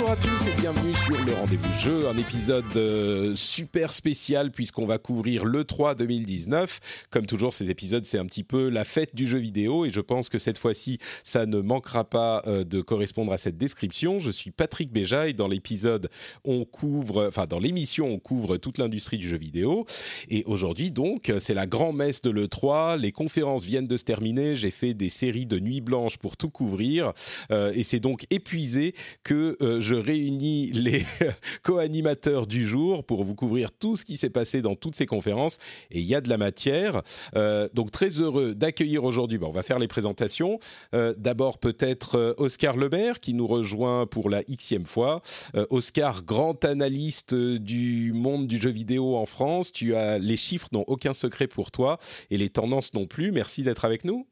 Bonjour à tous et bienvenue sur le rendez-vous jeu, un épisode euh, super spécial puisqu'on va couvrir le 3 2019. Comme toujours, ces épisodes, c'est un petit peu la fête du jeu vidéo et je pense que cette fois-ci, ça ne manquera pas euh, de correspondre à cette description. Je suis Patrick Béja et dans l'épisode, on couvre, enfin dans l'émission, on couvre toute l'industrie du jeu vidéo. Et aujourd'hui, donc, c'est la grand-messe de l'E3. Les conférences viennent de se terminer. J'ai fait des séries de nuits blanches pour tout couvrir euh, et c'est donc épuisé que je réunis les co-animateurs du jour pour vous couvrir tout ce qui s'est passé dans toutes ces conférences. Et il y a de la matière. Euh, donc très heureux d'accueillir aujourd'hui. Bon, on va faire les présentations. Euh, D'abord peut-être euh, Oscar Lemaire qui nous rejoint pour la xème fois. Oscar, grand analyste du monde du jeu vidéo en France. Tu as les chiffres n'ont aucun secret pour toi et les tendances non plus. Merci d'être avec nous.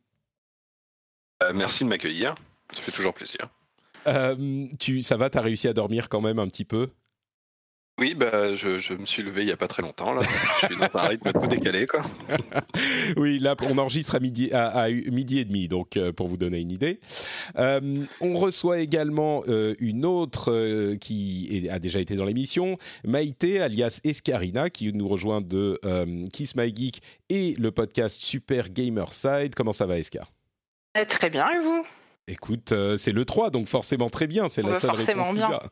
Merci de m'accueillir. Ça fait toujours plaisir. Euh, tu, ça va, tu as réussi à dormir quand même un petit peu? Oui, bah, je, je me suis levé il n'y a pas très longtemps. Là. je suis dans un rythme tout décalé. Quoi. Oui, là, on enregistre à midi, à, à midi et demi, donc euh, pour vous donner une idée. Euh, on reçoit également euh, une autre euh, qui est- a déjà été dans l'émission, Maïté, alias Escarina, qui nous rejoint de euh, Kiss My Geek et le podcast Super Gamer Side. Comment ça va, Escar? Très bien, et vous? Écoute, euh, c'est le 3, donc forcément très bien, c'est la Bah, seule forcément réponse a.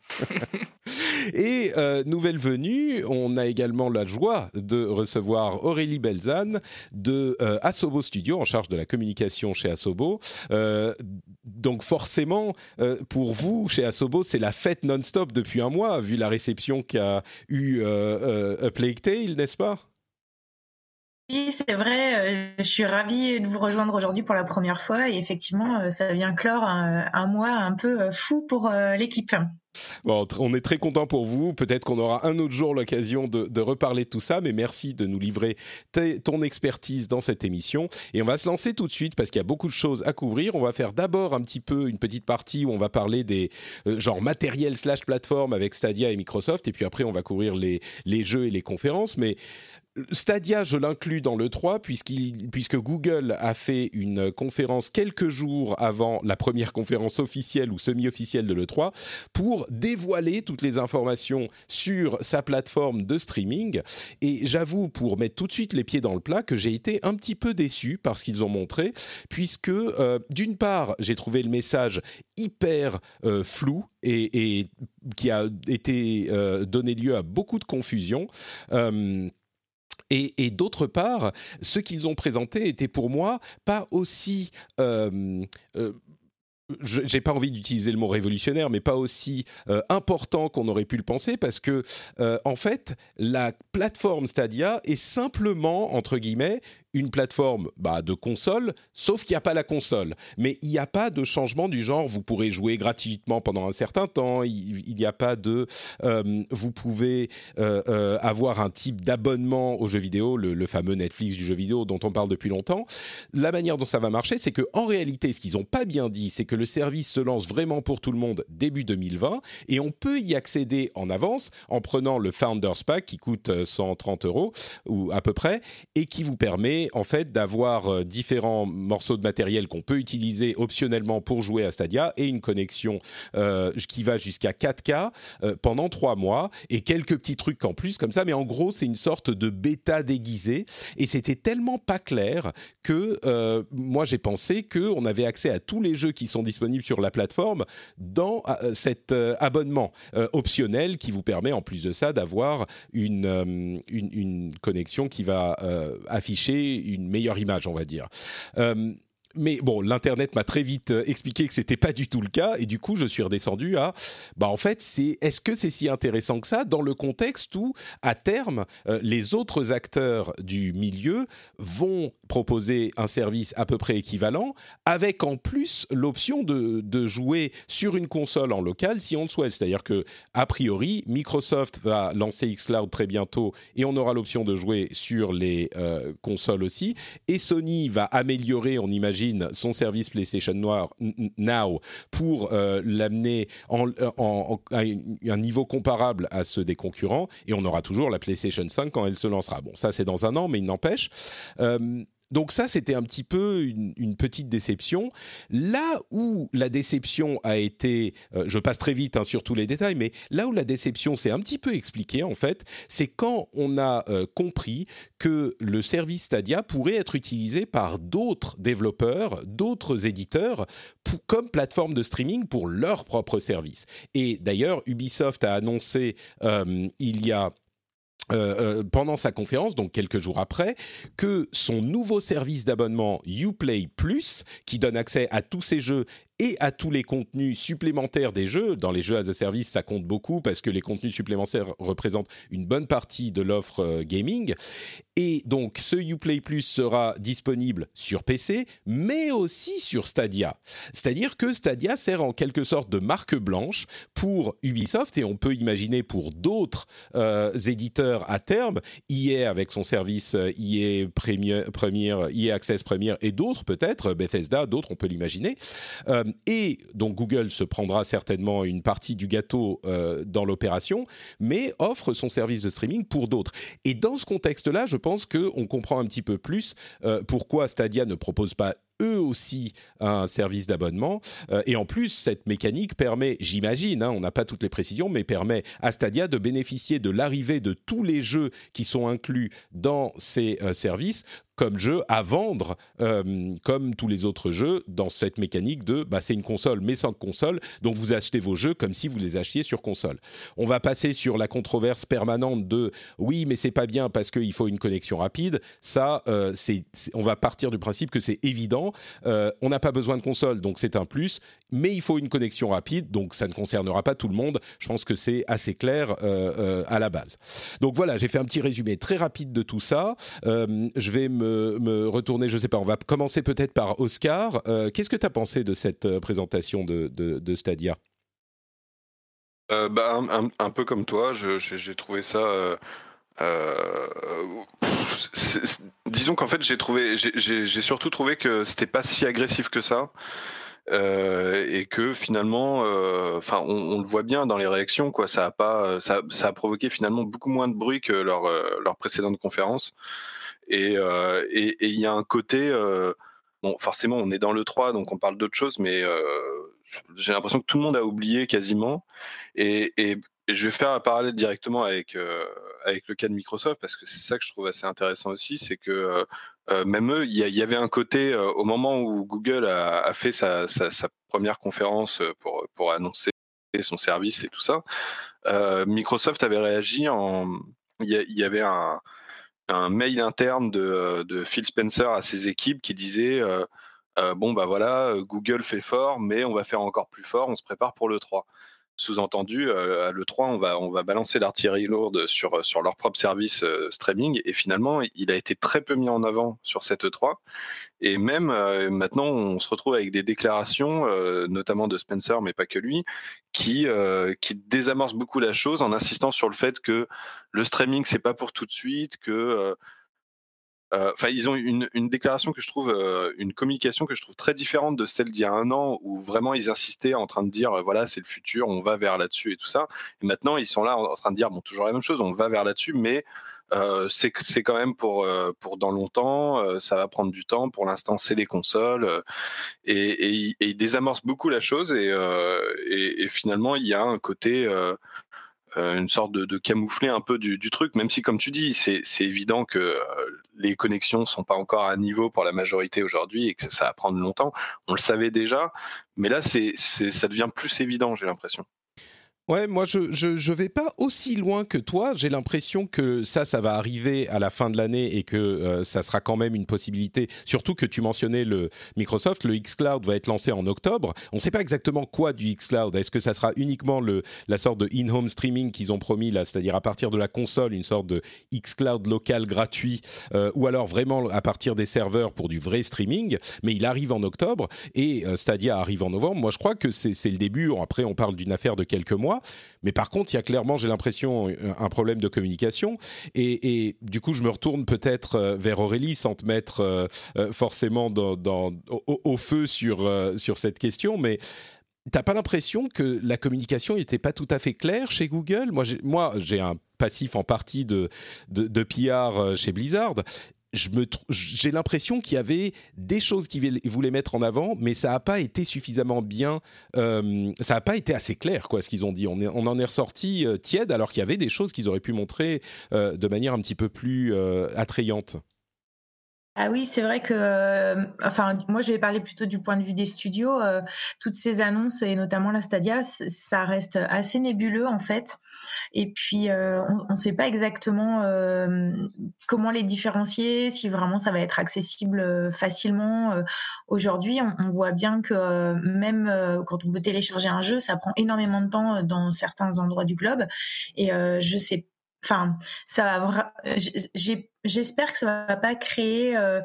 Et euh, nouvelle venue, on a également la joie de recevoir Aurélie Belzane de euh, Asobo Studio, en charge de la communication chez Asobo. Donc forcément, pour vous, chez Asobo, c'est la fête non-stop depuis un mois, vu la réception qu'a eu A Plague Tale, n'est-ce pas? Oui, c'est vrai. euh, je suis ravie de vous rejoindre aujourd'hui pour la première fois et effectivement, euh, ça vient clore un, mois un peu euh, fou pour l'équipe. Bon, on est très content pour vous. Peut-être qu'on aura un autre jour l'occasion de, reparler de tout ça, mais merci de nous livrer ton expertise dans cette émission. Et on va se lancer tout de suite parce qu'il y a beaucoup de choses à couvrir. On va faire d'abord un petit peu une petite partie où on va parler des euh, genre matériel slash plateforme avec Stadia et Microsoft, et puis après on va couvrir les, les jeux et les conférences. Mais Stadia, je l'inclus dans le 3 puisqu'il- puisque Google a fait une conférence quelques jours avant la première conférence officielle ou semi-officielle de l'E3 pour dévoiler toutes les informations sur sa plateforme de streaming. Et j'avoue, pour mettre tout de suite les pieds dans le plat, que j'ai été un petit peu déçu par ce qu'ils ont montré, puisque euh, d'une part, j'ai trouvé le message hyper euh, flou et, et qui a été euh, donné lieu à beaucoup de confusion. Et, d'autre part, ce qu'ils ont présenté était pour moi pas aussi euh, euh, j'ai pas envie d'utiliser le mot révolutionnaire, mais pas aussi euh, important qu'on aurait pu le penser, parce que euh, en fait, la plateforme Stadia est simplement entre guillemets une plateforme bah, de console, sauf qu'il n'y a pas la console. Mais il n'y a pas de changement du genre, vous pourrez jouer gratuitement pendant un certain temps, il n'y a pas de... euh, vous pouvez euh, euh, avoir un type d'abonnement aux jeux vidéo, le, fameux Netflix du jeu vidéo dont on parle depuis longtemps. La manière dont ça va marcher, c'est que en réalité, ce qu'ils n'ont pas bien dit, c'est que le service se lance vraiment pour tout le monde début 2020 et on peut y accéder en avance en prenant le Founders Pack qui coûte euh, 130 euros ou à peu près et qui vous permet en fait d'avoir euh, différents morceaux de matériel qu'on peut utiliser optionnellement pour jouer à Stadia et une connexion euh, qui va jusqu'à 4K euh, pendant trois mois et quelques petits trucs en plus comme ça. Mais en gros, c'est une sorte de bêta déguisée et c'était tellement pas clair que moi j'ai pensé que on avait accès à tous les jeux qui sont disponibles sur la plateforme dans cet abonnement optionnel qui vous permet en plus de ça d'avoir une, une, connexion qui va euh, une meilleure image, on va dire. Euh, mais bon, l'internet m'a très vite euh, expliqué que c'était pas du tout le cas, et du coup, je suis redescendu à, bah en fait, c'est est-ce que c'est si intéressant que ça dans le contexte où, à terme, euh, les autres acteurs du milieu vont proposer un service à peu près équivalent, avec en plus l'option de, de jouer sur une console en local si on le souhaite. C'est-à-dire que, a priori, Microsoft va lancer xCloud très bientôt, et on aura l'option de jouer sur les euh, consoles aussi, et Sony va améliorer, on imagine son service PlayStation Noir Now pour euh, l'amener en, à un niveau comparable à ceux des concurrents, et on aura toujours la PlayStation 5 quand elle se lancera. Bon, ça c'est dans un an, mais il n'empêche. Euh, donc ça, c'était un petit peu une, petite déception. Là où la déception a été, euh, je passe très vite hein, sur tous les détails, mais là où la déception s'est un petit peu expliquée, en fait, c'est quand on a euh, compris que le service Stadia pourrait être utilisé par d'autres développeurs, d'autres éditeurs, comme plateforme de streaming pour leur propre service. Et d'ailleurs, Ubisoft a annoncé euh, il y a euh, euh, pendant sa conférence, donc quelques jours après, que son nouveau service d'abonnement Uplay Plus, qui donne accès à tous ces jeux et à tous les contenus supplémentaires des jeux. Dans les jeux as a service, ça compte beaucoup parce que les contenus supplémentaires représentent une bonne partie de l'offre euh, gaming. Et donc, ce Uplay Plus sera disponible sur PC, mais aussi sur Stadia. C'est-à-dire que Stadia sert en quelque sorte de marque blanche pour Ubisoft et on peut imaginer pour d'autres euh, éditeurs à terme, EA avec son service EA euh, Premier, EA Access Premier et d'autres peut-être, Bethesda, d'autres on peut l'imaginer. Et donc Google se prendra certainement une partie du gâteau euh, dans l'opération, mais offre son service de streaming pour d'autres. Et dans ce contexte-là, je pense qu'on comprend un petit peu plus euh, pourquoi Stadia ne propose pas eux aussi un service d'abonnement. et en plus, cette mécanique permet, j'imagine, hein, on n'a pas toutes les précisions, mais permet à Stadia de bénéficier de l'arrivée de tous les jeux qui sont inclus dans ces services comme jeu à vendre, euh, comme tous les autres jeux, dans cette mécanique de bah, c'est une console mais sans console, donc vous achetez vos jeux comme si vous les achetiez sur console. On va passer sur la controverse permanente de oui, mais c'est pas bien parce qu'il faut une connexion rapide. Ça, euh, c'est, on va partir du principe que c'est évident. Euh, on n'a pas besoin de console, donc c'est un plus, mais il faut une connexion rapide, donc ça ne concernera pas tout le monde. Je pense que c'est assez clair à la base. Donc voilà, j'ai fait un petit résumé très rapide de tout ça. je vais me retourner, je sais pas, on va commencer peut-être par Oscar. Euh, qu'est-ce que tu as pensé de cette euh, présentation de, Stadia? Euh, bah, un, peu comme toi, j'ai trouvé ça. disons qu'en fait, j'ai j'ai surtout trouvé que c'était pas si agressif que ça. Et que finalement, enfin, on, le voit bien dans les réactions, quoi. Ça a pas, ça, a provoqué finalement beaucoup moins de bruit que leur, leur précédente conférence. Euh, et il y a un côté, euh, bon, forcément, on est dans le 3, donc on parle d'autre chose, mais euh, j'ai l'impression que tout le monde a oublié quasiment. Et, je vais faire un parallèle directement avec, avec le cas de Microsoft, parce que c'est ça que je trouve assez intéressant aussi, c'est que même eux, il y, avait un côté, au moment où Google a, fait sa, première conférence pour, annoncer son service et tout ça, Microsoft avait réagi en... Il y, avait un, mail interne de, Phil Spencer à ses équipes qui disait euh, euh, bon bah voilà Google fait fort mais on va faire encore plus fort on se prépare pour le 3 sous-entendu, euh, à l'E3, on va, on va balancer l'artillerie lourde sur, sur leur propre service euh, streaming. Et finalement, il a été très peu mis en avant sur cette E3. Et même euh, maintenant, on se retrouve avec des déclarations, notamment de Spencer, mais pas que lui, qui, qui désamorcent beaucoup la chose en insistant sur le fait que le streaming, c'est pas pour tout de suite, que euh, enfin, ils ont une, une, déclaration que je trouve, euh, une communication que je trouve très différente de celle d'il y a un an, où vraiment ils insistaient en train de dire, euh, voilà, c'est le futur, on va vers là-dessus et tout ça. Et maintenant, ils sont là en, train de dire, bon, toujours la même chose, on va vers là-dessus, mais c'est quand même pour, pour dans longtemps, ça va prendre du temps. Pour l'instant, c'est les consoles. Et, ils désamorcent beaucoup la chose. Et, finalement, il y a un côté une sorte de, camoufler un peu du, truc, même si, comme tu dis, c'est évident que euh, les connexions sont pas encore à niveau pour la majorité aujourd'hui et que ça va prendre longtemps. On le savait déjà, mais là, c'est ça devient plus évident, j'ai l'impression. Ouais, moi je, je, je vais pas aussi loin que toi. J'ai l'impression que ça, ça va arriver à la fin de l'année et que euh, ça sera quand même une possibilité. Surtout que tu mentionnais le Microsoft, le xCloud va être lancé en octobre. On ne sait pas exactement quoi du xCloud. Est-ce que ça sera uniquement le la sorte de in-home streaming qu'ils ont promis là, c'est-à-dire à partir de la console, une sorte de xCloud local gratuit, euh, ou alors vraiment à partir des serveurs pour du vrai streaming? Mais il arrive en octobre et euh, Stadia arrive en novembre. Moi, je crois que c'est le début. Après, on parle d'une affaire de quelques mois. Mais par contre, il y a clairement, j'ai l'impression, un problème de communication. Et, du coup, je me retourne peut-être euh, vers Aurélie sans te mettre euh, euh, forcément au, feu sur, sur cette question. Mais T'as pas l'impression que la communication n'était pas tout à fait claire chez Google? Moi, j'ai, moi, j'ai un passif en partie de, de, de PR chez Blizzard j'ai l'impression qu'il y avait des choses qu'ils voulaient mettre en avant, mais ça n'a pas été suffisamment bien, euh, ça n'a pas été assez clair, quoi, ce qu'ils ont dit. On, en est ressorti euh, tiède, alors qu'il y avait des choses qu'ils auraient pu montrer euh, de manière un petit peu plus attrayante. Ah oui, c'est vrai que, euh, enfin, moi je vais parler plutôt du point de vue des studios. Euh, toutes ces annonces et notamment la Stadia, ça reste assez nébuleux en fait. Et puis euh, on ne sait pas exactement comment les différencier, si vraiment ça va être accessible facilement. Aujourd'hui, on, on, voit bien que même quand on veut télécharger un jeu, ça prend énormément de temps dans certains endroits du globe. Et je sais enfin, ça va. J'ai J'espère que ça va pas créer euh,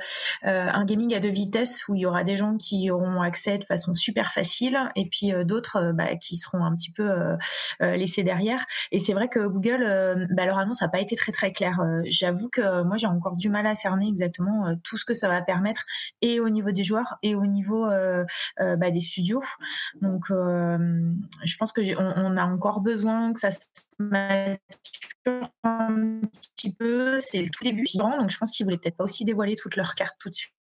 euh, un gaming à deux vitesses où il y aura des gens qui auront accès de façon super facile et puis euh, d'autres bah, qui seront un petit peu laissés derrière. Et c'est vrai que Google, bah, leur annonce n'a pas été très très claire. J'avoue que moi j'ai encore du mal à cerner exactement tout ce que ça va permettre et au niveau des joueurs et au niveau bah, des studios. Donc je pense que on, a encore besoin que ça se un petit peu. C'est le tout début, donc je pense qu'ils voulaient peut-être pas aussi dévoiler toutes leurs cartes tout de suite.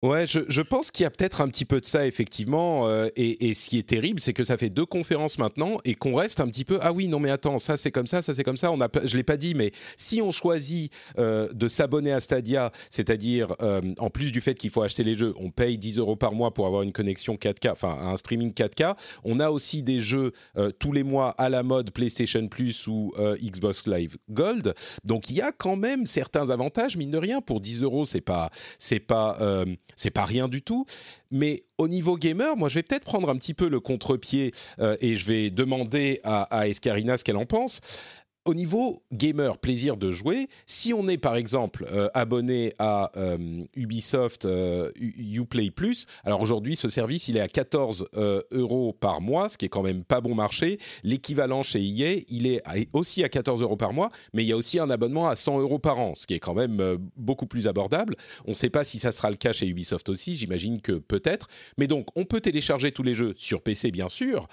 Ouais, je, je, pense qu'il y a peut-être un petit peu de ça effectivement. Euh, et, et, ce qui est terrible, c'est que ça fait deux conférences maintenant et qu'on reste un petit peu. Ah oui, non mais attends, ça c'est comme ça, ça c'est comme ça. On a, je l'ai pas dit, mais si on choisit euh, de s'abonner à Stadia, c'est-à-dire euh, en plus du fait qu'il faut acheter les jeux, on paye 10 euros par mois pour avoir une connexion 4K, enfin un streaming 4K. On a aussi des jeux tous les mois à la mode PlayStation Plus ou Xbox Live Gold. Donc il y a quand même certains avantages, mine de rien. Pour 10 euros, c'est pas, c'est pas c'est pas rien du tout. Mais au niveau gamer, moi, je vais peut-être prendre un petit peu le contre-pied euh, et je vais demander à, à Escarina ce qu'elle en pense au niveau gamer, plaisir de jouer, si on est par exemple euh, abonné à euh, Ubisoft euh, Uplay Plus, alors aujourd'hui ce service il est à 14 euros par mois, ce qui est quand même pas bon marché. L'équivalent chez EA, il est aussi à 14 euros par mois, mais il y a aussi un abonnement à 100 euros par an, ce qui est quand même beaucoup plus abordable. On ne sait pas si ça sera le cas chez Ubisoft aussi, j'imagine que peut-être. Mais donc on peut télécharger tous les jeux sur PC bien sûr,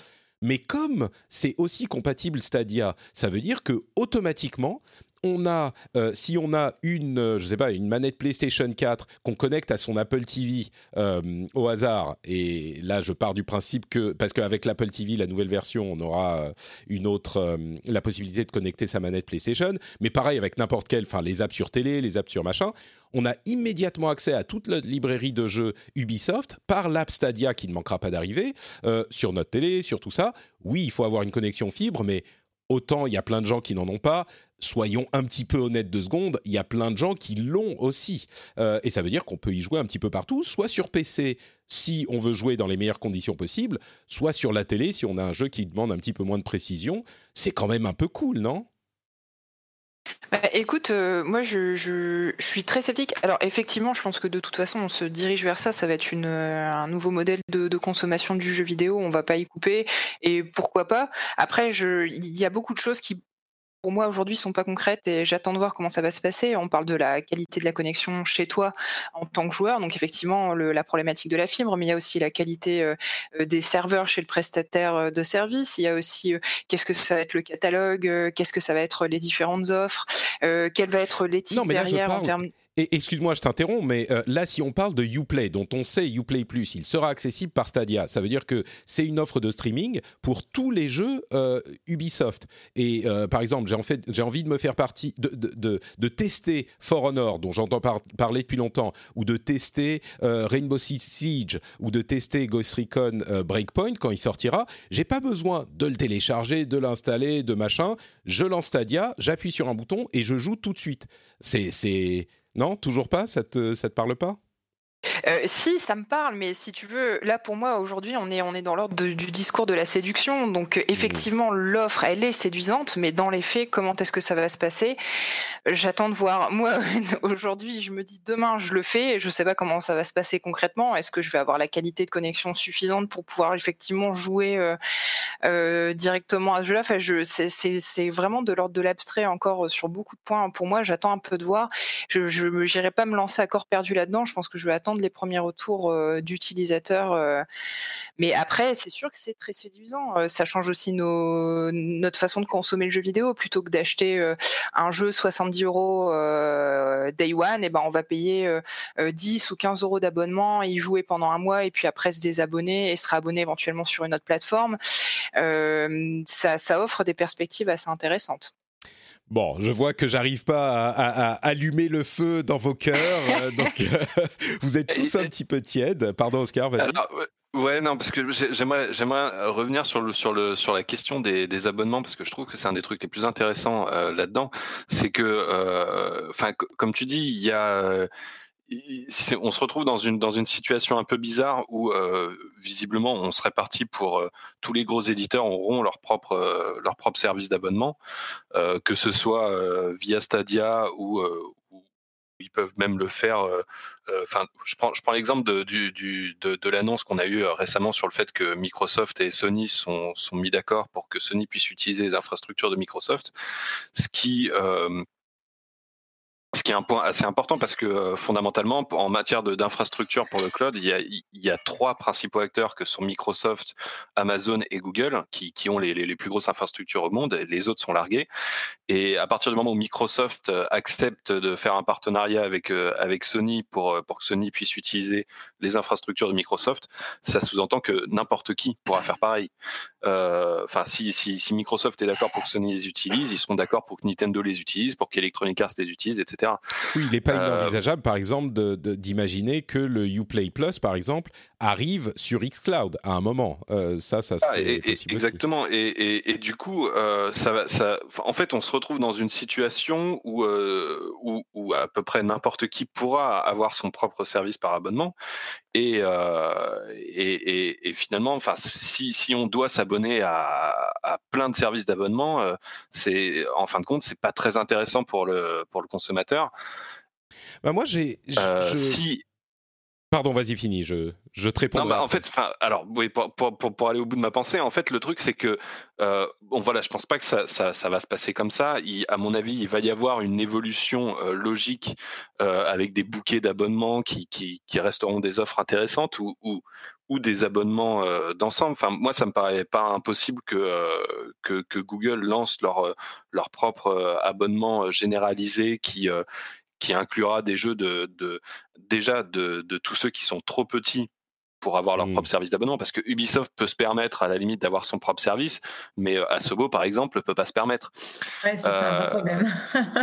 mais comme c'est aussi compatible Stadia, ça veut dire que automatiquement, on a, euh, si on a une, euh, je sais pas, une manette PlayStation 4 qu'on connecte à son Apple TV euh, au hasard, et là je pars du principe que, parce qu'avec l'Apple TV, la nouvelle version, on aura une autre, la possibilité de connecter sa manette PlayStation, mais pareil avec n'importe quelle, enfin les apps sur télé, les apps sur machin, on a immédiatement accès à toute la librairie de jeux Ubisoft par l'app Stadia qui ne manquera pas d'arriver, sur notre télé, sur tout ça. Oui, il faut avoir une connexion fibre, mais autant il y a plein de gens qui n'en ont pas. Soyons un petit peu honnêtes deux secondes, il y a plein de gens qui l'ont aussi. Euh, et ça veut dire qu'on peut y jouer un petit peu partout, soit sur PC si on veut jouer dans les meilleures conditions possibles, soit sur la télé si on a un jeu qui demande un petit peu moins de précision. C'est quand même un peu cool, non? Bah, écoute, euh, moi je, suis très sceptique. Alors effectivement, je pense que de toute façon, on se dirige vers ça. Ça va être euh, un nouveau modèle de, de, consommation du jeu vidéo. On va pas y couper. Et pourquoi pas? Après, il y a beaucoup de choses qui pour moi aujourd'hui sont pas concrètes et j'attends de voir comment ça va se passer. On parle de la qualité de la connexion chez toi en tant que joueur, donc effectivement la problématique de la fibre, mais il y a aussi la qualité euh, euh, des serveurs chez le prestataire euh, de service. Il y a aussi qu'est-ce que ça va être le catalogue, qu'est-ce que ça va être les différentes offres, quelle va être l'éthique derrière en termes excuse-moi, je t'interromps, mais euh, là, si on parle de Uplay, dont on sait Uplay Plus, il sera accessible par Stadia. Ça veut dire que c'est une offre de streaming pour tous les jeux euh, Ubisoft. Et euh, par exemple, j'ai envie de me faire partie, de, tester For Honor, dont j'entends par- parler depuis longtemps, ou de tester Rainbow Six Siege, ou de tester Ghost Recon Breakpoint quand il sortira. J'ai pas besoin de le télécharger, de l'installer, de machin. Je lance Stadia, j'appuie sur un bouton et je joue tout de suite. C'est non, toujours pas Ça te, ça te parle pas? Euh, si, ça me parle, mais si tu veux, là pour moi aujourd'hui, on est on est dans l'ordre du discours de la séduction. Donc euh, effectivement, l'offre, elle est séduisante, mais dans les faits, comment est-ce que ça va se passer? J'attends de voir. Moi aujourd'hui, je me dis demain, je le fais. Je sais pas comment ça va se passer concrètement. Est-ce que je vais avoir la qualité de connexion suffisante pour pouvoir effectivement jouer euh, euh, directement à ce jeu-là? Enfin, je, c'est, vraiment de l'ordre de l'abstrait encore sur beaucoup de points. Pour moi, j'attends un peu de voir. Je je n'irai pas me lancer à corps perdu là-dedans. Je pense que je vais attendre les premiers retours euh, d'utilisateurs. euh. Mais après, c'est sûr que c'est très séduisant. Euh, ça change aussi notre façon de consommer le jeu vidéo. Plutôt que d'acheter un jeu 70 euros day one, et ben on va payer euh, euh, 10 ou 15 euros d'abonnement, y jouer pendant un mois et puis après se désabonner et se réabonner éventuellement sur une autre plateforme. Ça offre des perspectives assez intéressantes. Bon, je vois que j'arrive pas à, à- à allumer le feu dans vos cœurs, euh, donc euh, vous êtes tous un petit peu tièdes. Pardon, Oscar, vas-y. Ouais, non, parce que j'ai- j'aimerais, j'aimerais revenir sur le, sur le, sur la question des, des abonnements parce que je trouve que c'est un des trucs les plus intéressants euh, là-dedans. C'est que, enfin, co- comme tu dis, il y a, on se retrouve dans une dans une situation un peu bizarre où euh, visiblement on serait parti pour euh, tous les gros éditeurs auront leur propre euh, leur propre service d'abonnement, que ce soit via Stadia ou, ils peuvent même le faire. je prends je prends l'exemple de de, de l'annonce qu'on a eue récemment sur le fait que Microsoft et Sony sont sont mis d'accord pour que Sony puisse utiliser les infrastructures de Microsoft, ce qui ce qui est un point assez important parce que euh, fondamentalement, en matière d'infrastructure pour le cloud, il y, a, trois principaux acteurs que sont Microsoft, Amazon et Google qui, qui ont les, les- plus grosses infrastructures au monde. Les autres sont largués. Et à partir du moment où Microsoft euh, accepte de faire un partenariat avec, euh, avec Sony pour, pour que Sony puisse utiliser les infrastructures de Microsoft, ça sous-entend que n'importe qui pourra faire pareil. Enfin, si, si, si Microsoft est d'accord pour que Sony les utilise, ils seront d'accord pour que Nintendo les utilise, pour qu'Electronic Arts les utilise, etc. Oui, il n'est pas Euh, inenvisageable, par exemple, d'imaginer que le Uplay Plus, par exemple, arrive sur xCloud à un moment. Euh, ça, ça Ah, serait et- et- possible aussi. exactement. Et, et- et du coup, euh, ça, en fait, on se retrouve dans une situation où, euh, où, où à peu près n'importe qui pourra avoir son propre service par abonnement. Et, euh, et, et- et finalement, enfin, si, si on doit s'abonner à, à plein de services d'abonnement, euh, c'est en fin de compte, c'est pas très intéressant pour le pour le consommateur. Bah, moi, j'ai. Euh, je- Si Pardon, vas-y, finis. Je, je te réponds. Non, bah, en fait, alors, oui, pour, pour, aller au bout de ma pensée, en fait, le truc, c'est que, euh, bon, voilà, je pense pas que ça, ça, ça va se passer comme ça. Il- à mon avis, il va y avoir une évolution euh, logique euh, avec des bouquets d'abonnements qui, qui, qui resteront des offres intéressantes ou, ou, ou des abonnements euh, d'ensemble. Enfin, moi, ça me paraît pas impossible que, que, que Google lance leur, leur propre abonnement généralisé qui, qui inclura des jeux de, de déjà de, de tous ceux qui sont trop petits pour avoir leur propre service d'abonnement parce que Ubisoft peut se permettre à la limite d'avoir son propre service mais euh, Asobo par exemple peut pas se permettre Ouais, ça, c'est un Euh, vrai problème.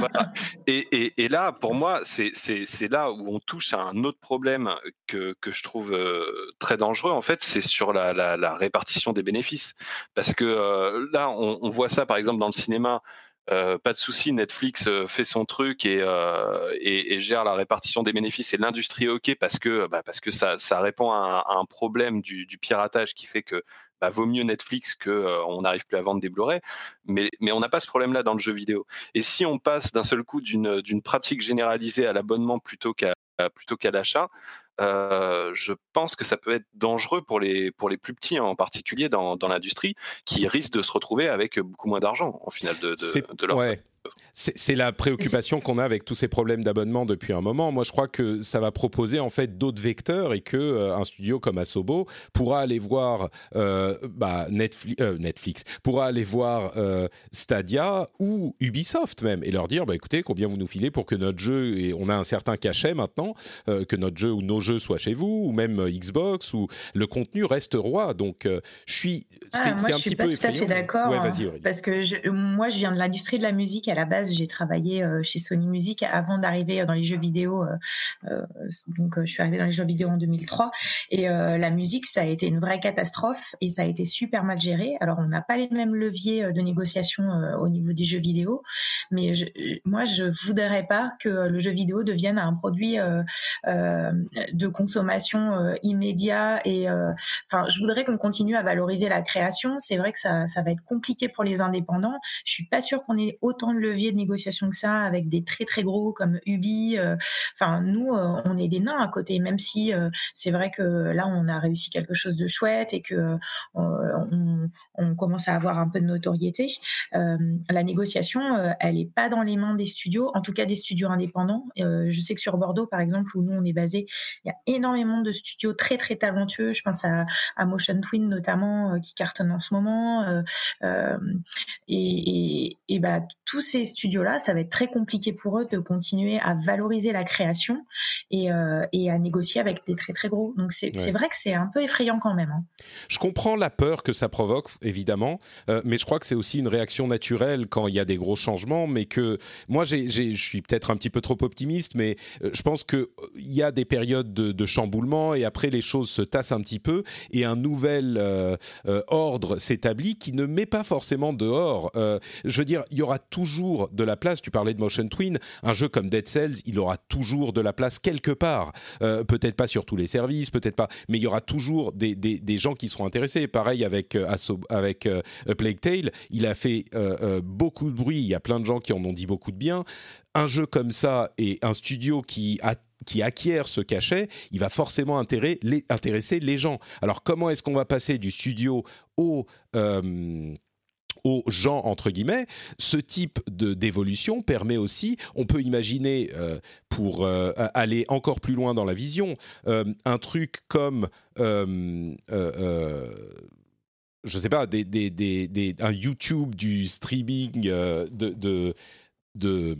voilà. et, et, et là pour moi c'est c'est c'est là où on touche à un autre problème que, que je trouve euh, très dangereux en fait c'est sur la, la, la répartition des bénéfices parce que euh, là on, on voit ça par exemple dans le cinéma euh, pas de souci, Netflix euh, fait son truc et, euh, et, gère la répartition des bénéfices et l'industrie est ok parce que bah, parce que ça, répond à un, problème du, piratage qui fait que bah, vaut mieux Netflix que euh, on n'arrive plus à vendre des Blu-ray, mais mais on n'a pas ce problème-là dans le jeu vidéo. Et si on passe d'un seul coup d'une pratique généralisée à l'abonnement plutôt qu'à l'achat, je pense que ça peut être dangereux pour les, pour les plus petits, en particulier dans, dans l'industrie, qui risquent de se retrouver avec beaucoup moins d'argent, en final, de, de, de leur c'est la préoccupation qu'on a avec tous ces problèmes d'abonnement depuis un moment. Moi, je crois que ça va proposer en fait d'autres vecteurs et que euh, un studio comme Asobo pourra aller voir euh, bah, euh, Netflix, pourra aller voir Stadia ou Ubisoft même et leur dire bah écoutez combien vous nous filez pour que notre jeu et on a un certain cachet maintenant que notre jeu ou nos jeux soient chez vous ou même Xbox ou le contenu reste roi. Donc je suis ah, c'est un petit peu effrayant. Tout à fait d'accord hein, parce que moi je viens de l'industrie de la musique à la base, j'ai travaillé euh, chez Sony Music avant d'arriver dans les jeux vidéo. Euh, euh, donc, je suis arrivée dans les jeux vidéo en 2003. Et la musique, ça a été une vraie catastrophe et ça a été super mal géré. Alors, on n'a pas les mêmes leviers de négociation au niveau des jeux vidéo, mais moi, je voudrais pas que le jeu vidéo devienne un produit de consommation immédiat. Et enfin, je voudrais qu'on continue à valoriser la création. C'est vrai que ça, ça va être compliqué pour les indépendants. Je suis pas sûre qu'on ait autant de levier de négociation que ça avec des très très gros comme Ubi. Euh, enfin, nous, euh, on est des nains à côté, même si euh, c'est vrai que là, on a réussi quelque chose de chouette et que on, commence à avoir un peu de notoriété. la négociation, elle n'est pas dans les mains des studios, en tout cas des studios indépendants. je sais que sur Bordeaux, par exemple, où nous on est basé, il y a énormément de studios très très talentueux. Je pense à, Motion Twin notamment, qui cartonne en ce moment. et, et, bah, tous ces studios-là, ça va être très compliqué pour eux de continuer à valoriser la création et, euh, à négocier avec des très très gros. Donc c'est vrai que c'est un peu effrayant quand même. Hein. Je comprends la peur que ça provoque, évidemment, euh, mais je crois que c'est aussi une réaction naturelle quand il y a des gros changements, mais que moi, je suis peut-être un petit peu trop optimiste, mais euh, je pense qu'il y a des périodes de, chamboulement et après les choses se tassent un petit peu et un nouvel ordre s'établit qui ne met pas forcément dehors. je veux dire, il y aura toujours de la place. Tu parlais de Motion Twin, un jeu comme Dead Cells, il aura toujours de la place quelque part. Euh, peut-être pas sur tous les services, peut-être pas, mais il y aura toujours des, des, gens qui seront intéressés. Pareil avec euh, avec euh, Plague Tale, il a fait beaucoup de bruit. Il y a plein de gens qui en ont dit beaucoup de bien. Un jeu comme ça et un studio qui a qui acquiert ce cachet, il va forcément intéresser les gens. Alors comment est-ce qu'on va passer du studio au aux gens entre guillemets, ce type de d'évolution permet aussi, on peut imaginer euh, pour euh, aller encore plus loin dans la vision, euh, un truc comme je sais pas, un YouTube du streaming de, de,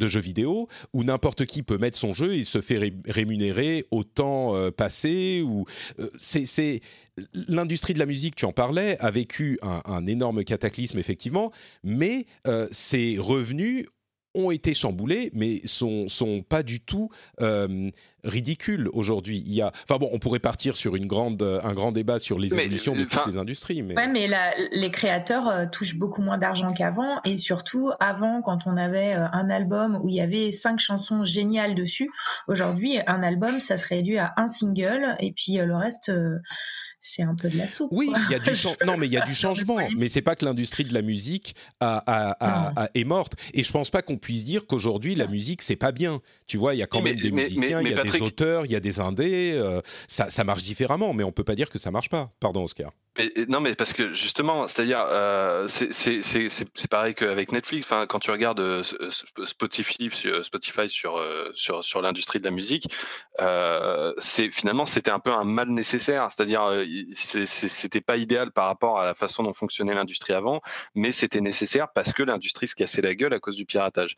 jeux vidéo où n'importe qui peut mettre son jeu et se fait rémunérer au temps euh, passé. Ou euh, c'est l'industrie de la musique, tu en parlais, a vécu un, énorme cataclysme effectivement, mais euh, ses revenus ont été chamboulés, mais sont sont pas du tout euh, ridicules aujourd'hui. Il y a, enfin bon, on pourrait partir sur une grande, un grand débat sur les évolutions de toutes les industries. Mais, ouais, mais les créateurs euh, touchent beaucoup moins d'argent qu'avant, et surtout avant, quand on avait euh, un album où il y avait cinq chansons géniales dessus, aujourd'hui, un album, ça se réduit à un single, et puis le reste c'est un peu de la soupe. Oui, il y a du non, mais il y a du changement. mais c'est pas que l'industrie de la musique est morte. Et je pense pas qu'on puisse dire qu'aujourd'hui la musique c'est pas bien. Tu vois, il y a quand même des musiciens, il y a des auteurs, il y a des indés. Euh, ça, ça marche différemment, mais on peut pas dire que ça marche pas. Pardon, Oscar non, mais parce que justement, c'est-à-dire, euh, c'est pareil qu'avec Netflix. Enfin, quand tu regardes euh, Spotify, sur euh, sur sur l'industrie de la musique, c'est finalement c'était un peu un mal nécessaire. C'est-à-dire, c'était pas idéal par rapport à la façon dont fonctionnait l'industrie avant, mais c'était nécessaire parce que l'industrie se cassait la gueule à cause du piratage.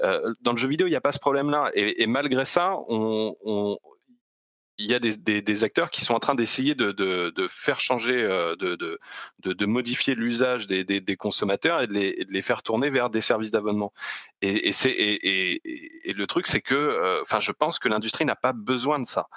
dans le jeu vidéo, il n'y a pas ce problème-là, et, malgré ça, on il y a des, acteurs qui sont en train d'essayer de, faire changer, euh, de, de, modifier l'usage des, consommateurs et de, les, faire tourner vers des services d'abonnement. Et, c'est et, le truc, c'est que, euh, je pense que l'industrie n'a pas besoin de ça.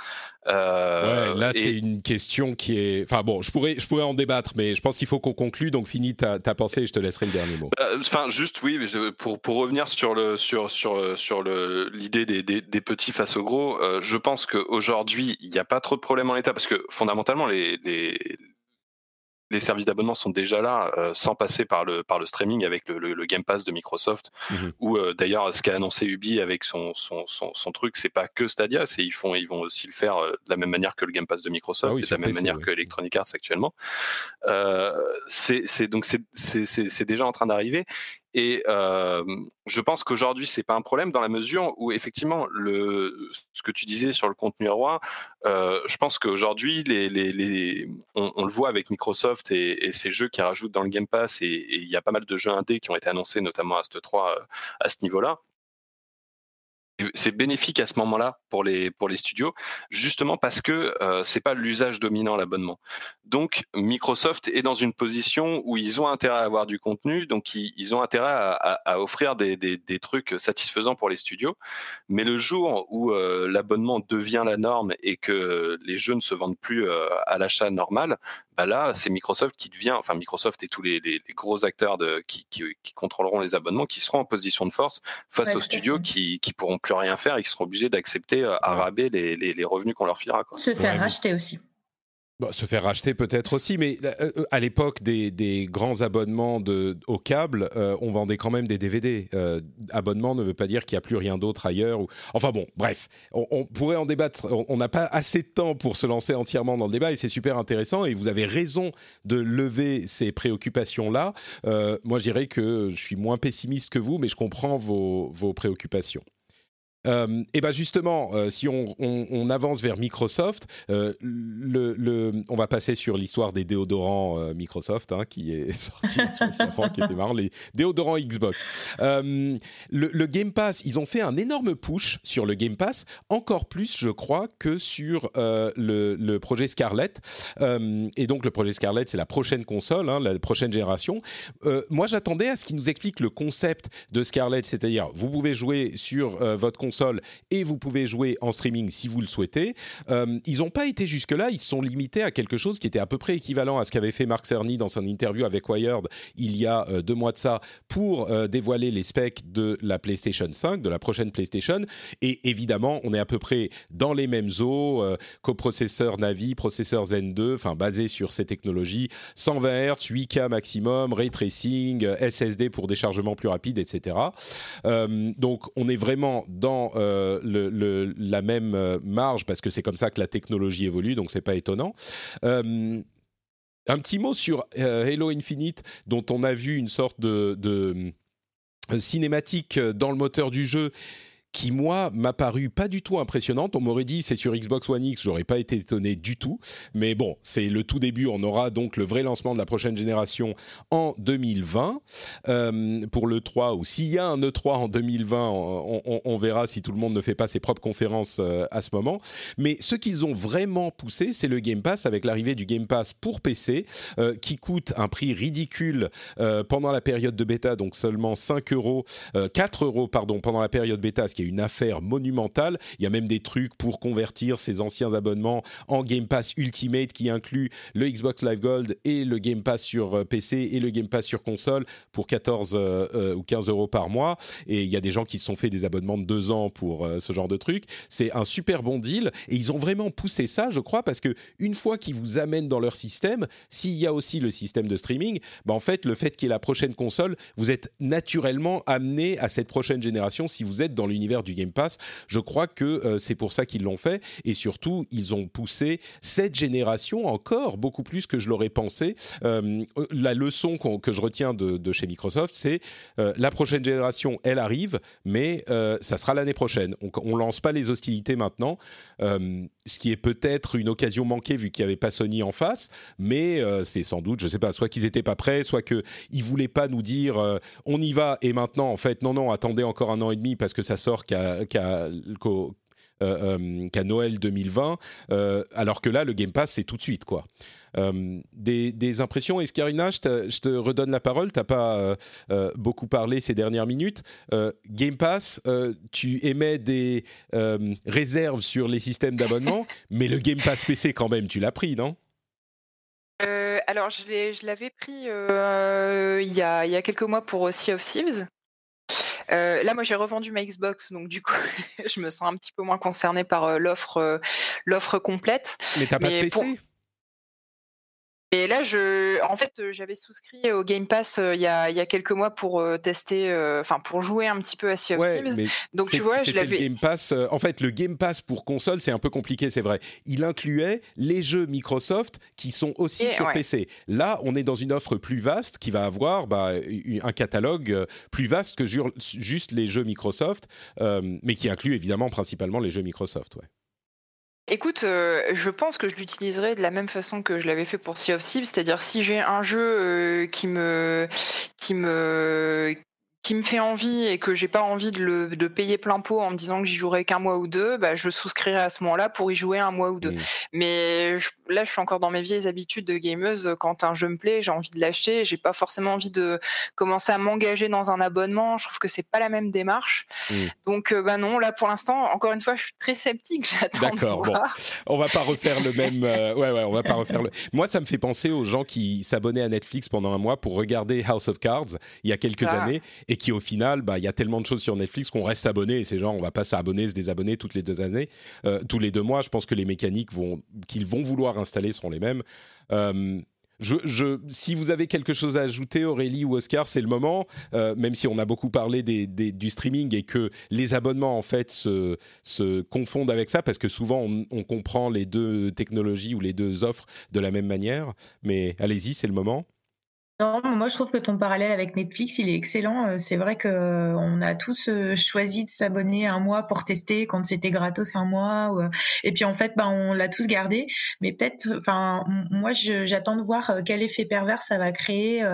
Euh, ouais, là, c'est une question qui est. Enfin bon, je pourrais, je pourrais en débattre, mais je pense qu'il faut qu'on conclue. Donc, finis ta, ta, pensée et je te laisserai le dernier mot. Bah, enfin, juste oui, pour pour revenir sur le sur sur sur le l'idée des, des, petits face aux gros, je pense qu'aujourd'hui il n'y a pas trop de problèmes en l'état parce que fondamentalement, les, les services d'abonnement sont déjà là, sans passer par le, par le streaming avec le, Game Pass de Microsoft, mmh ou d'ailleurs ce qu'a annoncé Ubi avec son, son, son, truc, c'est pas que Stadia, c'est ils, font, ils vont aussi le faire de la même manière que le Game Pass de Microsoft, ah et de la même manière que Electronic Arts actuellement. c'est donc c'est déjà en train d'arriver. Et je pense qu'aujourd'hui, c'est pas un problème dans la mesure où effectivement, le, ce que tu disais sur le contenu roi, je pense qu'aujourd'hui, on, le voit avec Microsoft et, ces jeux qui rajoutent dans le Game Pass, et il y a pas mal de jeux indés qui ont été annoncés, notamment Ast 3 à ce niveau-là c'est bénéfique à ce moment-là pour les pour les studios, justement parce que euh, c'est pas l'usage dominant l'abonnement. Donc Microsoft est dans une position où ils ont intérêt à avoir du contenu, donc ils, ont intérêt à, offrir des, des, trucs satisfaisants pour les studios. Mais le jour où euh, l'abonnement devient la norme et que les jeux ne se vendent plus euh, à l'achat normal, bah là c'est Microsoft qui devient, enfin Microsoft et tous les, les, gros acteurs de, qui, qui, qui, contrôleront les abonnements, qui seront en position de force face aux studios qui, qui pourront plus rien faire et qui seront obligés d'accepter euh, à raber les, les, revenus qu'on leur filera. Quoi. Se faire racheter aussi se faire racheter peut-être aussi, mais euh, euh, à l'époque des, grands abonnements de, au câble, euh, on vendait quand même des DVD. abonnement ne veut pas dire qu'il n'y a plus rien d'autre ailleurs. Ou... Enfin bon, bref, on, pourrait en débattre. On n'a pas assez de temps pour se lancer entièrement dans le débat et c'est super intéressant et vous avez raison de lever ces préoccupations-là. moi, je dirais que je suis moins pessimiste que vous, mais je comprends vos, vos préoccupations. Euh, et ben justement, euh, si on, avance vers Microsoft, euh, on va passer sur l'histoire des déodorants Microsoft, hein, qui est sorti enfant les déodorants Xbox. Le, Game Pass, ils ont fait un énorme push sur le Game Pass, encore plus, je crois, que sur le, projet Scarlett. et donc le projet Scarlett, c'est la prochaine console, hein, la prochaine génération. moi, j'attendais à ce qu'ils nous expliquent le concept de Scarlett, c'est-à-dire vous pouvez jouer sur votre console et vous pouvez jouer en streaming si vous le souhaitez. Euh, ils n'ont pas été jusque-là, ils se sont limités à quelque chose qui était à peu près équivalent à ce qu'avait fait Mark Cerny dans son interview avec Wired il y a euh, deux mois de ça pour euh, dévoiler les specs de la PlayStation 5, de la prochaine PlayStation. Et évidemment, on est à peu près dans les mêmes eaux, coprocesseur Navi, processeur Zen 2, enfin basé sur ces technologies, 120 Hz, 8K maximum, ray tracing, SSD pour déchargement plus rapide, etc. donc on est vraiment dans euh, la même euh, marge parce que c'est comme ça que la technologie évolue, donc c'est pas étonnant. Euh, un petit mot sur Halo Infinite, dont on a vu une sorte de cinématique dans le moteur du jeu qui moi m'a paru pas du tout impressionnante. On m'aurait dit c'est sur Xbox One X, j'aurais pas été étonné du tout. Mais bon, c'est le tout début. On aura donc le vrai lancement de la prochaine génération en 2020 euh, pour le 3 ou s'il y a un E3 en 2020, on, verra si tout le monde ne fait pas ses propres conférences euh, à ce moment. Mais ce qu'ils ont vraiment poussé, c'est le Game Pass avec l'arrivée du Game Pass pour PC euh, qui coûte un prix ridicule pendant la période de bêta, donc seulement 5 euros, 4 euros pardon pendant la période bêta, ce qui est une affaire monumentale. Il y a même des trucs pour convertir ces anciens abonnements en Game Pass Ultimate qui inclut le Xbox Live Gold et le Game Pass sur euh, PC et le Game Pass sur console pour 14 euh, euh, ou 15 euros par mois. Et il y a des gens qui se sont fait des abonnements de deux ans pour ce genre de trucs. C'est un super bon deal et ils ont vraiment poussé ça, je crois, parce que une fois qu'ils vous amènent dans leur système, s'il y a aussi le système de streaming, bah en fait, le fait qu'il y ait la prochaine console, vous êtes naturellement amené à cette prochaine génération si vous êtes dans l'univers du Game Pass. Je crois que euh, c'est pour ça qu'ils l'ont fait. Et surtout, ils ont poussé cette génération encore beaucoup plus que je l'aurais pensé. Euh, la leçon que je retiens de, chez Microsoft, c'est euh, la prochaine génération, elle arrive, mais ça sera l'année prochaine. On, ne lance pas les hostilités maintenant, ce qui est peut-être une occasion manquée vu qu'il n'y avait pas Sony en face, mais c'est sans doute, je sais pas, soit qu'ils n'étaient pas prêts, soit qu'ils voulaient pas nous dire on y va et maintenant en fait non non attendez encore un an et demi parce que ça sort qu'à euh, euh, Noël 2020, euh, alors que là, le Game Pass, c'est tout de suite. quoi. des, impressions, Escarina, je je te redonne la parole, tu n'as pas beaucoup parlé ces dernières minutes. Game Pass, tu émets des réserves sur les systèmes d'abonnement, mais le Game Pass PC, quand même, tu l'as pris, non? Alors, je l'avais pris il y, a, y, a, quelques mois pour Sea of Thieves. Euh, là, moi, j'ai revendu ma Xbox, donc du coup, je me sens un petit peu moins concernée par euh, l'offre, euh, l'offre complète. Mais t'as pas de PC Et là, je, en fait, j'avais souscrit au Game Pass il y, a, il y a quelques mois pour tester, enfin pour jouer un petit peu à Sea of Thieves. Donc tu vois, je l'avais. Game Pass. en fait, le Game Pass pour console, c'est un peu compliqué, c'est vrai. Il incluait les jeux Microsoft qui sont aussi sur PC. Là, on est dans une offre plus vaste qui va avoir bah, un catalogue plus vaste que juste les jeux Microsoft, mais qui inclut évidemment principalement les jeux Microsoft. Ouais. Écoute, euh, je pense que je l'utiliserai de la même façon que je l'avais fait pour Sea of Thieves, c'est-à-dire si j'ai un jeu euh, qui me qui me qui me fait envie et que j'ai pas envie de le de payer plein pot en me disant que j'y jouerai qu'un mois ou deux, bah, je souscrirai à ce moment-là pour y jouer un mois ou deux. Mmh. Mais là, je suis encore dans mes vieilles habitudes de gameuse. Quand un jeu me plaît, j'ai envie de l'acheter. J'ai pas forcément envie de commencer à m'engager dans un abonnement. Je trouve que c'est pas la même démarche. Mmh. Donc, euh, bah non, là pour l'instant, encore une fois, je suis très sceptique. J'attends. D'accord. Bon, on va pas refaire le même. Euh, ouais, ouais, on va pas refaire le. Moi, ça me fait penser aux gens qui s'abonnaient à Netflix pendant un mois pour regarder House of Cards il y a quelques ah. années et qui au final, bah, il y a tellement de choses sur Netflix qu'on reste abonné. Et ces gens, on va pas s'abonner, se désabonner toutes les deux années, euh, tous les deux mois. Je pense que les mécaniques vont, qu'ils vont vouloir installer seront les mêmes. Euh, je, si vous avez quelque chose à ajouter, Aurélie ou Oscar, c'est le moment. Euh, même si on a beaucoup parlé des, du streaming et que les abonnements en fait se, se confondent avec ça, parce que souvent on, comprend les deux technologies ou les deux offres de la même manière. Mais allez-y, c'est le moment. Non, moi je trouve que ton parallèle avec Netflix, il est excellent. Euh, c'est vrai que euh, on a tous euh, choisi de s'abonner un mois pour tester quand c'était gratos un mois. Et puis en fait, bah, on l'a tous gardé. Mais peut-être, enfin, moi j'attends de voir quel effet pervers ça va créer.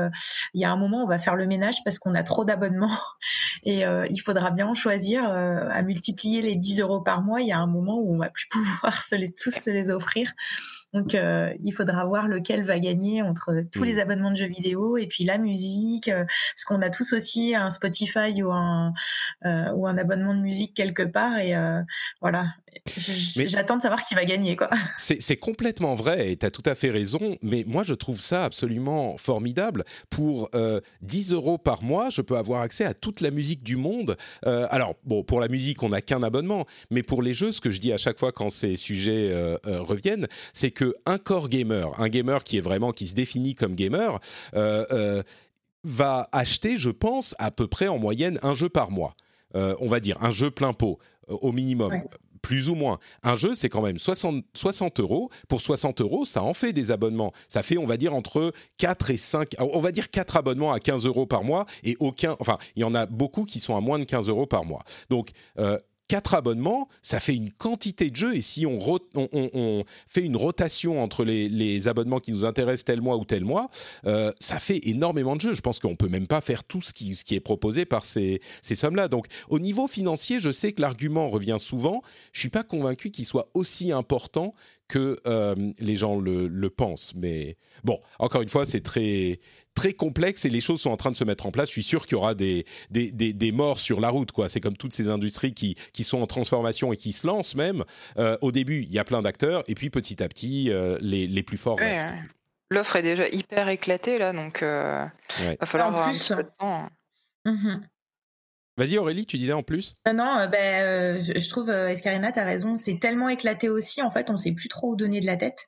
Il y a un moment, on va faire le ménage parce qu'on a trop d'abonnements et il faudra bien choisir à multiplier les 10 euros par mois. Il y a un moment où on va plus pouvoir tous se les offrir. Donc, euh, il faudra voir lequel va gagner entre tous les mmh. abonnements de jeux vidéo et puis la musique, euh, parce qu'on a tous aussi un Spotify ou un, euh, ou un abonnement de musique quelque part. Et voilà, j'attends de savoir qui va gagner. quoi. C'est complètement vrai et tu as tout à fait raison, mais moi, je trouve ça absolument formidable. Pour 10 euros par mois, je peux avoir accès à toute la musique du monde. alors, bon, pour la musique, on n'a qu'un abonnement, mais pour les jeux, ce que je dis à chaque fois quand ces sujets reviennent, c'est que un core gamer, un gamer qui est vraiment qui se définit comme gamer, euh, euh, va acheter, je pense, à peu près en moyenne un jeu par mois. Euh, on va dire un jeu plein pot au minimum. Plus ou moins. Un jeu, c'est quand même 60, 60, euros. Pour 60 euros, ça en fait des abonnements. Ça fait, on va dire, entre 4 et 5, on va dire 4 abonnements à 15 euros par mois et aucun, enfin, il y en a beaucoup qui sont à moins de 15 euros par mois. Donc, quatre abonnements, ça fait une quantité de jeux. Et si on, on, fait une rotation entre les, abonnements qui nous intéressent tel mois ou tel mois, euh, ça fait énormément de jeux. Je pense qu'on peut même pas faire tout ce qui, est proposé par ces, sommes-là. Donc, au niveau financier, je sais que l'argument revient souvent. Je suis pas convaincu qu'il soit aussi important que euh, les gens le, pensent. Mais bon, encore une fois, c'est très très complexe et les choses sont en train de se mettre en place. Je suis sûr qu'il y aura des, des, des, morts sur la route. quoi. C'est comme toutes ces industries qui, qui sont en transformation et qui se lancent même. Euh, au début, il y a plein d'acteurs et puis petit à petit, euh, les, les, plus forts restent. L'offre est déjà hyper éclatée là, donc il va falloir avoir un petit peu de temps. Mmh Vas-y Aurélie, tu disais en plus Non, non euh, ben, euh, je, trouve, euh, Escarina, tu as raison, c'est tellement éclaté aussi, en fait, on sait plus trop où donner de la tête.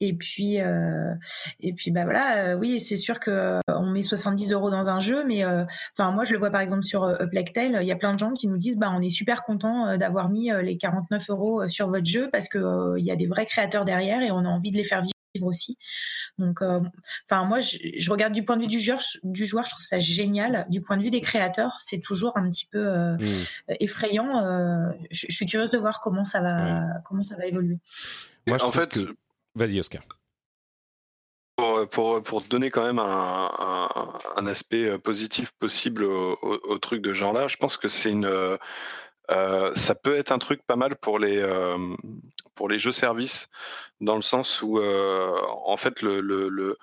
Et puis, et puis bah voilà, oui, c'est sûr que on met 70 euros dans un jeu, mais enfin moi je le vois par exemple sur Uplectail, il y a plein de gens qui nous disent bah on est super content d'avoir mis les 49 euros sur votre jeu parce que il y a des vrais créateurs derrière et on a envie de les faire vivre aussi. Donc, euh, enfin, moi, je, regarde du point de vue du joueur, du joueur, je trouve ça génial. Du point de vue des créateurs, c'est toujours un petit peu euh, mmh. effrayant. Euh, je, suis curieuse de voir comment ça va, comment ça va évoluer. Moi, je en fait, vas-y, Oscar. Pour, pour, pour, donner quand même un, un, aspect positif possible au, au, truc de genre-là, je pense que c'est une euh, ça peut être un truc pas mal pour les euh, pour les jeux services dans le sens où euh, en fait le, le, le,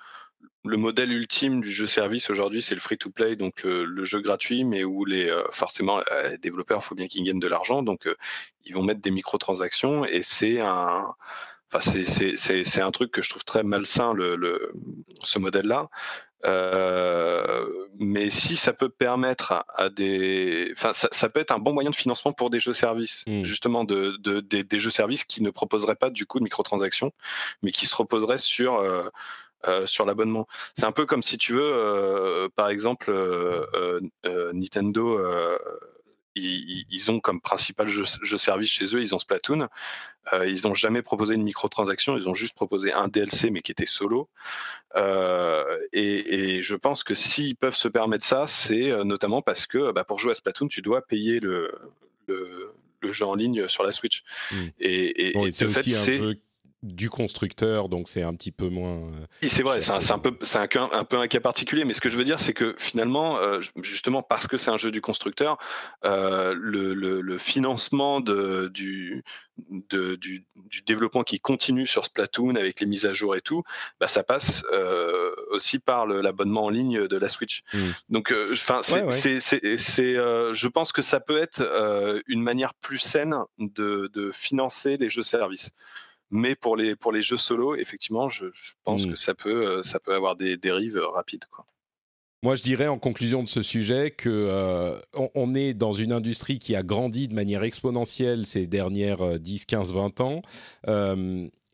le, modèle ultime du jeu service aujourd'hui c'est le free to play donc le, jeu gratuit mais où les forcément les développeurs faut bien qu'ils gagnent de l'argent donc ils vont mettre des microtransactions et c'est un Enfin, c'est un truc que je trouve très malsain, le, le ce modèle-là. Euh, mais si ça peut permettre à, des, enfin, ça, peut être un bon moyen de financement pour des jeux services, mmh. justement, de, de des, jeux services qui ne proposeraient pas du coup de microtransactions, mais qui se reposeraient sur euh, sur l'abonnement. C'est un peu comme si tu veux, par exemple, Nintendo ils, ont comme principal jeu, service chez eux, ils ont Splatoon. Euh, ils n'ont jamais proposé une microtransaction, ils ont juste proposé un DLC, mais qui était solo. Euh, et, je pense que s'ils peuvent se permettre ça, c'est euh, notamment parce que bah, pour jouer à Splatoon, tu dois payer le, le, jeu en ligne sur la Switch. Hmm. Et, c'est aussi un jeu du constructeur, donc c'est un petit peu moins. Euh, c'est vrai, c'est un, peu, c'est un, un, peu un cas particulier, mais ce que je veux dire, c'est que finalement, euh, justement parce que c'est un jeu du constructeur, euh, le, le, financement de, du, de, du, du, développement qui continue sur Splatoon avec les mises à jour et tout, bah, ça passe aussi par l'abonnement en ligne de la Switch. Donc, enfin, c'est, je pense que ça peut être une manière plus saine de, de financer les jeux services. Mais pour les, pour les jeux solo, effectivement, je, pense mmh. que ça peut, euh, ça peut avoir des dérives euh, rapides. Quoi. Moi, je dirais en conclusion de ce sujet que euh, on, est dans une industrie qui a grandi de manière exponentielle ces dernières 10, 15, 20 ans.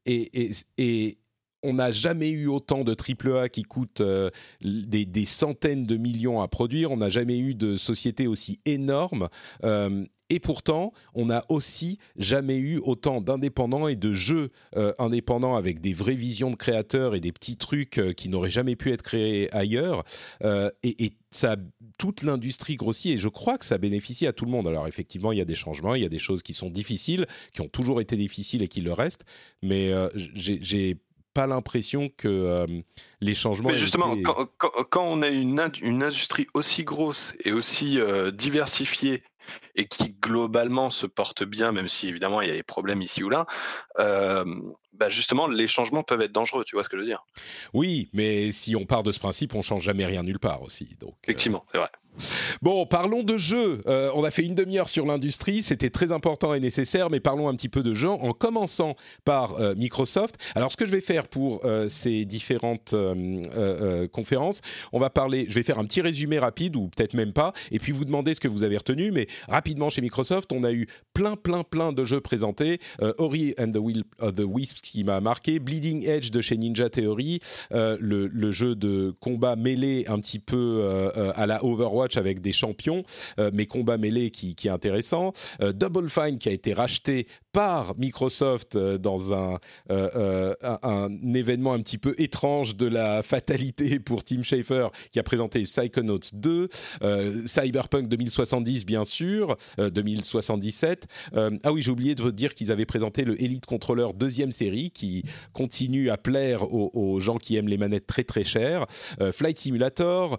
et, et, on n'a jamais eu autant de AAA qui coûtent des, des, centaines de millions à produire. On n'a jamais eu de société aussi énorme. Et pourtant, on n'a aussi jamais eu autant d'indépendants et de jeux euh, indépendants avec des vraies visions de créateurs et des petits trucs euh, qui n'auraient jamais pu être créés ailleurs. Euh, et, ça, toute l'industrie grossit et je crois que ça bénéficie à tout le monde. Alors effectivement, il y a des changements, il y a des choses qui sont difficiles, qui ont toujours été difficiles et qui le restent. Mais j'ai pas l'impression que les changements. Mais justement, quand, on a une, industrie aussi grosse et aussi diversifiée et qui globalement se porte bien, même si évidemment il y a des problèmes ici ou là, euh, bah justement les changements peuvent être dangereux, tu vois ce que je veux dire? Oui, mais si on part de ce principe, on change jamais rien nulle part aussi. Donc, euh, Effectivement, c'est vrai. Bon, parlons de jeux. Euh, on a fait une demi-heure sur l'industrie, c'était très important et nécessaire, mais parlons un petit peu de jeux en commençant par euh, Microsoft. Alors, ce que je vais faire pour euh, ces différentes conférences, on va parler, je vais faire un petit résumé rapide ou peut-être même pas, et puis vous demander ce que vous avez retenu. Mais rapidement, chez Microsoft, on a eu plein, plein, plein de jeux présentés. Ori and the Will of the Wisps qui m'a marqué, Bleeding Edge de chez Ninja Theory, le, le, jeu de combat mêlé un petit peu à la Overwatch avec des champions, euh, mais combat mêlé qui, qui est intéressant. Euh, Double Fine qui a été racheté par Microsoft euh, dans un, un, événement un petit peu étrange de la fatalité pour Tim Schafer qui a présenté Psychonauts 2, Cyberpunk 2070 bien sûr, 2077. ah oui, j'ai oublié de dire qu'ils avaient présenté le Elite Controller deuxième série qui continue à plaire aux, aux gens qui aiment les manettes très très chères. Flight Simulator,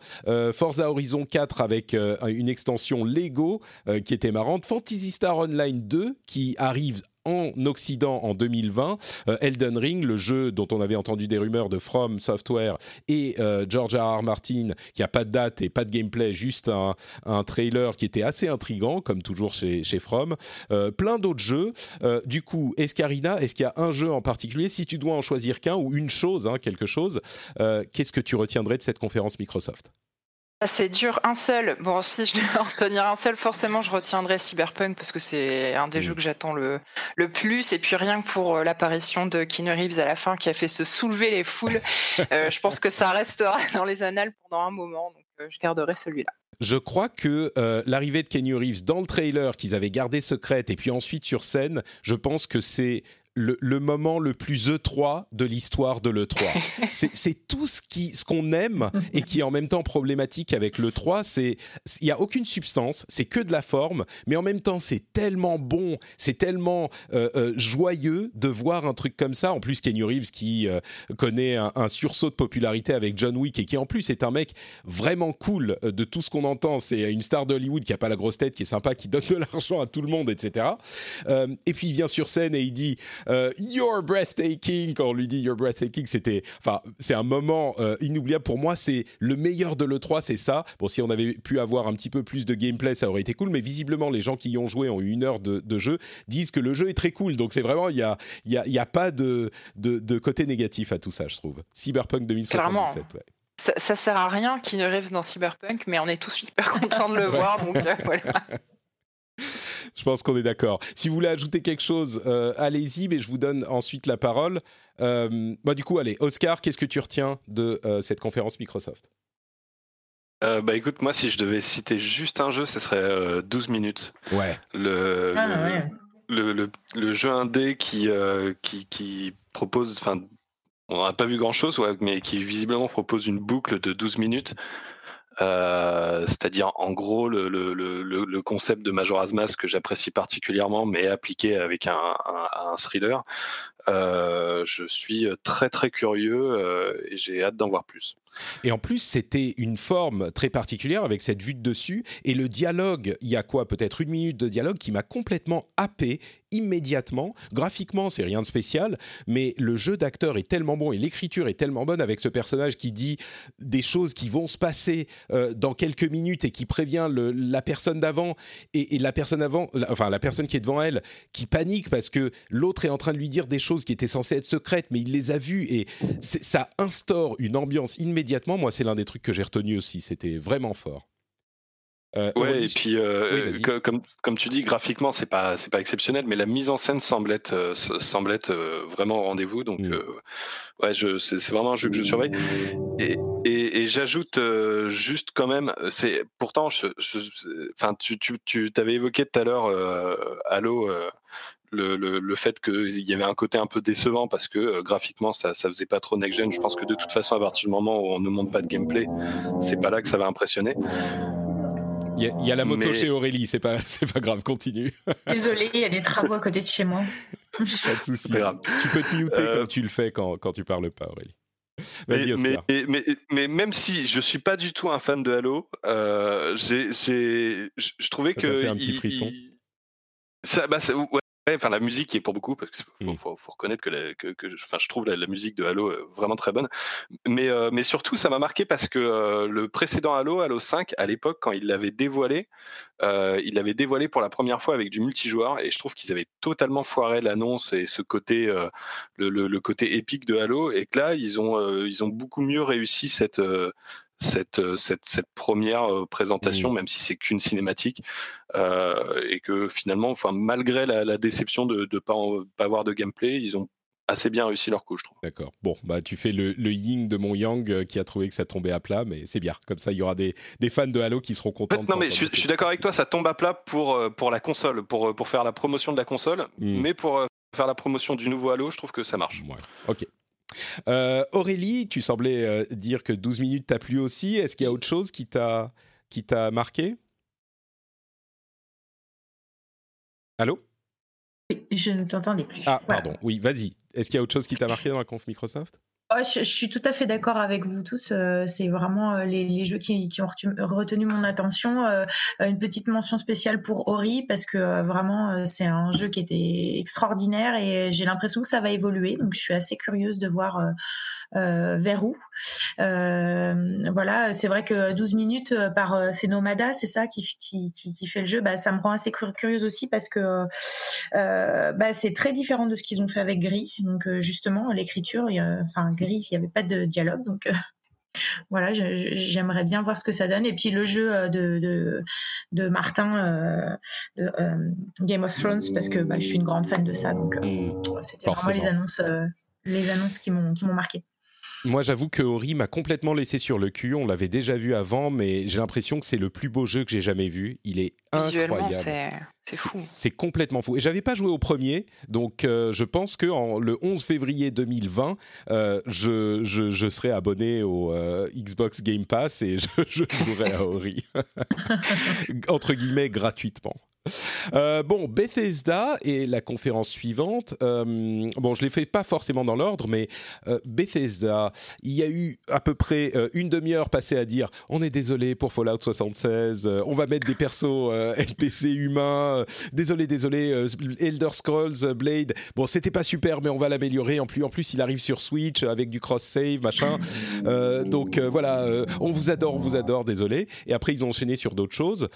Forza Horizon 4 avec euh, une extension Lego euh, qui était marrante. Fantasy Star Online 2 qui arrive en Occident en 2020. Euh, Elden Ring, le jeu dont on avait entendu des rumeurs de From Software et George R. Martin, qui a pas de date et pas de gameplay, juste un, trailer qui était assez intrigant, comme toujours chez, From. plein d'autres jeux. du coup, Escarina, est-ce qu'il y a un jeu en particulier? Si tu dois en choisir qu'un ou une chose, hein, quelque chose, qu'est-ce que tu retiendrais de cette conférence Microsoft? C'est dur, un seul. Bon, si je devais en retenir un seul, forcément, je retiendrai Cyberpunk parce que c'est un des jeux que j'attends le, le plus. Et puis rien que pour euh, l'apparition de Keanu Reeves à la fin qui a fait se soulever les foules, euh, je pense que ça restera dans les annales pendant un moment. Donc, euh, je garderai celui-là. Je crois que l'arrivée de Kenny Reeves dans le trailer qu'ils avaient gardé secrète et puis ensuite sur scène, je pense que c'est le, moment le plus E3 de l'histoire de l'E3. c'est tout ce qu'on ce qu'on aime et qui est en même temps problématique avec l'E3. C'est Il n'y a aucune substance, c'est que de la forme, mais en même temps, c'est tellement bon, c'est tellement euh, euh, joyeux de voir un truc comme ça. En plus, Kenny Reeves qui euh, connaît un, sursaut de popularité avec John Wick et qui en plus est un mec vraiment cool de tout ce qu'on entend. C'est une star d'Hollywood qui a pas la grosse tête, qui est sympa, qui donne de l'argent à tout le monde, etc. et puis il vient sur scène et il dit euh, You're breathtaking. Quand on lui dit You're breathtaking, c'était, enfin, c'est un moment euh, inoubliable pour moi. C'est le meilleur de l'E3, c'est ça. Bon, si on avait pu avoir un petit peu plus de gameplay, ça aurait été cool. Mais visiblement, les gens qui y ont joué ont eu une heure de, jeu, disent que le jeu est très cool. Donc c'est vraiment, il y a, y, a, y a pas de, de, côté négatif à tout ça, je trouve. Cyberpunk 2077, ouais. Ça, ça, sert à rien qu'il ne rêve dans Cyberpunk, mais on est tous hyper contents de le voir, donc euh, voilà. Je pense qu'on est d'accord. Si vous voulez ajouter quelque chose, euh, allez-y, mais je vous donne ensuite la parole. Euh, bah, du coup, allez, Oscar, qu'est-ce que tu retiens de euh, cette conférence Microsoft? Bah écoute, moi si je devais citer juste un jeu, ce serait 12 minutes. Ouais. Le, ah, le, le, le, jeu indé qui, qui, qui propose, enfin, on n'a pas vu grand chose, ouais, mais qui visiblement propose une boucle de 12 minutes euh, c'est-à-dire en gros le, concept de Majora's Mask que j'apprécie particulièrement, mais appliqué avec un, un, un thriller. Euh, je suis très très curieux euh, et j'ai hâte d'en voir plus. Et en plus, c'était une forme très particulière avec cette vue de dessus. Et le dialogue, il y a quoi Peut-être une minute de dialogue qui m'a complètement happé immédiatement. Graphiquement, c'est rien de spécial, mais le jeu d'acteur est tellement bon et l'écriture est tellement bonne avec ce personnage qui dit des choses qui vont se passer euh, dans quelques minutes et qui prévient la personne d'avant et, et, la personne avant, enfin la personne qui est devant elle, qui panique parce que l'autre est en train de lui dire des choses qui étaient censées être secrètes, mais il les a vues et ça instaure une ambiance immédiate immédiatement, moi, c'est l'un des trucs que j'ai retenu aussi. C'était vraiment fort. Euh, ouais, et puis euh, comme, comme tu dis, graphiquement c'est pas c'est pas exceptionnel, mais la mise en scène semble être euh, semble être vraiment au rendez-vous. Donc mm. ouais, c'est vraiment un jeu que je surveille. Et, et, j'ajoute juste quand même, c'est pourtant, je, tu tu tu t'avais évoqué tout à l'heure Halo. Le, le, le, fait qu'il y avait un côté un peu décevant parce que graphiquement ça, ça faisait pas trop next-gen. Je pense que de toute façon, à partir du moment où on ne montre pas de gameplay, c'est pas là que ça va impressionner. Il y, a la moto chez Aurélie, c'est pas, c'est pas grave, continue. Désolé, il y a des travaux à côté de chez moi. pas de souci. Tu peux te muter euh, comme tu le fais quand, quand tu parles pas, Aurélie. Mais, mais, mais, mais, même si je suis pas du tout un fan de Halo, euh, j'ai, je trouvais ça que. fait un petit frisson. Ça, bah, ouais, enfin la musique est pour beaucoup parce qu'il faut, mmh. faut, reconnaître que, que, que enfin, je trouve la, la, musique de Halo euh, vraiment très bonne. Mais, euh, mais surtout, ça m'a marqué parce que euh, le précédent Halo, Halo 5, à l'époque, quand il l'avait dévoilé, euh, il l'avait dévoilé pour la première fois avec du multijoueur et je trouve qu'ils avaient totalement foiré l'annonce et ce côté, le, le, le, côté épique de Halo et que là, ils ont, ils ont beaucoup mieux réussi cette cette, euh, cette, cette première euh, présentation, mmh. même si c'est qu'une cinématique, euh, et que finalement, enfin, malgré la, la déception de ne pas, pas avoir de gameplay, ils ont assez bien réussi leur coup, je trouve. D'accord. Bon, bah tu fais le, le yin de mon yang qui a trouvé que ça tombait à plat, mais c'est bien. Comme ça, il y aura des, des, fans de Halo qui seront contents. non, mais je, je suis d'accord avec toi, ça tombe à plat pour, pour la console, pour, pour faire la promotion de la console, mmh. mais pour faire la promotion du nouveau Halo, je trouve que ça marche. Ouais. Ok. Euh, Aurélie, tu semblais euh, dire que 12 minutes t'a plu aussi. Est-ce qu'il y a autre chose qui t'a, qui t'a marqué? Allô? Je ne t'entendais plus. Ah, pardon. Oui, vas-y. Est-ce qu'il y a autre chose qui t'a marqué dans la conf Microsoft? Oh, je, suis tout à fait d'accord avec vous tous. Euh, c'est vraiment euh, les, jeux qui, ont retenu mon attention. Euh, une petite mention spéciale pour Ori parce que vraiment c'est un jeu qui était extraordinaire et j'ai l'impression que ça va évoluer. Donc je suis assez curieuse de voir euh, vers où. Euh, voilà, c'est vrai que 12 minutes euh, par c'est Nomada, c'est ça qui, qui, qui, fait le jeu. Bah, ça me rend assez curieuse aussi parce que bah, c'est très différent de ce qu'ils ont fait avec Gris. Donc justement, l'écriture, enfin Gris, il n'y avait pas de dialogue, donc voilà, j'aimerais bien voir ce que ça donne. Et puis le jeu de, de, de Martin de Game of Thrones, parce que bah, je suis une grande fan de ça. Donc mmh. c'était vraiment les annonces, les annonces qui m'ont marqué. Moi, j'avoue que Ori m'a complètement laissé sur le cul. On l'avait déjà vu avant, mais j'ai l'impression que c'est le plus beau jeu que j'ai jamais vu. Il est incroyable. c'est fou. C'est complètement fou. Et j'avais pas joué au premier, donc euh, je pense que en, le 11 février 2020, euh, je, je, je, serai abonné au euh, Xbox Game Pass et je, je jouerai à Ori entre guillemets gratuitement. Euh, bon, Bethesda et la conférence suivante. Euh, bon, je les fais pas forcément dans l'ordre, mais euh, Bethesda, il y a eu à peu près une demi-heure passée à dire on est désolé pour Fallout 76, on va mettre des persos NPC humains, désolé, désolé, Elder Scrolls Blade. Bon, c'était pas super, mais on va l'améliorer. En plus, en plus, il arrive sur Switch avec du cross save, machin. donc voilà, on vous adore, on vous adore, désolé. Et après, ils ont enchaîné sur d'autres choses.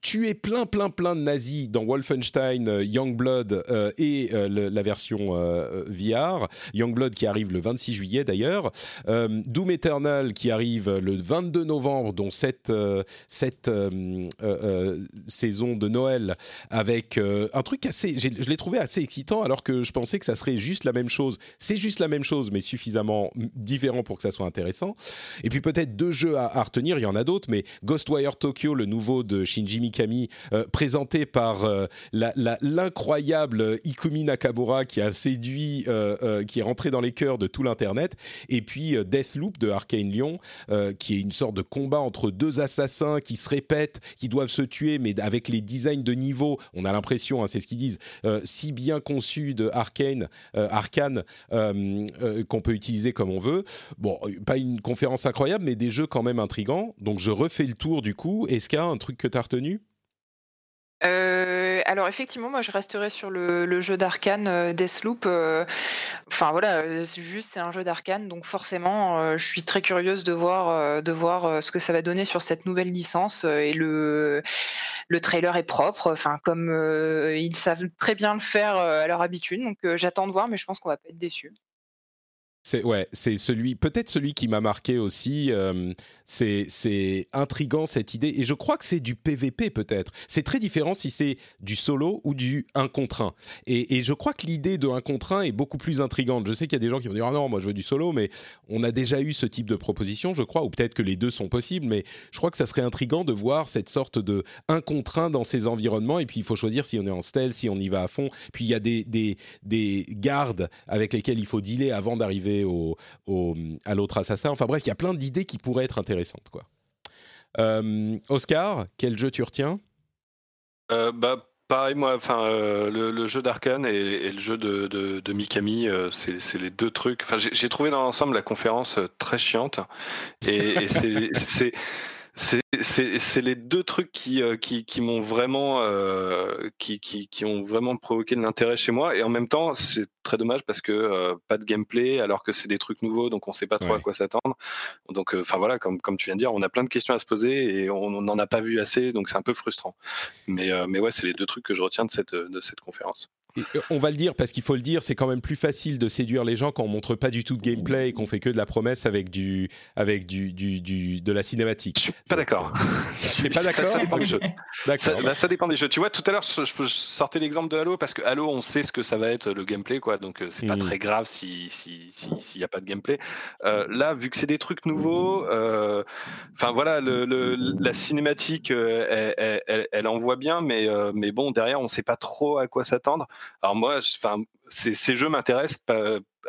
tu es plein, plein plein plein de nazis dans Wolfenstein Youngblood et la version VR. Youngblood qui arrive le 26 juillet d'ailleurs. Doom Eternal qui arrive le 22 novembre, dont cette, cette saison de Noël avec un truc assez, je l'ai trouvé assez excitant alors que je pensais que ça serait juste la même chose. C'est juste la même chose, mais suffisamment différent pour que ça soit intéressant. Et puis peut-être deux jeux à, retenir, il y en a d'autres, mais Ghostwire Tokyo, le nouveau de Shinji Mikami, euh, présenté par euh, l'incroyable Ikumi Nakamura qui a séduit, euh, qui est rentré dans les cœurs de tout l'internet, et puis Deathloop de Arkane Lyon, qui est une sorte de combat entre deux assassins qui se répètent, qui doivent se tuer, mais avec les designs de niveau, on a l'impression, hein, c'est ce qu'ils disent, si bien conçus de Arkane, Arkane qu'on peut utiliser comme on veut. Bon, pas une conférence incroyable, mais des jeux quand même intrigants. Donc je refais le tour du coup. Est-ce qu'il y a un truc que tu as retenu? Euh, alors effectivement, moi je resterai sur le, jeu d'Arkane euh, Deathloop. Euh, enfin voilà, c'est juste c'est un jeu d'Arkane, donc forcément, je suis très curieuse de voir de voir ce que ça va donner sur cette nouvelle licence. et le le trailer est propre, enfin comme ils savent très bien le faire à leur habitude. Donc j'attends de voir, mais je pense qu'on va pas être déçus. C'est ouais, c'est celui, peut-être celui qui m'a marqué aussi. Euh, c'est intrigant cette idée, et je crois que c'est du PVP peut-être. C'est très différent si c'est du solo ou du 1 contre 1. Et, et je crois que l'idée de 1 contre 1 est beaucoup plus intrigante. Je sais qu'il y a des gens qui vont dire ah non, moi je veux du solo, mais on a déjà eu ce type de proposition, je crois, ou peut-être que les deux sont possibles. Mais je crois que ça serait intrigant de voir cette sorte de 1 contre 1 dans ces environnements. Et puis il faut choisir si on est en stealth, si on y va à fond. Puis il y a des des, des gardes avec lesquels il faut dealer avant d'arriver au, à l'autre assassin. Enfin bref, il y a plein d'idées qui pourraient être intéressantes. Quoi. Euh, Oscar, quel jeu tu retiens? Euh, bah, Pareil, moi, enfin, euh, le, jeu d'Arkane et, le jeu de, de, Mikami, c'est les deux trucs. Enfin, j'ai trouvé dans l'ensemble la conférence très chiante et, et c'est c'est les deux trucs qui, euh, qui, qui m'ont vraiment, euh, qui, qui, qui, ont vraiment provoqué de l'intérêt chez moi. Et en même temps, c'est très dommage parce que euh, pas de gameplay, alors que c'est des trucs nouveaux, donc on sait pas trop à quoi s'attendre. Donc, enfin voilà, comme, comme tu viens de dire, on a plein de questions à se poser et on n'en a pas vu assez, donc c'est un peu frustrant. Mais, mais ouais, c'est les deux trucs que je retiens de cette, de cette conférence. Euh, on va le dire parce qu'il faut le dire, c'est quand même plus facile de séduire les gens quand on montre pas du tout de gameplay et qu'on fait que de la promesse avec du avec du, du, du de la cinématique. Je suis pas d'accord. T'es pas d'accord ça, dépend des jeux. Ça, bah, ça, dépend des jeux. Tu vois, tout à l'heure, je, je, sortais l'exemple de Halo parce que Halo, on sait ce que ça va être le gameplay, quoi. Donc euh, c'est pas hmm. très grave si s'il si, y a pas de gameplay. Euh, là, vu que c'est des trucs nouveaux, euh, enfin voilà, le, le, la cinématique, elle, elle, elle, elle, envoie bien, mais mais bon, derrière, on sait pas trop à quoi s'attendre. Alors moi, enfin, ces, jeux m'intéressent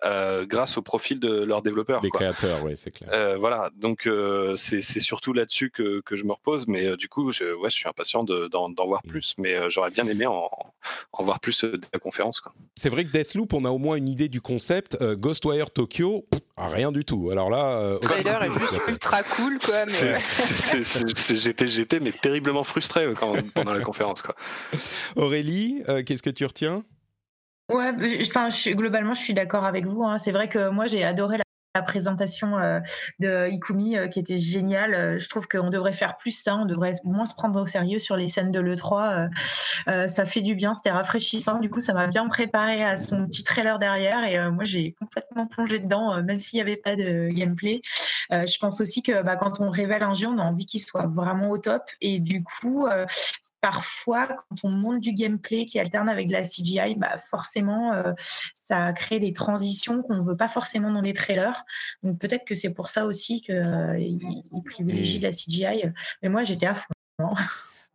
euh, grâce au profil de leurs développeurs. Des créateurs, oui, c'est clair. Euh, voilà, donc euh, c'est surtout là-dessus que, je me repose, mais du coup, je, ouais, je suis impatient d'en voir mm. plus, mais j'aurais bien aimé en, voir plus de la conférence. C'est vrai que Deathloop, on a au moins une idée du concept. Ghostwire Tokyo, rien du tout. Alors là, le trailer est juste ultra cool, quoi. J'étais mais terriblement frustré pendant la conférence, quoi. Aurélie, qu'est-ce que tu retiens? Ouais, enfin, globalement, je suis d'accord avec vous. Hein. C'est vrai que moi, j'ai adoré la, présentation euh, de Ikumi euh, qui était géniale. Euh, je trouve qu'on devrait faire plus ça, on devrait moins se prendre au sérieux sur les scènes de l'E3. ça fait du bien, c'était rafraîchissant. Du coup, ça m'a bien préparé à son petit trailer derrière et moi, j'ai complètement plongé dedans, même s'il n'y avait pas de gameplay. je pense aussi que bah, quand on révèle un jeu, on a envie qu'il soit vraiment au top et du coup, parfois, quand on monte du gameplay qui alterne avec de la CGI, bah forcément, euh, ça crée des transitions qu'on ne veut pas forcément dans les trailers. Donc peut-être que c'est pour ça aussi qu'ils euh, privilégient de la CGI. Mais moi, j'étais à fond.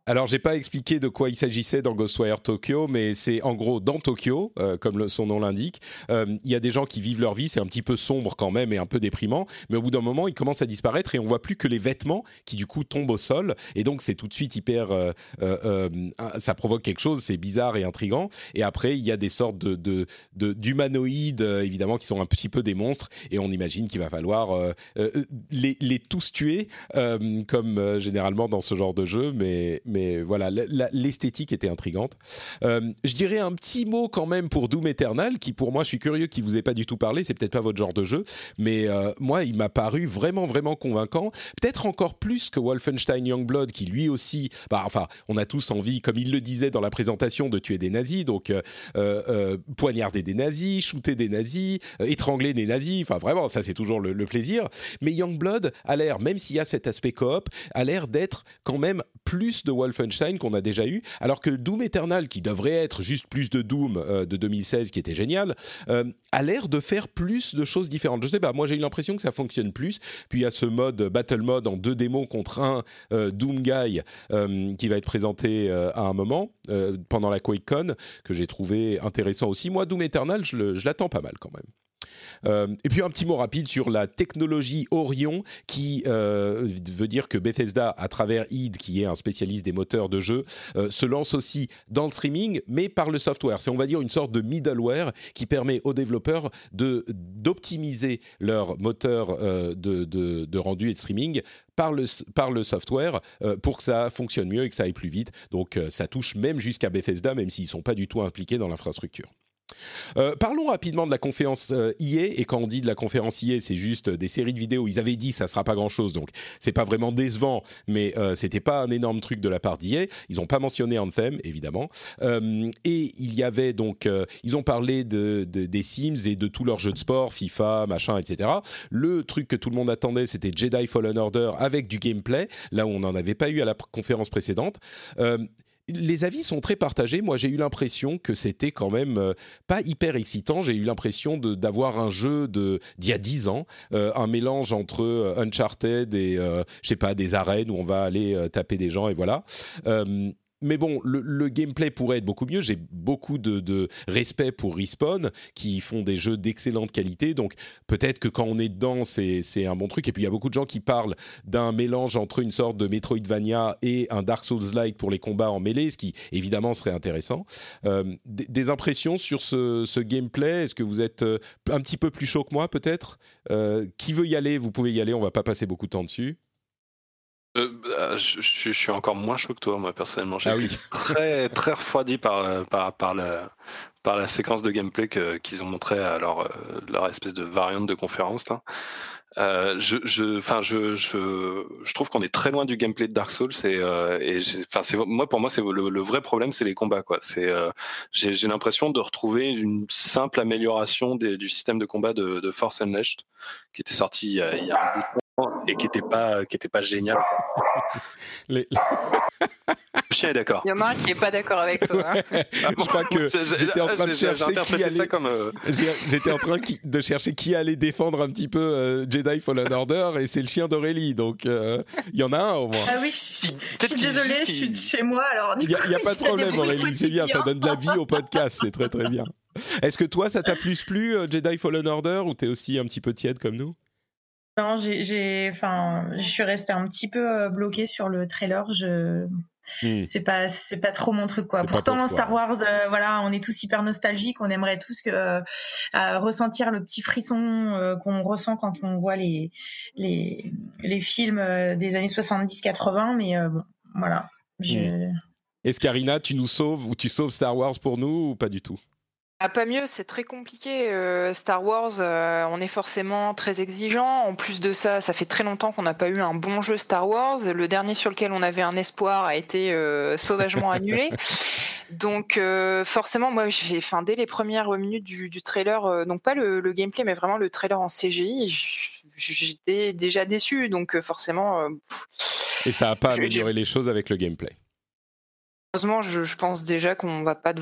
Alors, j'ai pas expliqué de quoi il s'agissait dans Ghostwire Tokyo, mais c'est en gros dans Tokyo, euh, comme son nom l'indique. Euh, il y a des gens qui vivent leur vie, c'est un petit peu sombre quand même et un peu déprimant, mais au bout d'un moment, ils commencent à disparaître et on voit plus que les vêtements qui du coup tombent au sol. Et donc, c'est tout de suite hyper, euh, ça provoque quelque chose, c'est bizarre et intrigant. Et après, il y a des sortes de d'humanoïdes évidemment qui sont un petit peu des monstres et on imagine qu'il va falloir les, tous tuer comme généralement dans ce genre de jeu, mais voilà, l'esthétique était intrigante. Euh, je dirais un petit mot quand même pour Doom Eternal, qui pour moi, je suis curieux qu'il vous ait pas du tout parlé. C'est peut-être pas votre genre de jeu, mais euh, moi, il m'a paru vraiment, vraiment convaincant. Peut-être encore plus que Wolfenstein Youngblood, qui lui aussi, bah, enfin, on a tous envie, comme il le disait dans la présentation, de tuer des nazis, donc euh, poignarder des nazis, shooter des nazis, étrangler des nazis. Enfin, vraiment, ça c'est toujours le, le plaisir. Mais Youngblood a l'air, même s'il y a cet aspect coop, a l'air d'être quand même plus de Wolfenstein qu'on a déjà eu, alors que Doom Eternal, qui devrait être juste plus de Doom euh, de 2016, qui était génial, euh, a l'air de faire plus de choses différentes. Je sais pas, moi j'ai eu l'impression que ça fonctionne plus. Puis il y a ce mode Battle Mode en deux démons contre un euh, Doom Guy qui va être présenté à un moment pendant la QuakeCon que j'ai trouvé intéressant aussi. Moi, Doom Eternal, je l'attends pas mal quand même. Euh, et puis un petit mot rapide sur la technologie Orion, qui euh, veut dire que Bethesda, à travers id, qui est un spécialiste des moteurs de jeu, euh, se lance aussi dans le streaming, mais par le software. C'est on va dire une sorte de middleware qui permet aux développeurs d'optimiser leur moteur de, de, rendu et de streaming par le, par le software pour que ça fonctionne mieux et que ça aille plus vite. Donc ça touche même jusqu'à Bethesda, même s'ils ne sont pas du tout impliqués dans l'infrastructure. Euh, parlons rapidement de la conférence euh, IA et quand on dit de la conférence IA, c'est juste des séries de vidéos. Ils avaient dit ça sera pas grand chose, donc c'est pas vraiment décevant, mais euh, c'était pas un énorme truc de la part d'IA. Ils ont pas mentionné Anthem évidemment, et il y avait donc ils ont parlé de, des Sims et de tous leurs jeux de sport, FIFA, machin, etc. Le truc que tout le monde attendait, c'était Jedi Fallen Order avec du gameplay, là où on n'en avait pas eu à la conférence précédente les avis sont très partagés. Moi, j'ai eu l'impression que c'était quand même euh, pas hyper excitant. J'ai eu l'impression d'avoir un jeu d'il y a dix ans, euh, un mélange entre euh, Uncharted et je sais pas des arènes où on va aller taper des gens et voilà mais bon, le, gameplay pourrait être beaucoup mieux. J'ai beaucoup de, respect pour Respawn, qui font des jeux d'excellente qualité. Donc peut-être que quand on est dedans, c'est un bon truc. Et puis il y a beaucoup de gens qui parlent d'un mélange entre une sorte de Metroidvania et un Dark Souls-like pour les combats en mêlée, ce qui évidemment serait intéressant. Euh, des, impressions sur ce, gameplay? Est-ce que vous êtes euh, un petit peu plus chaud que moi, peut-être? Euh, Qui veut y aller? Vous pouvez y aller. On va pas passer beaucoup de temps dessus. Euh, bah, je, suis encore moins chaud que toi, moi personnellement. J'ai ah été très très refroidi par euh, par par la par la séquence de gameplay qu'ils ont montré à leur euh, leur espèce de variante de conférence. je, je, enfin, je, je, je, trouve qu'on est très loin du gameplay de Dark Souls et, et enfin, c'est moi pour moi c'est le, vrai problème, c'est les combats quoi. C'est, j'ai l'impression de retrouver une simple amélioration des, du système de combat de, de Force Unleashed qui était sorti il y a, il y a un bout de et qui était pas qui était pas génial. Le chien est d'accord. Il y en a un qui est pas d'accord avec toi. Hein. je crois que j'étais en train de chercher qui allait. Euh, j'étais en train de chercher qui allait défendre un petit peu euh, Jedi Fallen Order et c'est le chien d'Aurélie. Donc euh, il y en a un au moins. Ah oui, je, suis désolée, je suis de chez moi alors. Il n'y a, pas de problème Aurélie, c'est bien, ça donne de la vie au podcast, c'est très très bien. Est-ce que toi ça t'a plus plu Jedi Fallen Order ou t'es aussi un petit peu tiède comme nous? Non, j'ai, enfin, je suis restée un petit peu euh, bloquée sur le trailer. Je, hmm. c'est pas, c'est pas trop mon truc quoi. Pourtant, Star Wars, euh, voilà, on est tous hyper nostalgiques. On aimerait tous que euh, ressentir le petit frisson qu'on ressent quand on voit les, les, les films des années 70-80. Mais bon, voilà. Hmm. Est-ce Karina, tu nous sauves ou tu sauves Star Wars pour nous ou pas du tout? Ah, pas mieux, c'est très compliqué. Euh, Star Wars, euh, on est forcément très exigeant. En plus de ça, ça fait très longtemps qu'on n'a pas eu un bon jeu Star Wars. Le dernier sur lequel on avait un espoir a été euh, sauvagement annulé. Donc forcément, moi, j'ai, enfin, dès les premières minutes du, trailer, donc pas le, gameplay, mais vraiment le trailer en CGI, j'étais déjà déçu. Donc forcément. Et ça n'a pas amélioré les choses avec le gameplay. Heureusement, je, je pense déjà qu'on va pas de,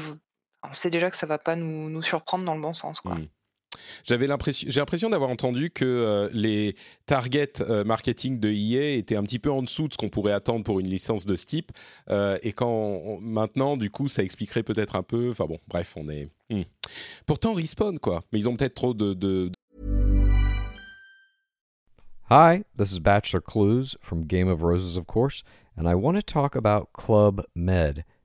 on sait déjà que ça va pas nous, nous surprendre dans le bon sens. Quoi. Hmm. J'avais l'impression, j'ai l'impression d'avoir entendu que euh, les targets euh, marketing de EA étaient un petit peu en dessous de ce qu'on pourrait attendre pour une licence de ce type. Euh, et quand maintenant, du coup, ça expliquerait peut-être un peu. Enfin bon, bref, on est. Hmm. Pourtant, respawn quoi. Mais ils ont peut-être trop de, de, Hi, this is Bachelor Clues from Game of Roses, of course, and I want to talk about Club Med.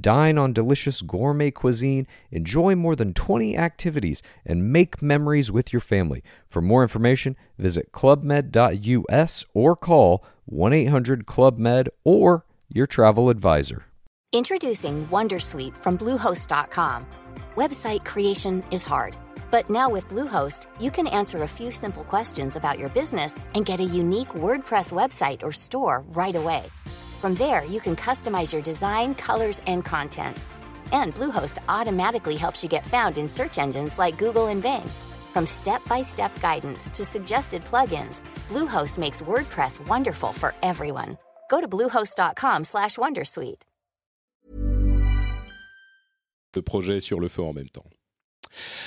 Dine on delicious gourmet cuisine, enjoy more than 20 activities, and make memories with your family. For more information, visit clubmed.us or call 1 800 Club Med or your travel advisor. Introducing Wondersuite from Bluehost.com. Website creation is hard, but now with Bluehost, you can answer a few simple questions about your business and get a unique WordPress website or store right away. From there, you can customize your design, colors, and content. And Bluehost automatically helps you get found in search engines like Google and Bing. From step-by-step guidance to suggested plugins, Bluehost makes WordPress wonderful for everyone. Go to bluehost.com/wondersuite. Le projet sur le feu en même temps.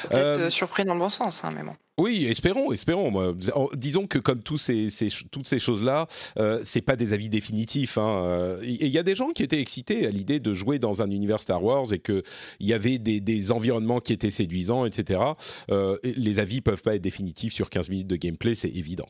Peut-être Euh, euh, surpris dans le bon sens, hein, mais bon. Oui, espérons, espérons. Disons que comme tous ces, toutes ces choses-là, euh, c'est pas des avis définitifs. hein. Euh, il y a des gens qui étaient excités à l'idée de jouer dans un univers Star Wars et que il y avait des, environnements qui étaient séduisants, etc. Euh, les avis peuvent pas être définitifs sur 15 minutes de gameplay, c'est évident.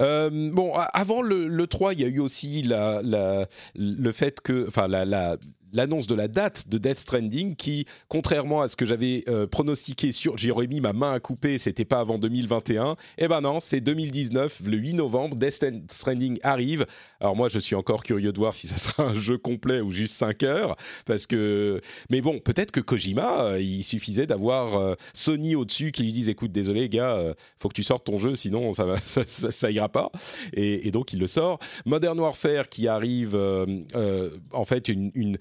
Euh, bon, avant le, le 3, il y a eu aussi le fait que, enfin, la- l'annonce de la date de Death Stranding qui, contrairement à ce que j'avais euh, pronostiqué sur, j'aurais mis ma main à couper, c'était pas avant 2021. Eh ben non, c'est 2019, le 8 novembre, Death Stranding arrive. Alors moi, je suis encore curieux de voir si ça sera un jeu complet ou juste 5 heures, parce que, mais bon, peut-être que Kojima, euh, il suffisait d'avoir euh, Sony au-dessus qui lui dise, écoute, désolé gars, faut que tu sortes ton jeu, sinon ça, va, ça, ça- ira pas. Et, donc il le sort. Modern Warfare qui arrive, en fait, une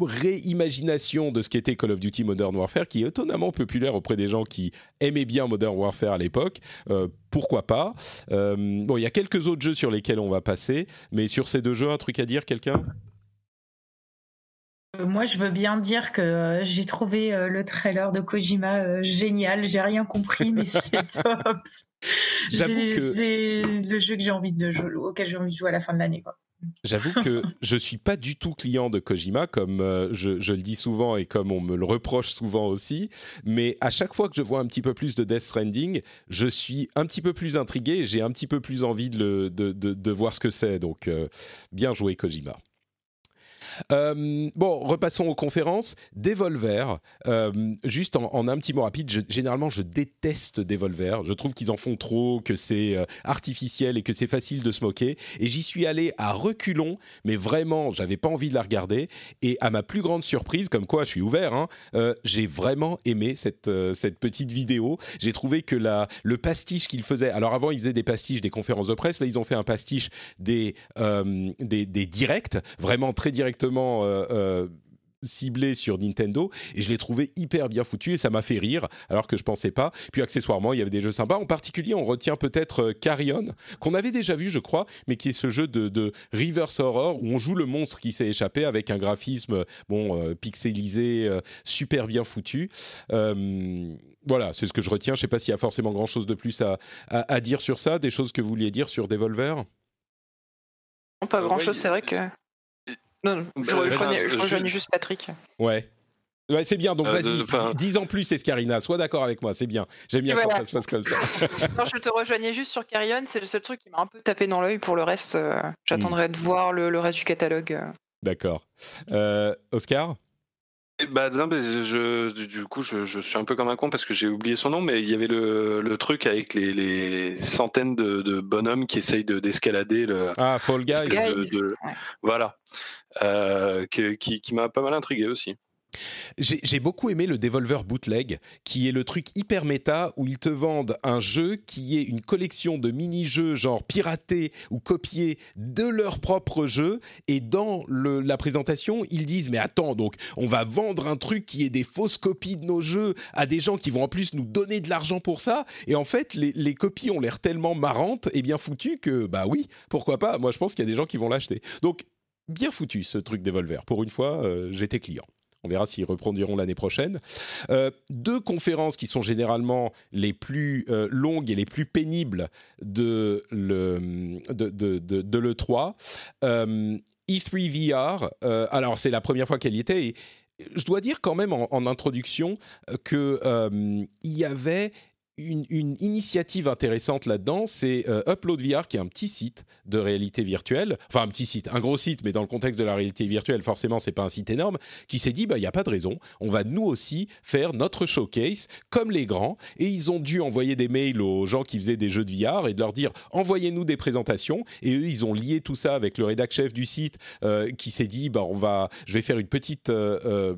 réimagination de ce qu'était Call of Duty Modern Warfare, qui est étonnamment populaire auprès des gens qui aimaient bien Modern Warfare à l'époque. Euh, pourquoi pas? Euh, Bon, il y a quelques autres jeux sur lesquels on va passer, mais sur ces deux jeux, un truc à dire, quelqu'un? Euh, Moi, je veux bien dire que j'ai trouvé le trailer de Kojima génial. J'ai rien compris, mais c'est top. J'avoue J'ai- que- C'est le jeu que j'ai envie de jouer, auquel j'ai envie de jouer à la fin de l'année. quoi. J'avoue que je suis pas du tout client de Kojima, comme euh, je, le dis souvent et comme on me le reproche souvent aussi. Mais à chaque fois que je vois un petit peu plus de Death Stranding, je suis un petit peu plus intrigué et j'ai un petit peu plus envie de voir ce que c'est. Donc, euh, bien joué Kojima. Euh, bon, repassons aux conférences. Devolver, euh, juste en, un petit mot rapide, généralement je déteste Devolver. Je trouve qu'ils en font trop, que c'est euh, artificiel et que c'est facile de se moquer. Et j'y suis allé à reculons, mais vraiment, j'avais pas envie de la regarder. Et à ma plus grande surprise, comme quoi je suis ouvert, hein, euh, j'ai vraiment aimé cette, petite vidéo. J'ai trouvé que la, le pastiche qu'ils faisaient. Alors avant, ils faisaient des pastiches des conférences de presse. Là, ils ont fait un pastiche des, des, des directs, vraiment très directement. euh, euh, ciblé sur Nintendo et je l'ai trouvé hyper bien foutu et ça m'a fait rire alors que je pensais pas. Puis accessoirement, il y avait des jeux sympas. En particulier, on retient peut-être euh, Carrion qu'on avait déjà vu, je crois, mais qui est ce jeu de, de reverse horror où on joue le monstre qui s'est échappé avec un graphisme bon euh, pixelisé, euh, super bien foutu. Euh, voilà, c'est ce que je retiens. Je sais pas s'il y a forcément grand chose de plus à, à, à dire sur ça. Des choses que vous vouliez dire sur Devolver? Non, pas grand chose, c'est vrai que. Non, non, je, Bah, rejoignais- je je- rejoignais juste Patrick. Ouais. Ouais, c'est bien. Donc Euh, vas-y, dis en plus, Escarina. Sois d'accord avec moi, c'est bien. J'aime bien Et quand voilà. ça se passe comme ça. non, je te rejoignais juste sur Carrion, c'est le seul truc qui m'a un peu tapé dans l'œil. Pour le reste, euh, j'attendrai de voir le, le reste du catalogue. D'accord. Euh, Oscar? Et Bah, non, mais je, je- du- coup, je, je suis un peu comme un con parce que j'ai oublié son nom, mais il y avait le, le truc avec les, les centaines de, de bonhommes qui essayent de- d'escalader le. Ah, Fall Guys. De-. Voilà. Euh, qui m'a pas mal intrigué aussi. J'ai beaucoup aimé le Devolver Bootleg, qui est le truc hyper méta où ils te vendent un jeu qui est une collection de mini-jeux genre piratés ou copiés de leur propre jeu. Et dans la présentation, ils disent mais attends, donc on va vendre un truc qui est des fausses copies de nos jeux à des gens qui vont en plus nous donner de l'argent pour ça. Et en fait, les, les copies ont l'air tellement marrantes et bien foutues que bah oui, pourquoi pas. Moi, je pense qu'il y a des gens qui vont l'acheter. Donc bien foutu ce truc Devolver. Pour une fois, euh, j'étais client. On verra s'ils reproduiront l'année prochaine. Euh, deux conférences qui sont généralement les plus euh, longues et les plus pénibles de, le, de, de, de- de l'E3. Euh, E3 VR, euh, alors c'est la première fois qu'elle y était. Et je dois dire quand même en, introduction que il y avait une, initiative intéressante là-dedans, c'est euh, Upload VR, qui est un petit site de réalité virtuelle, enfin un petit site, un gros site, mais dans le contexte de la réalité virtuelle, forcément, c'est pas un site énorme, qui s'est dit, bah, il n'y a pas de raison, on va nous aussi faire notre showcase comme les grands, et ils ont dû envoyer des mails aux gens qui faisaient des jeux de VR et de leur dire, envoyez-nous des présentations, et eux, ils ont lié tout ça avec le rédac chef du site, euh, qui s'est dit, bah, on va, je vais faire une petite, euh,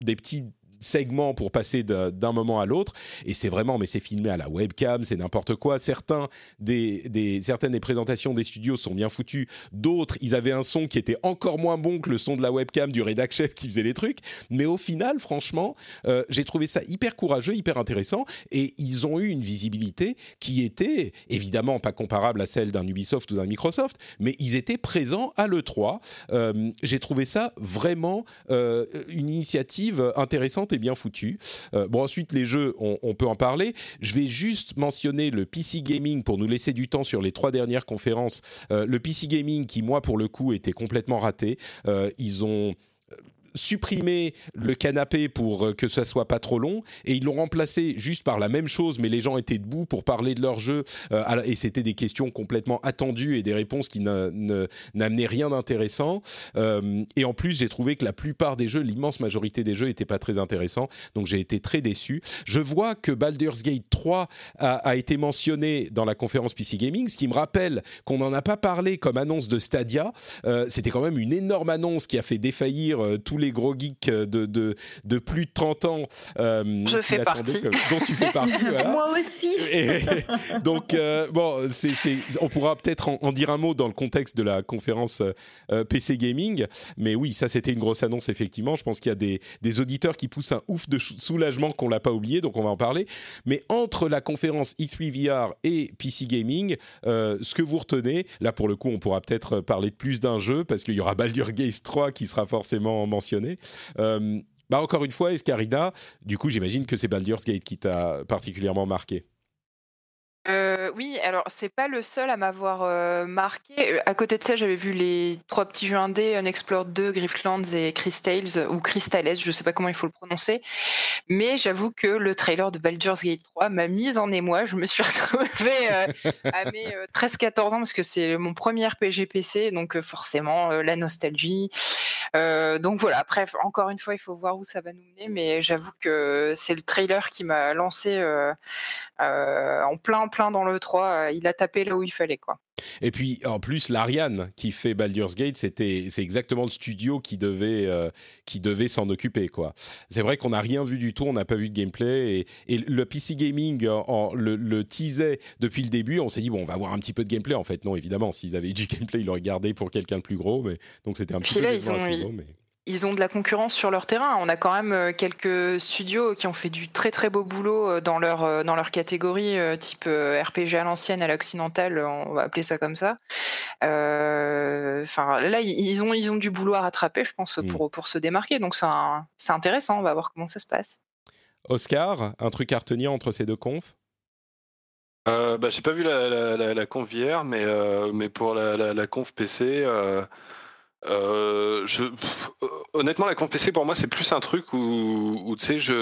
des petits segments pour passer d'un moment à l'autre. Et c'est vraiment, mais c'est filmé à la webcam, c'est n'importe quoi. Certains des, certaines des présentations des studios sont bien foutues. D'autres, ils avaient un son qui était encore moins bon que le son de la webcam du rédac chef qui faisait les trucs. Mais au final, franchement, euh, j'ai trouvé ça hyper courageux, hyper intéressant. Et ils ont eu une visibilité qui était évidemment pas comparable à celle d'un Ubisoft ou d'un Microsoft, mais ils étaient présents à l'E3. Euh, j'ai trouvé ça vraiment euh, une initiative intéressante bien foutu. Euh, bon, ensuite, les jeux, on, peut en parler. Je vais juste mentionner le PC Gaming pour nous laisser du temps sur les trois dernières conférences. Euh, le PC Gaming qui, moi, pour le coup, était complètement raté. Euh, ils ont supprimer le canapé pour euh, que ça soit pas trop long. Et ils l'ont remplacé juste par la même chose mais les gens étaient debout pour parler de leur jeu euh, et c'était des questions complètement attendues et des réponses qui n'amenaient rien d'intéressant. Euh, et en plus j'ai trouvé que la plupart des jeux l'immense majorité des jeux n'étaient pas très intéressants. Donc j'ai été très déçu. Je vois que Baldur's Gate 3 a, a, été mentionné dans la conférence PC Gaming ce qui me rappelle qu'on n'en a pas parlé comme annonce de Stadia. C'était quand même une énorme annonce qui a fait défaillir tous les gros geeks de, de, de plus de 30 ans. Euh, je fais partie. dont tu fais partie. Moi aussi. donc, euh, bon, on pourra peut-être en, dire un mot dans le contexte de la conférence euh, PC Gaming. Mais oui, ça, c'était une grosse annonce, effectivement. Je pense qu'il y a des, des auditeurs qui poussent un ouf de soulagement qu'on l'a pas oublié, donc on va en parler. Mais entre la conférence E3 VR et PC Gaming, ce que vous retenez, là, pour le coup, on pourra peut-être parler de plus d'un jeu, parce qu'il y aura Baldur's Gate 3 qui sera forcément mentionné euh, bah encore une fois, Escarina, du coup, j'imagine que c'est Baldur's Gate qui t'a particulièrement marqué. Euh, oui, alors c'est pas le seul à m'avoir euh, marqué. À côté de ça, j'avais vu les trois petits jeux indés, Unexplored 2, Griftlands et Crystales, ou Crystales, je sais pas comment il faut le prononcer. Mais j'avoue que le trailer de Baldur's Gate 3 m'a mise en émoi. Je me suis retrouvée à mes 13-14 ans, parce que c'est mon premier RPG PC, donc forcément la nostalgie. donc voilà, après, encore une fois, il faut voir où ça va nous mener, mais j'avoue que c'est le trailer qui m'a lancé en plein plein dans le 3, euh, il a tapé là où il fallait quoi. Et puis en plus l'Ariane qui fait Baldur's Gate, c'était c'est exactement le studio qui devait euh, qui devait s'en occuper quoi. C'est vrai qu'on n'a rien vu du tout, on n'a pas vu de gameplay et, le PC gaming en, le, teasait depuis le début. On s'est dit bon on va voir un petit peu de gameplay en fait non évidemment s'ils avaient eu du gameplay ils l'auraient gardé pour quelqu'un de plus gros mais donc c'était un petit peu ils ont, mais ils ont de la concurrence sur leur terrain. On a quand même euh, quelques studios qui ont fait du très très beau boulot euh, dans leur euh, dans leur catégorie type RPG à l'ancienne, à l'occidentale, on va appeler ça comme ça. Enfin là, ils ont ils ont du boulot à rattraper, je pense, pour mm. pour se démarquer. Donc c'est intéressant. On va voir comment ça se passe. Oscar, un truc à retenir entre ces deux confs? Euh, bah, j'ai pas vu la, la, conf hier, mais, mais pour la, conf PC, euh, je, honnêtement, la compte PC pour moi, c'est plus un truc où, tu sais,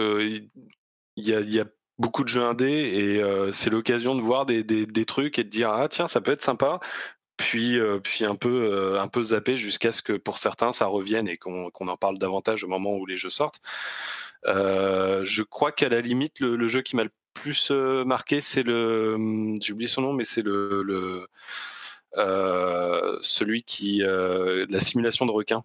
il y a, beaucoup de jeux indés et euh, c'est l'occasion de voir des, trucs et de dire ah tiens, ça peut être sympa. Puis, euh, puis un peu, un peu zapper jusqu'à ce que pour certains ça revienne et qu'on en parle davantage au moment où les jeux sortent. je crois qu'à la limite, le, jeu qui m'a le plus marqué, c'est le, hum, j'ai oublié son nom, mais c'est le, euh, celui qui euh, la simulation de requin.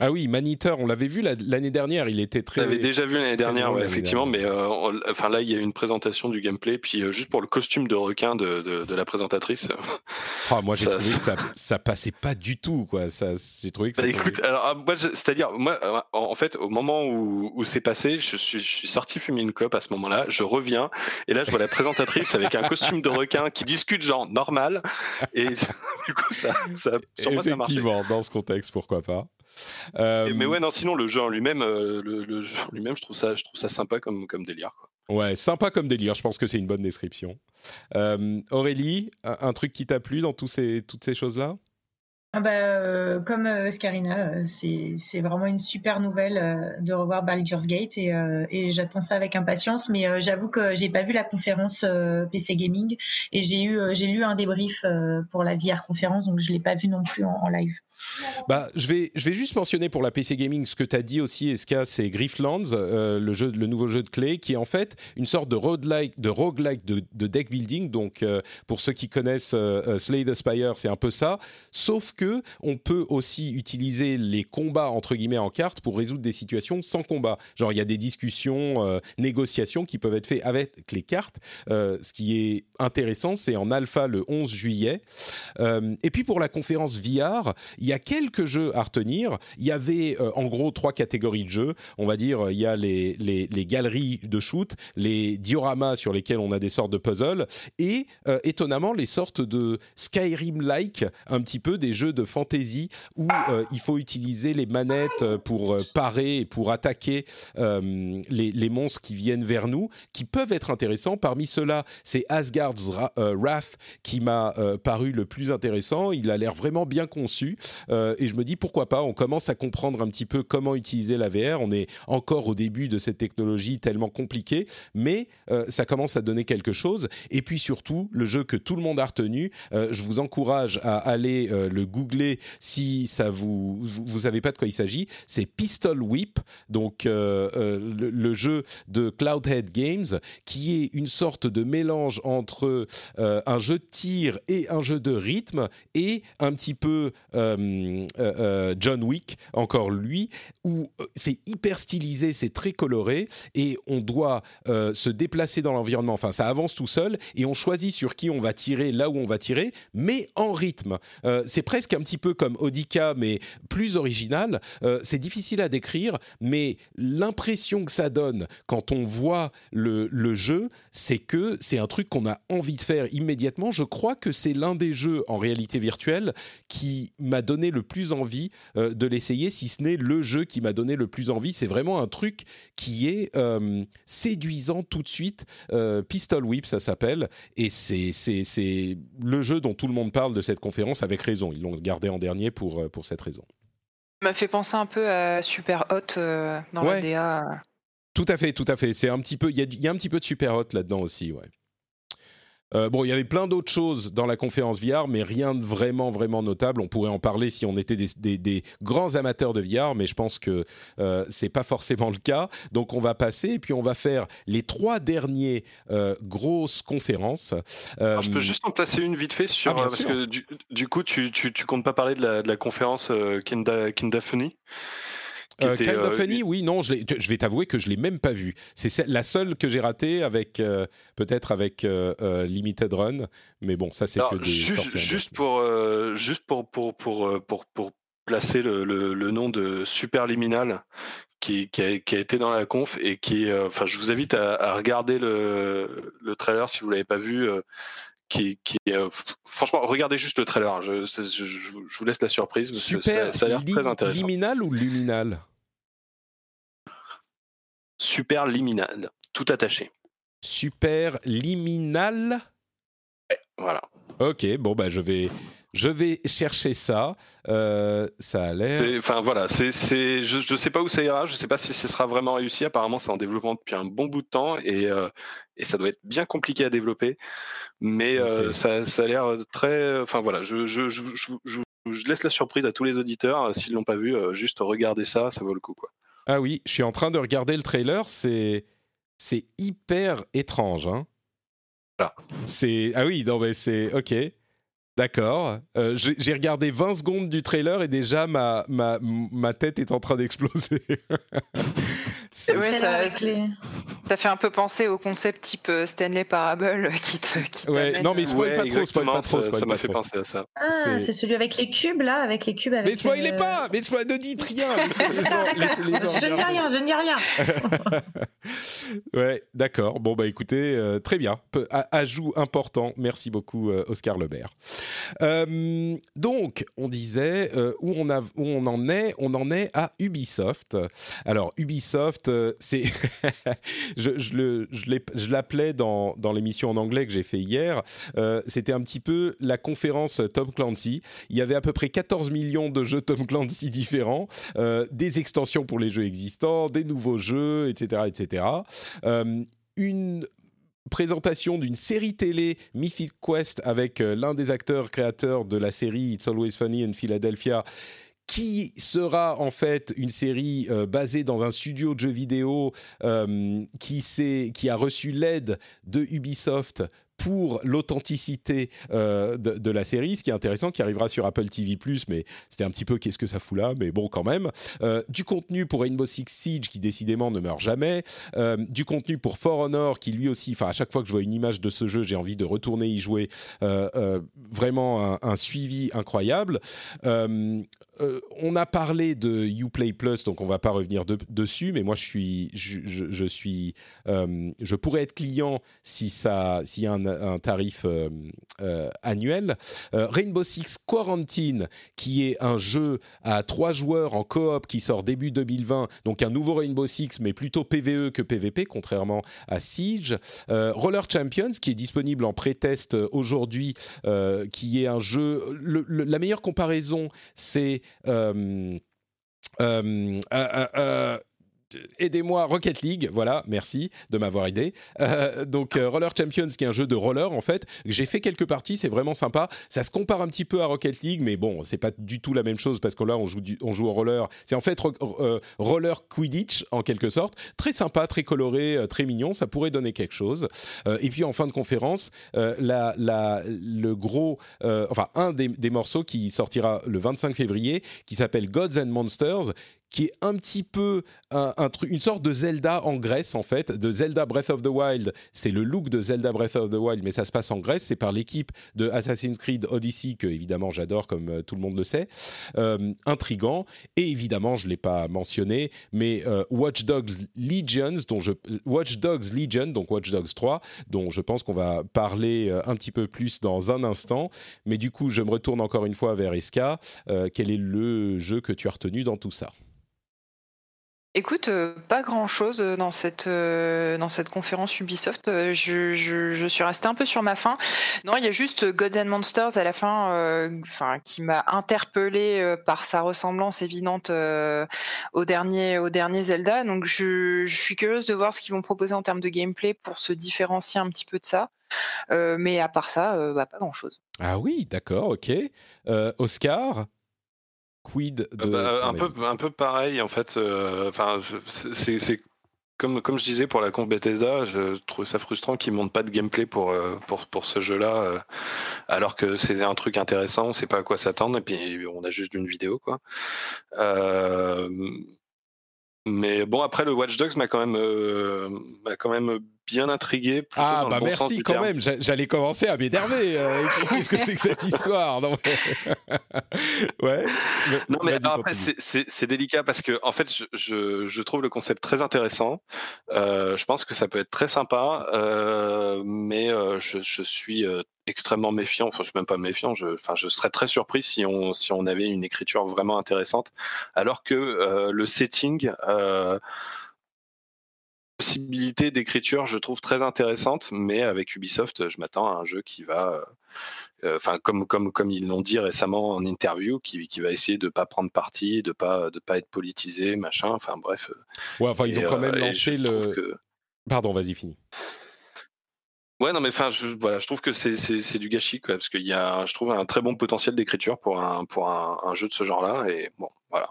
Ah oui, Maniteur, on l'avait vu l'année dernière, il était très. On l'avait déjà vu l'année dernière, ouais, effectivement, mais euh, enfin là, il y a une présentation du gameplay, puis euh, juste pour le costume de requin de, de, de la présentatrice. Ah, moi, j'ai trouvé que ça, ça passait pas du tout, quoi. Ça, j'ai trouvé que ça. Bah, écoute, alors, ah, moi, c'est-à-dire, moi, euh, en fait, au moment où, où c'est passé, je suis, je suis sorti fumer une clope à ce moment-là, je reviens, et là, je vois la présentatrice avec un costume de requin qui discute genre normal, et du coup, ça, ça sur moi, Effectivement, dans ce contexte, pourquoi pas. Euh, mais ouais, non, sinon le jeu en lui-même, euh, le, jeu lui-même, je trouve ça, je trouve ça sympa comme comme délire. Quoi. Ouais, sympa comme délire. Je pense que c'est une bonne description. Euh, Aurélie, un, truc qui t'a plu dans tous ces, toutes ces choses-là? Ah bah, euh, comme euh, Scarina, euh, c'est vraiment une super nouvelle de revoir Baldur's Gate et, j'attends ça avec impatience. Mais j'avoue que j'ai pas vu la conférence PC Gaming et j'ai lu un débrief pour la VR conférence donc je l'ai pas vu non plus en, live. Bah, je vais juste mentionner pour la PC Gaming ce que tu as dit aussi, Eska, c'est Grifflands, le nouveau jeu de clé qui est en fait une sorte de roguelike de deck building. Donc pour ceux qui connaissent Slay the c'est un peu ça, sauf on peut aussi utiliser les combats entre guillemets en cartes pour résoudre des situations sans combat. Genre il y a des discussions, euh, négociations qui peuvent être faites avec les cartes. Euh, ce qui est intéressant, c'est en alpha le 11 juillet. Euh, et puis pour la conférence VR, il y a quelques jeux à retenir. Il y avait en gros trois catégories de jeux. On va dire il y a les galeries de shoot, les dioramas sur lesquels on a des sortes de puzzles et étonnamment les sortes de Skyrim-like, un petit peu des jeux de fantasy où euh, il faut utiliser les manettes euh, pour euh, parer et pour attaquer les, monstres qui viennent vers nous, qui peuvent être intéressants. Parmi ceux-là, c'est Asgard's Wrath qui m'a paru le plus intéressant. Il a l'air vraiment bien conçu et je me dis pourquoi pas. On commence à comprendre un petit peu comment utiliser la VR. On est encore au début de cette technologie tellement compliquée, mais ça commence à donner quelque chose. Et puis surtout, le jeu que tout le monde a retenu, je vous encourage à aller le googler si ça vous vous savez pas de quoi il s'agit. C'est Pistol Whip, donc euh, euh, le, jeu de Cloudhead Games, qui est une sorte de mélange entre euh, un jeu de tir et un jeu de rythme et un petit peu John Wick, encore lui, où c'est hyper stylisé, c'est très coloré et on doit se déplacer dans l'environnement. Enfin, ça avance tout seul et on choisit sur qui on va tirer, là où on va tirer, mais en rythme. c'est presque un petit peu comme Odika, mais plus original. Euh, c'est difficile à décrire, mais l'impression que ça donne quand on voit le, jeu, c'est que c'est un truc qu'on a envie de faire immédiatement. Je crois que c'est l'un des jeux en réalité virtuelle qui m'a donné le plus envie euh, de l'essayer, si ce n'est le jeu qui m'a donné le plus envie. C'est vraiment un truc qui est euh, séduisant tout de suite. Pistol Whip, ça s'appelle, et c'est le jeu dont tout le monde parle de cette conférence avec raison. Ils l'ont gardé en dernier pour, euh, pour cette raison. Ça m'a fait penser un peu à Super Hot euh, dans la DA. Tout à fait, tout à fait. C'est un petit peu, il y, y a, un petit peu de Super Hot là-dedans aussi, ouais. Euh, bon, il y avait plein d'autres choses dans la conférence VR, mais rien de vraiment, vraiment notable. On pourrait en parler si on était des, grands amateurs de VR, mais je pense que euh, c'est pas forcément le cas. Donc, on va passer et puis on va faire les trois derniers euh, grosses conférences. je peux juste en placer une vite fait sur ah, parce que du, coup, tu, tu, comptes pas parler de la, conférence Kinda, Kinda Funny? Euh, kind of Funny, oui, non, je, je vais t'avouer que je l'ai même pas vu. C'est la seule que j'ai ratée avec euh, peut-être avec euh, Limited Run, mais bon, ça c'est que des juste, juste pour juste pour pour pour pour, pour placer le, le, nom de Superliminal qui, qui, a, qui, a, été dans la conf et qui, enfin, je vous invite à, à regarder le, le, trailer si vous l'avez pas vu. Qui, qui franchement, regardez juste le trailer. Je, je, je, vous laisse la surprise. Super, ça, ça, a l'air très intéressant. Liminal ou luminal? Super liminal, tout attaché. Super liminal? Voilà. Ok, bon, bah, je vais, je vais chercher ça. Euh, ça a l'air. Enfin voilà, c'est, je ne sais pas où ça ira. Je ne sais pas si ce sera vraiment réussi. Apparemment, c'est en développement depuis un bon bout de temps et, euh, et ça doit être bien compliqué à développer. Mais euh, ça, ça, a l'air très. Enfin voilà, je, je, je, je, laisse la surprise à tous les auditeurs. S'ils l'ont pas vu, juste regarder ça, ça vaut le coup quoi. Ah oui, je suis en train de regarder le trailer. C'est c'est hyper étrange. Hein. C'est ah oui, non mais c'est ok. D'accord. Euh, j'ai regardé 20 secondes du trailer et déjà ma tête est en train d'exploser. ouais, ça, ça, fait un peu penser au concept type euh, Stanley Parable qui te. Qui ouais, non, mais spoil ouais, pas trop, spoil pas trop. ça m'a fait penser à ça. Ah, c'est celui avec les cubes là, avec les cubes. Avec mais spoilez pas Mais spoil, ne dites rien les gens, laissez les gens Je ne dis rien, je ne dis rien Ouais, d'accord. Bon, bah écoutez, euh, très bien. ajout important. Merci beaucoup, Oscar Lebert. Euh, donc, on disait euh, où, on a, où on en est? On en est à Ubisoft. Alors, Ubisoft, euh, je, l'appelais dans, l'émission en anglais que j'ai fait hier. C'était un petit peu la conférence Tom Clancy. Il y avait à peu près 14 millions de jeux Tom Clancy différents, des extensions pour les jeux existants, des nouveaux jeux, etc., etc. une présentation d'une série télé Mythic Quest avec euh, l'un des acteurs créateurs de la série It's Always Funny in Philadelphia qui sera en fait une série euh, basée dans un studio de jeux vidéo euh, qui, qui a reçu l'aide de Ubisoft pour l'authenticité euh, de, la série, ce qui est intéressant, qui arrivera sur Apple TV+, mais c'était un petit peu qu'est-ce que ça fout là, mais bon quand même. Euh, du contenu pour Rainbow Six Siege, qui décidément ne meurt jamais. Du contenu pour For Honor, qui lui aussi, enfin à chaque fois que je vois une image de ce jeu, j'ai envie de retourner y jouer. vraiment un, suivi incroyable. Euh, on a parlé de Uplay Plus, donc on va pas revenir dessus, mais moi je suis, je, suis, euh, je pourrais être client si ça, s'il y a un, tarif euh, annuel. Rainbow Six Quarantine, qui est un jeu à trois joueurs en coop qui sort début 2020, donc un nouveau Rainbow Six, mais plutôt PVE que PVP, contrairement à Siege. Roller Champions, qui est disponible en pré-test aujourd'hui, qui est un jeu. la meilleure comparaison, c'est euh, euh, euh, aidez-moi Rocket League, voilà, merci de m'avoir aidé. Euh, donc euh, Roller Champions, qui est un jeu de roller en fait, j'ai fait quelques parties, c'est vraiment sympa. Ça se compare un petit peu à Rocket League, mais bon, c'est pas du tout la même chose parce que là on joue, joue au roller. C'est en fait euh, roller Quidditch en quelque sorte, très sympa, très coloré, très mignon. Ça pourrait donner quelque chose. et puis en fin de conférence, le gros, enfin un des morceaux qui sortira le 25 février, qui s'appelle Gods and Monsters, qui est un petit peu une sorte de Zelda en Grèce en fait, de Zelda Breath of the Wild. C'est le look de Zelda Breath of the Wild, mais ça se passe en Grèce. C'est par l'équipe de Assassin's Creed Odyssey que évidemment j'adore, comme euh, tout le monde le sait. Euh, intrigant et évidemment je l'ai pas mentionné, mais euh, Watch Dogs Legions, dont Watch Dogs Legion, donc Watch Dogs 3, dont je pense qu'on va parler un petit peu plus dans un instant. Mais du coup, je me retourne encore une fois vers Eska. quel est le jeu que tu as retenu dans tout ça? Écoute, euh, pas grand-chose euh, dans cette euh, dans cette conférence Ubisoft. Je, suis restée un peu sur ma faim. Non, il y a juste Gods and Monsters à la fin, qui m'a interpellée par sa ressemblance évidente au dernier au dernier Zelda. Donc je, suis curieuse de voir ce qu'ils vont proposer en termes de gameplay pour se différencier un petit peu de ça. mais à part ça, bah, pas grand-chose. Ah oui, d'accord, ok. Oscar? Quid de bah, un peu un peu pareil en fait euh, enfin c'est comme, comme je disais pour la comp Bethesda, je trouve ça frustrant qu'ils montent pas de gameplay pour, euh, pour, pour ce jeu-là, euh, alors que c'est un truc intéressant, on sait pas à quoi s'attendre, et puis on a juste une vidéo, quoi. mais bon, après, le Watch Dogs m'a quand même, m'a quand même bien intrigué. Ah bah merci quand même. J'allais commencer à m'énerver. Euh, qu'est-ce que c'est que cette histoire? Non ouais. non mais après c'est délicat parce que en fait je, je, trouve le concept très intéressant. Euh, je pense que ça peut être très sympa, euh, mais je, je, suis extrêmement méfiant. Enfin je suis même pas méfiant. Je, enfin je serais très surpris si on si on avait une écriture vraiment intéressante, alors que le setting possibilité d'écriture, je trouve très intéressante, mais avec Ubisoft, je m'attends à un jeu qui va, euh, enfin comme comme comme ils l'ont dit récemment en interview, qui, qui va essayer de pas prendre parti, de pas de pas être politisé, machin. Enfin bref. Euh, ouais, enfin ils ont quand même euh, lancé le. Pardon, vas-y, fini. Ouais, non, mais enfin, je, voilà, je trouve que c'est du gâchis, parce qu'il y a, je trouve, un très bon potentiel d'écriture pour un pour un, jeu de ce genre-là, et bon, voilà.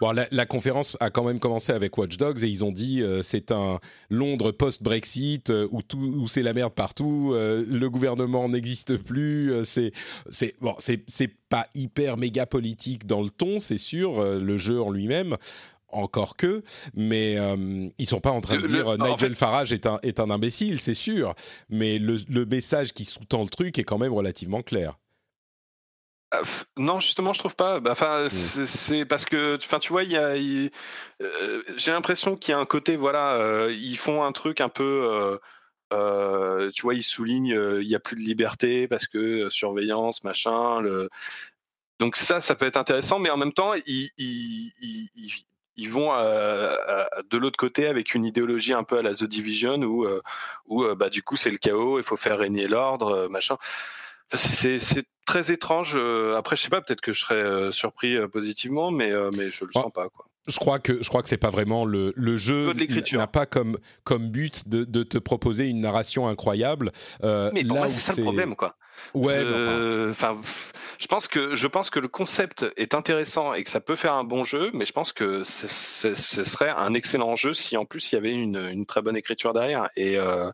Bon, la, conférence a quand même commencé avec Watch Dogs et ils ont dit euh, c'est un Londres post-Brexit euh, où tout où c'est la merde partout, euh, le gouvernement n'existe plus, c'est c'est bon, c'est pas hyper méga politique dans le ton, c'est sûr, le jeu en lui-même encore que, mais euh, ils sont pas en train de dire Nigel Farage est un, est un imbécile, c'est sûr, mais le, le message qui sous-tend le truc est quand même relativement clair. Ah, non, justement, je trouve pas. Bah, enfin, mmh. c'est parce que, enfin, tu vois, il y a, euh, j'ai l'impression qu'il y a un côté, voilà, euh, ils font un truc un peu, tu vois, ils soulignent, il y a plus de liberté parce que surveillance, machin. Le... Donc ça, ça peut être intéressant, mais en même temps, ils, ils vont de l'autre côté avec une idéologie un peu à la The Division où, où bah, du coup c'est le chaos, il faut faire régner l'ordre, machin. c'est très étrange. Après, je sais pas, peut-être que je serais surpris positivement, mais, mais je le sens pas. Quoi je crois que je crois que c'est pas vraiment le, le jeu n'a pas comme comme but de, de, te proposer une narration incroyable. Euh, mais pour moi c'est ça le problème quoi. Ouais. Enfin, je pense que je pense que le concept est intéressant et que ça peut faire un bon jeu, mais je pense que ce serait un excellent jeu si en plus il y avait une, une très bonne écriture derrière. Et, euh,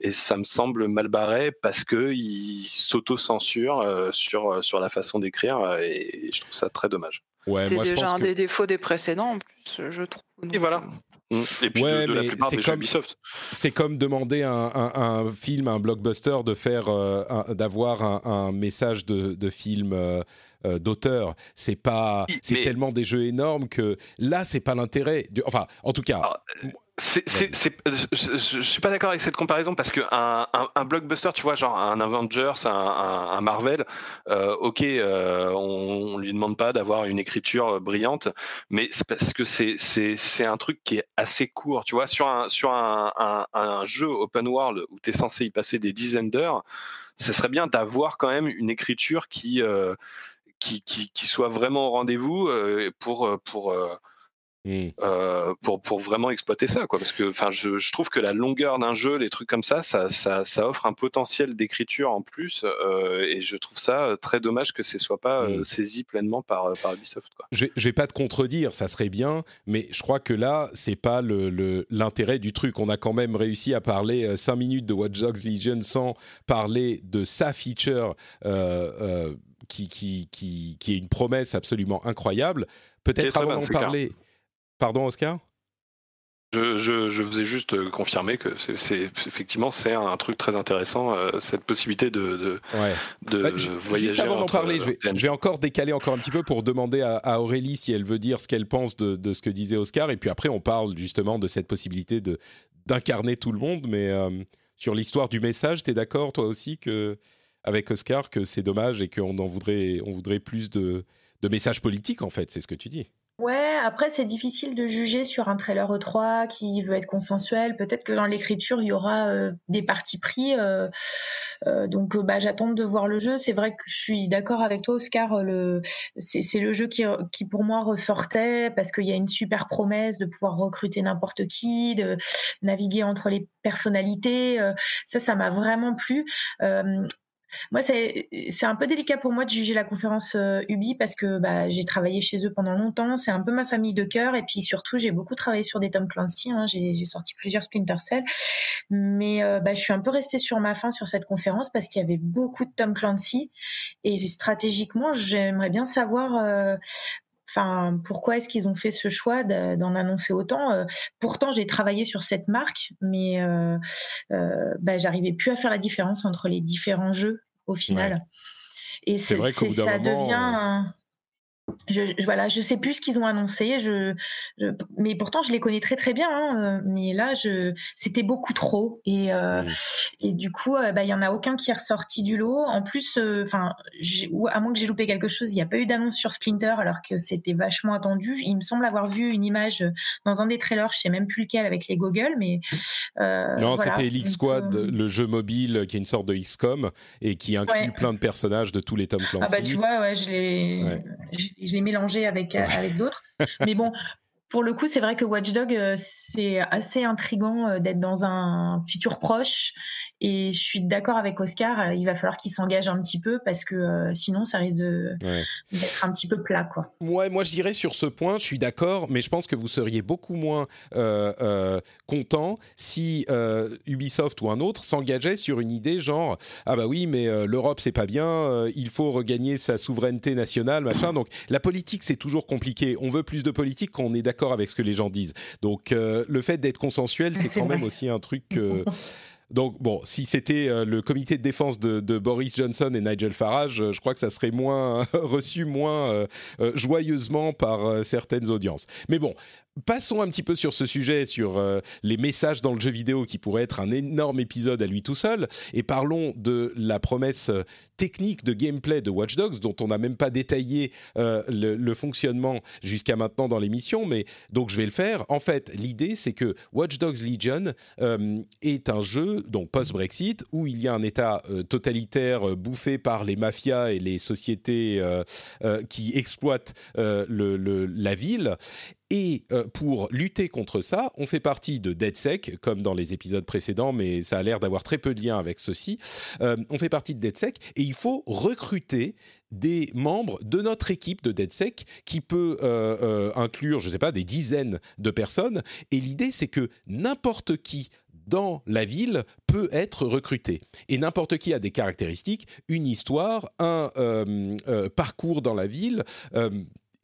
et ça me semble mal barré parce que il s'auto-censure euh, sur sur la façon d'écrire et je trouve ça très dommage. Ouais, c'est déjà un des défauts des précédents en plus, je trouve. Et voilà. Mmh. Et puis ouais, de, la plupart des comme, Ubisoft. C'est comme demander à un, un, un, film, un blockbuster, de faire, euh, d'avoir un, message de, de film euh, euh, d'auteur. C'est pas, c'est tellement des jeux énormes que là, c'est pas l'intérêt. Enfin, en tout cas. C'est, je, je, suis pas d'accord avec cette comparaison parce que un, un, blockbuster, tu vois, genre un Avengers, un, un Marvel, euh, ok, euh, on, on, lui demande pas d'avoir une écriture brillante, mais c'est parce que c'est, un truc qui est assez court, tu vois, sur un sur un, un jeu open world où tu es censé y passer des dizaines d'heures, ce serait bien d'avoir quand même une écriture qui euh, qui, qui, qui, soit vraiment au rendez-vous euh, pour pour euh, Mmh. Euh, pour, pour vraiment exploiter ça, quoi. Parce que, enfin, je, je, trouve que la longueur d'un jeu, les trucs comme ça, ça, ça, ça offre un potentiel d'écriture en plus, euh, et je trouve ça euh, très dommage que ce soit pas mmh. saisi pleinement par, par Ubisoft. Quoi. Je, je vais pas te contredire, ça serait bien, mais je crois que là, c'est pas le, l'intérêt du truc. On a quand même réussi à parler 5 minutes de Watch Dogs Legion sans parler de sa feature. qui, qui, qui, qui est une promesse absolument incroyable. Peut-être avant d'en parler, Pardon, Oscar? Je, je, je, faisais juste euh, confirmer que c'est effectivement c'est un truc très intéressant euh, cette possibilité de, de, ouais. de bah, voyager. Juste avant d'en parler, je vais, je vais, encore décaler encore un petit peu pour demander à, à Aurélie si elle veut dire ce qu'elle pense de, de, ce que disait Oscar et puis après on parle justement de cette possibilité de d'incarner tout le monde. Mais euh, sur l'histoire du message, tu es d'accord toi aussi que avec Oscar que c'est dommage et qu'on en voudrait on voudrait plus de de messages politiques en fait, c'est ce que tu dis? Ouais, après c'est difficile de juger sur un trailer E3 qui veut être consensuel. Peut-être que dans l'écriture il y aura euh, des partis pris. Euh, euh, donc bah, j'attends de voir le jeu. C'est vrai que je suis d'accord avec toi, Oscar. Le, c'est, le jeu qui, qui pour moi ressortait parce qu'il y a une super promesse de pouvoir recruter n'importe qui, de naviguer entre les personnalités. ça, ça m'a vraiment plu. Moi, c'est un peu délicat pour moi de juger la conférence euh, Ubi parce que bah, j'ai travaillé chez eux pendant longtemps. C'est un peu ma famille de cœur. Et puis surtout, j'ai beaucoup travaillé sur des Tom Clancy. Hein. J'ai sorti plusieurs Splinter Cell. Mais euh, bah, je suis un peu restée sur ma faim sur cette conférence parce qu'il y avait beaucoup de Tom Clancy. Et stratégiquement, j'aimerais bien savoir euh, Enfin, pourquoi est-ce qu'ils ont fait ce choix d'en annoncer autant Pourtant, j'ai travaillé sur cette marque, mais euh, euh, bah, j'arrivais plus à faire la différence entre les différents jeux au final. Et c'est vrai que ça devient je, je, voilà, je sais plus ce qu'ils ont annoncé. Je, mais pourtant, je les connais très très bien. Hein, mais là, je, c'était beaucoup trop. Et, euh, mmh. et du coup, euh, bah, il y en a aucun qui est ressorti du lot. En plus, euh, enfin, à moins que j'ai loupé quelque chose, il n'y a pas eu d'annonce sur Splinter alors que c'était vachement attendu. Il me semble avoir vu une image dans un des trailers, je sais même plus lequel, avec les Google, mais non, c'était Elix Squad, le jeu mobile qui est une sorte de XCOM et qui inclut plein de personnages de tous les Tom Clancy. Ah bah tu vois, ouais, je l'ai, je l'ai mélangé avec, avec d'autres. Mais bon, pour le coup, c'est vrai que Watchdog, euh, c'est assez intrigant euh, d'être dans un futur proche. Et je suis d'accord avec Oscar, euh, il va falloir qu'il s'engage un petit peu parce que sinon, ça risque d'être un petit peu plat. Quoi. Ouais, moi, je dirais sur ce point, je suis d'accord, mais je pense que vous seriez beaucoup moins content si Ubisoft ou un autre s'engageait sur une idée genre Ah bah oui, mais l'Europe, c'est pas bien, il faut regagner sa souveraineté nationale, machin. Donc la politique, c'est toujours compliqué. On veut plus de politique quand on est d'accord avec ce que les gens disent. Donc euh, le fait d'être consensuel, c'est quand même aussi un truc. Donc bon, si c'était euh, le comité de défense de, Boris Johnson et Nigel Farage, euh, je crois que ça serait moins reçu moins joyeusement par certaines audiences. Mais bon, passons un petit peu sur ce sujet, sur euh, les messages dans le jeu vidéo qui pourrait être un énorme épisode à lui tout seul, et parlons de la promesse euh, technique de gameplay de Watch Dogs, dont on n'a même pas détaillé euh, le, fonctionnement jusqu'à maintenant dans l'émission, mais donc je vais le faire. En fait, l'idée, c'est que Watch Dogs Legion est un jeu, donc post-Brexit, où il y a un État totalitaire bouffé par les mafias et les sociétés qui exploitent la ville, et euh, pour lutter contre ça, on fait partie de DeadSec, comme dans les épisodes précédents, mais ça a l'air d'avoir très peu de lien avec ceci. Euh, on fait partie de DeadSec et il faut recruter des membres de notre équipe de DeadSec qui peut euh, inclure, je ne sais pas, des dizaines de personnes. Et l'idée, c'est que n'importe qui dans la ville peut être recruté. Et n'importe qui a des caractéristiques, une histoire, un parcours dans la ville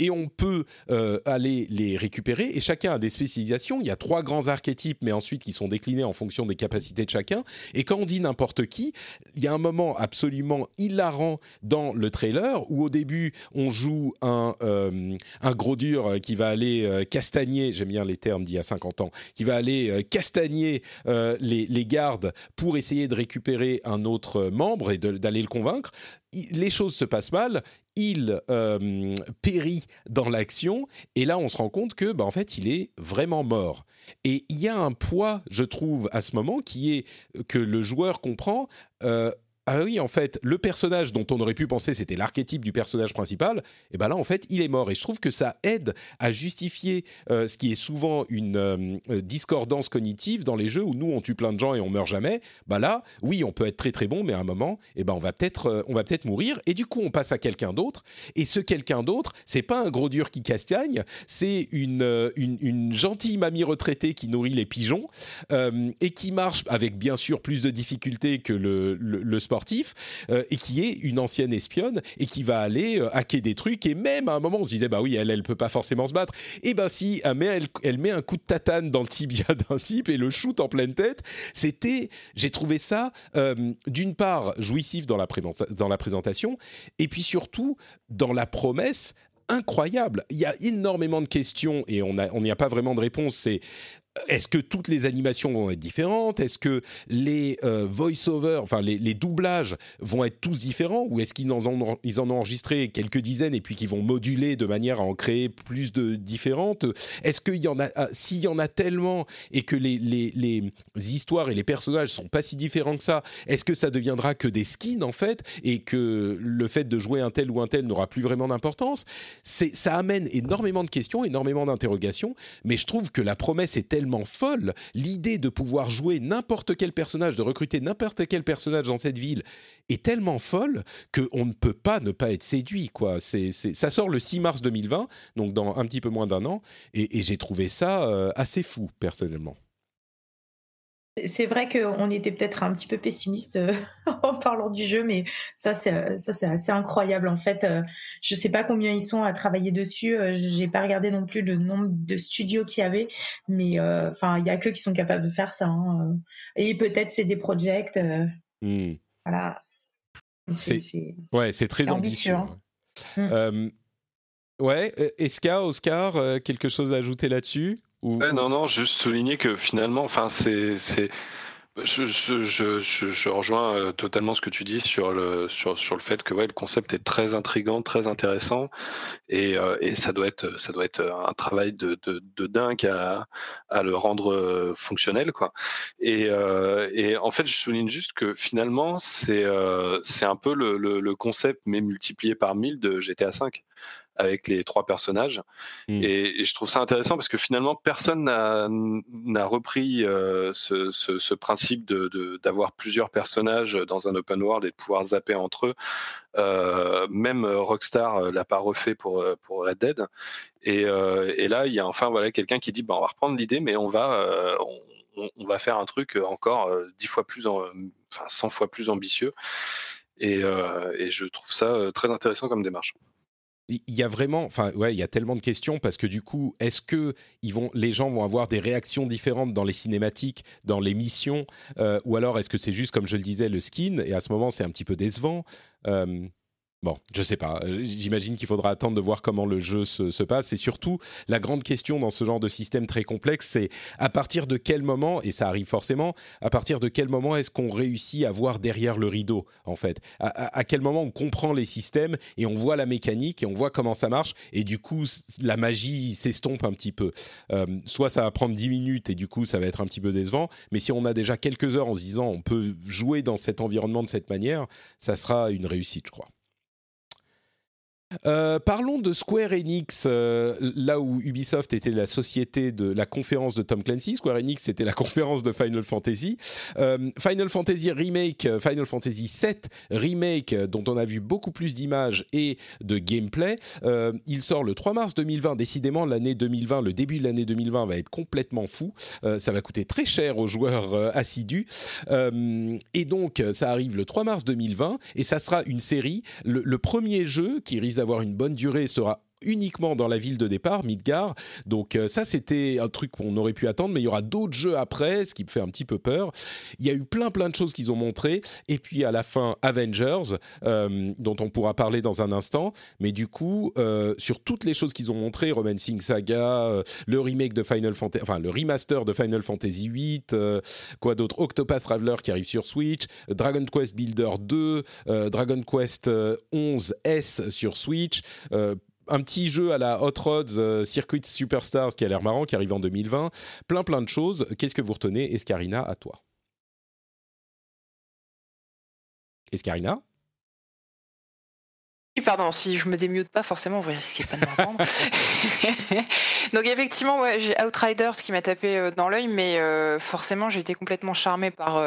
et on peut euh, aller les récupérer. Et chacun a des spécialisations. Il y a trois grands archétypes, mais ensuite qui sont déclinés en fonction des capacités de chacun. Et quand on dit n'importe qui, il y a un moment absolument hilarant dans le trailer où au début on joue un, euh, gros dur qui va aller euh, castagner, j'aime bien les termes d'il y a 50 ans, qui va aller castagner les gardes pour essayer de récupérer un autre membre et d'aller le convaincre les choses se passent mal, il euh, périt dans l'action, et là on se rend compte que, bah, en fait, il est vraiment mort. Et il y a un poids, je trouve, à ce moment, qui est que le joueur comprend. Euh, ah oui, en fait, le personnage dont on aurait pu penser c'était l'archétype du personnage principal, et eh ben là, en fait, il est mort. Et je trouve que ça aide à justifier euh, ce qui est souvent une euh, euh, discordance cognitive dans les jeux où nous, on tue plein de gens et on meurt jamais. Bah là, oui, on peut être très très bon, mais à un moment, et eh ben on va peut-être on va peut-être mourir. Et du coup, on passe à quelqu'un d'autre. Et ce quelqu'un d'autre, c'est pas un gros dur qui castagne, c'est une, une, gentille mamie retraitée qui nourrit les pigeons et qui marche avec bien sûr plus de difficultés que le, le sport euh, et qui est une ancienne espionne et qui va aller euh, hacker des trucs et même à un moment on se disait bah oui elle elle peut pas forcément se battre et ben si elle met, elle, met un coup de tatane dans le tibia d'un type et le shoot en pleine tête c'était j'ai trouvé ça euh, d'une part jouissif dans la, dans la présentation et puis surtout dans la promesse incroyable. Il y a énormément de questions et on n'y a, a pas vraiment de réponse. C'est est-ce que toutes les animations vont être différentes? Est-ce que les euh, voice-over, enfin les, doublages vont être tous différents? Ou est-ce qu'ils en, ont, en ont enregistré quelques dizaines et puis qu'ils vont moduler de manière à en créer plus de différentes? Est-ce qu'il y en a, ah, s'il y en a tellement et que les, les, les, histoires et les personnages sont pas si différents que ça, est-ce que ça deviendra que des skins en fait et que le fait de jouer un tel ou un tel n'aura plus vraiment d'importance? Ça amène énormément de questions, énormément d'interrogations, mais je trouve que la promesse est tellement folle. L'idée de pouvoir jouer n'importe quel personnage, de recruter n'importe quel personnage dans cette ville est tellement folle qu'on ne peut pas ne pas être séduit. Quoi. Ça sort le 6 mars 2020, donc dans un petit peu moins d'un an, et, j'ai trouvé ça euh, assez fou, personnellement. C'est vrai qu'on était peut-être un petit peu pessimiste euh, en parlant du jeu, mais ça, c'est euh, ça, c'est assez incroyable. En fait, euh, je sais pas combien ils sont à travailler dessus. J'ai pas regardé non plus le nombre de studios qu'il y avait, mais enfin, il y a que qui sont capables de faire ça. Hein, Et peut-être c'est des projects. Mmh. Voilà. C'est ouais, c'est très ambitieux. Hein. Mmh. ouais, Eska, Oscar, quelque chose à ajouter là-dessus? Non, non, juste souligner que finalement, enfin, c'est, c'est, je, je, je, je, rejoins euh, totalement ce que tu dis sur le sur, sur le fait que ouais, le concept est très intrigant, très intéressant, et, euh, et ça doit être ça doit être un travail de, de, de dingue à, à le rendre euh, fonctionnel, quoi. Et, et en fait, je souligne juste que finalement, c'est c'est un peu le, le, le concept mais multiplié par 1000 de GTA 5 avec les trois personnages. Mmh. Et, je trouve ça intéressant parce que finalement, personne n'a repris euh, ce, ce, principe d'avoir de, plusieurs personnages dans un open world et de pouvoir zapper entre eux. Euh, même Rockstar euh, l'a pas refait pour, pour Red Dead. Et, et là, il y a enfin voilà, quelqu'un qui dit bah, on va reprendre l'idée, mais on va, on, on, va faire un truc encore dix fois plus, enfin 100 fois plus ambitieux. Et, et je trouve ça très intéressant comme démarche il y a vraiment, enfin ouais, il y a tellement de questions parce que du coup, est-ce que ils vont, les gens vont avoir des réactions différentes dans les cinématiques, dans les missions, euh, ou alors est-ce que c'est juste comme je le disais le skin et à ce moment c'est un petit peu décevant. Euh, Bon, je sais pas. Euh, j'imagine qu'il faudra attendre de voir comment le jeu se, passe. Et surtout, la grande question dans ce genre de système très complexe, c'est à partir de quel moment, et ça arrive forcément, à partir de quel moment est-ce qu'on réussit à voir derrière le rideau, en fait? À, quel moment on comprend les systèmes et on voit la mécanique et on voit comment ça marche, et du coup, la magie s'estompe un petit peu. Euh, soit ça va prendre 10 minutes et du coup, ça va être un petit peu décevant, mais si on a déjà quelques heures en se disant on peut jouer dans cet environnement de cette manière, ça sera une réussite, je crois. Euh, parlons de Square Enix, euh, là où Ubisoft était la société de la conférence de Tom Clancy, Square Enix c'était la conférence de Final Fantasy. Euh, Final Fantasy Remake, Final Fantasy VII Remake, dont on a vu beaucoup plus d'images et de gameplay, il sort le 3 mars 2020. Décidément, l'année 2020, le début de l'année 2020 va être complètement fou. ça va coûter très cher aux joueurs assidus. et donc, ça arrive le 3 mars 2020 et ça sera une série, le, le premier jeu qui risque d'avoir une bonne durée sera uniquement dans la ville de départ, Midgar. Donc euh, ça, c'était un truc qu'on aurait pu attendre, mais il y aura d'autres jeux après, ce qui me fait un petit peu peur. Il y a eu plein plein de choses qu'ils ont montrées, et puis à la fin, Avengers, euh, dont on pourra parler dans un instant. Mais du coup, euh, sur toutes les choses qu'ils ont montrées, Romancing Saga, le remake de Final Fantasy, enfin le remaster de Final Fantasy VIII, quoi d'autre, Octopath Traveler qui arrive sur Switch, Dragon Quest Builder 2, Dragon Quest 11 S sur Switch un petit jeu à la Hot Rods euh, Circuit Superstars qui a l'air marrant, qui arrive en 2020. Plein, plein de choses. Qu'est-ce que vous retenez Escarina, à toi? Escarina? Pardon, si je me démute pas, forcément, vous risquez pas de m'entendre. Donc effectivement, ouais, j'ai Outriders qui m'a tapé euh, dans l'œil, mais euh, forcément, j'ai été complètement charmé par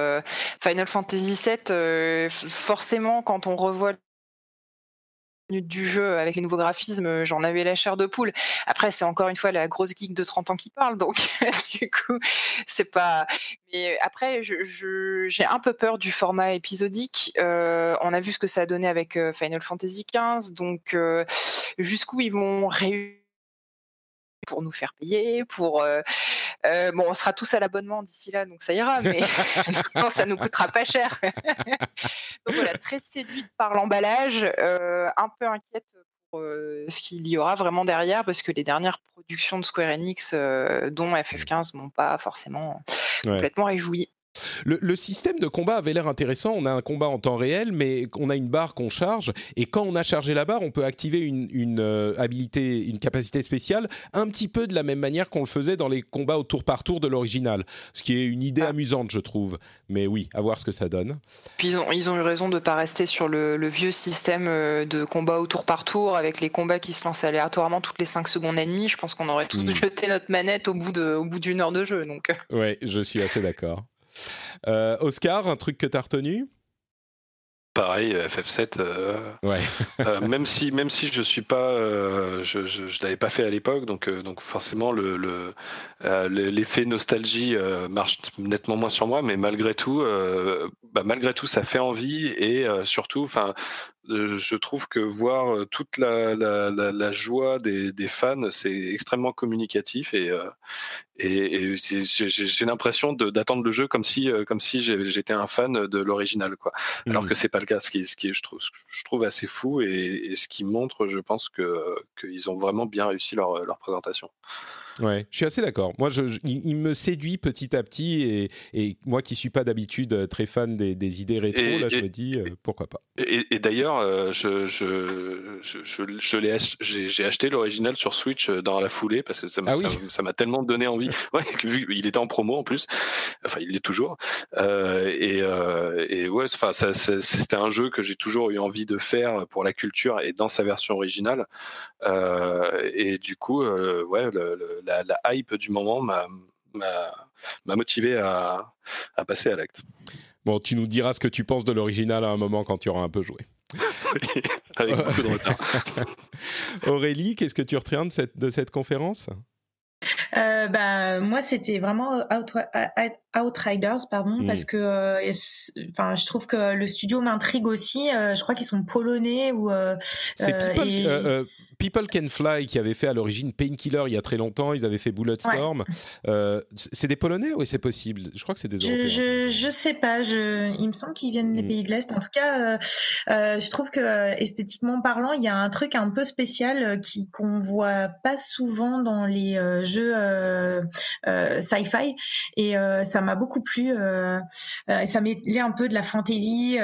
Final Fantasy VII. forcément, quand on revoit du jeu avec les nouveaux graphismes, j'en avais la chair de poule. Après, c'est encore une fois la grosse geek de 30 ans qui parle, donc du coup, c'est pas. Mais après, j'ai un peu peur du format épisodique. Euh, on a vu ce que ça a donné avec euh, Final Fantasy XV, donc euh, jusqu'où ils vont réussir pour nous faire payer, pour euh, bon, on sera tous à l'abonnement d'ici là, donc ça ira, mais ça nous coûtera pas cher. donc voilà, très séduite par l'emballage, euh, un peu inquiète pour euh, ce qu'il y aura vraiment derrière, parce que les dernières productions de Square Enix, dont FF15, m'ont pas forcément complètement réjoui. Le, système de combat avait l'air intéressant. On a un combat en temps réel, mais on a une barre qu'on charge. Et quand on a chargé la barre, on peut activer une, euh, habilité, une capacité spéciale, un petit peu de la même manière qu'on le faisait dans les combats au tour par tour de l'original. Ce qui est une idée ah. amusante, je trouve. Mais oui, à voir ce que ça donne. Puis ils ont, ils ont eu raison de ne pas rester sur le, vieux système euh, de combat au tour par tour, avec les combats qui se lancent aléatoirement toutes les 5 secondes et demie. Je pense qu'on aurait tous hmm. jeté notre manette au bout d'une heure de jeu. Donc. Ouais, je suis assez d'accord. Euh, Oscar, un truc que tu as retenu? Pareil, FF7. Euh, ouais. Euh, même si même si je suis pas, je, je, l'avais pas fait à l'époque, donc donc forcément le l'effet nostalgie marche nettement moins sur moi, mais malgré tout, bah, malgré tout, ça fait envie et surtout, enfin, je trouve que voir toute la, la, la, joie des, des fans, c'est extrêmement communicatif et, et, j'ai l'impression d'attendre le jeu comme si, comme si j'étais un fan de l'original, quoi. Alors mmh. que c'est pas le cas, ce qui, ce qui je trouve, je trouve assez fou et, ce qui montre, je pense que qu'ils ont vraiment bien réussi leur, leur présentation. Ouais, je suis assez d'accord. Moi, je, il, me séduit petit à petit et, moi qui suis pas d'habitude euh, très fan des, idées rétro, là, je me dis euh, pourquoi pas. Et, d'ailleurs, euh, je, je, je, j'ai acheté l'original sur Switch dans la foulée parce que ça m'a ah tellement donné envie. Ouais, il était en promo en plus. Enfin, il l'est toujours. et, et ouais, enfin, c'était un jeu que j'ai toujours eu envie de faire pour la culture et dans sa version originale. et du coup, ouais, le la, hype du moment m'a motivé à, passer à l'acte. Bon, tu nous diras ce que tu penses de l'original à un moment quand tu auras un peu joué. Avec beaucoup de retard. Aurélie, qu'est-ce que tu retiens de cette, de cette conférence? Euh, bah, moi, c'était vraiment Outriders, pardon, mmh. parce que, euh, enfin, je trouve que le studio m'intrigue aussi. Euh, je crois qu'ils sont polonais ou. c'est People, People Can Fly, qui avait fait à l'origine Painkiller il y a très longtemps, ils avaient fait Bulletstorm. Euh, c'est des Polonais ou c'est possible? Je crois que c'est des Européens. Je, je, sais pas, je, il me semble qu'ils viennent des mm. pays de l'Est. En tout cas, je trouve que esthétiquement parlant, il y a un truc un peu spécial qui qu'on voit pas souvent dans les jeux sci-fi et ça m'a beaucoup plu. ça mêlait un peu de la fantaisie,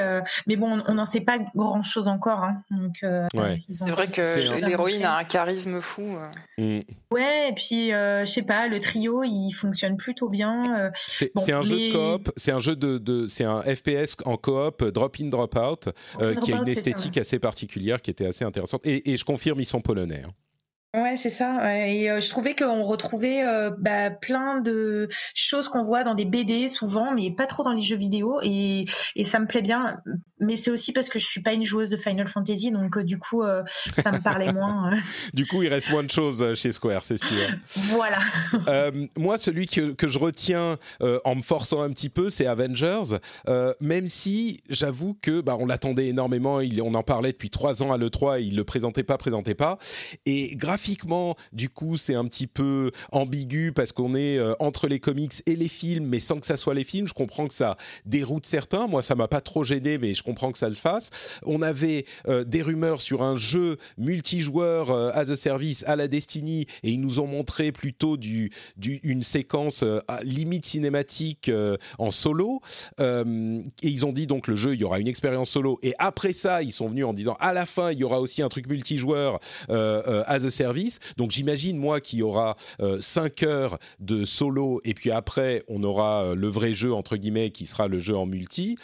mais bon, on n'en sait pas grand chose encore. Hein. Donc, c'est vrai que l'héroïne a un charisme fou. Mm. Ouais, et puis je sais pas, le trio il fonctionne plutôt bien. c'est un jeu de coop, c'est un jeu de, c'est un FPS en coop, drop in drop out, qui a une esthétique assez particulière, qui était assez intéressante. Et, je confirme, ils sont polonais. Hein. Ouais, c'est ça. Et euh, je trouvais qu'on retrouvait euh, bah, plein de choses qu'on voit dans des BD souvent, mais pas trop dans les jeux vidéo. Et, et ça me plaît bien. Mais c'est aussi parce que je suis pas une joueuse de Final Fantasy, donc euh, du coup, ça me parlait moins. du coup, il reste moins de choses chez Square, c'est sûr. voilà. moi, celui que, que je retiens en me forçant un petit peu, c'est Avengers. même si j'avoue que bah, on l'attendait énormément, il, on en parlait depuis trois ans à l'E3, il le présentait pas, présentait pas. Et grâce graphiquement, du coup, c'est un petit peu ambigu parce qu'on est euh, entre les comics et les films, mais sans que ça soit les films. Je comprends que ça déroute certains. Moi, ça m'a pas trop gêné, mais je comprends que ça le fasse. On avait euh, des rumeurs sur un jeu multijoueur euh, as a service à la Destiny et ils nous ont montré plutôt du, du une séquence à limite cinématique en solo. et ils ont dit donc le jeu, il y aura une expérience solo. Et après ça, ils sont venus en disant à la fin, il y aura aussi un truc multijoueur as a service donc j'imagine moi qu'il y aura 5 euh, heures de solo et puis après on aura euh, le vrai jeu entre guillemets qui sera le jeu en multi.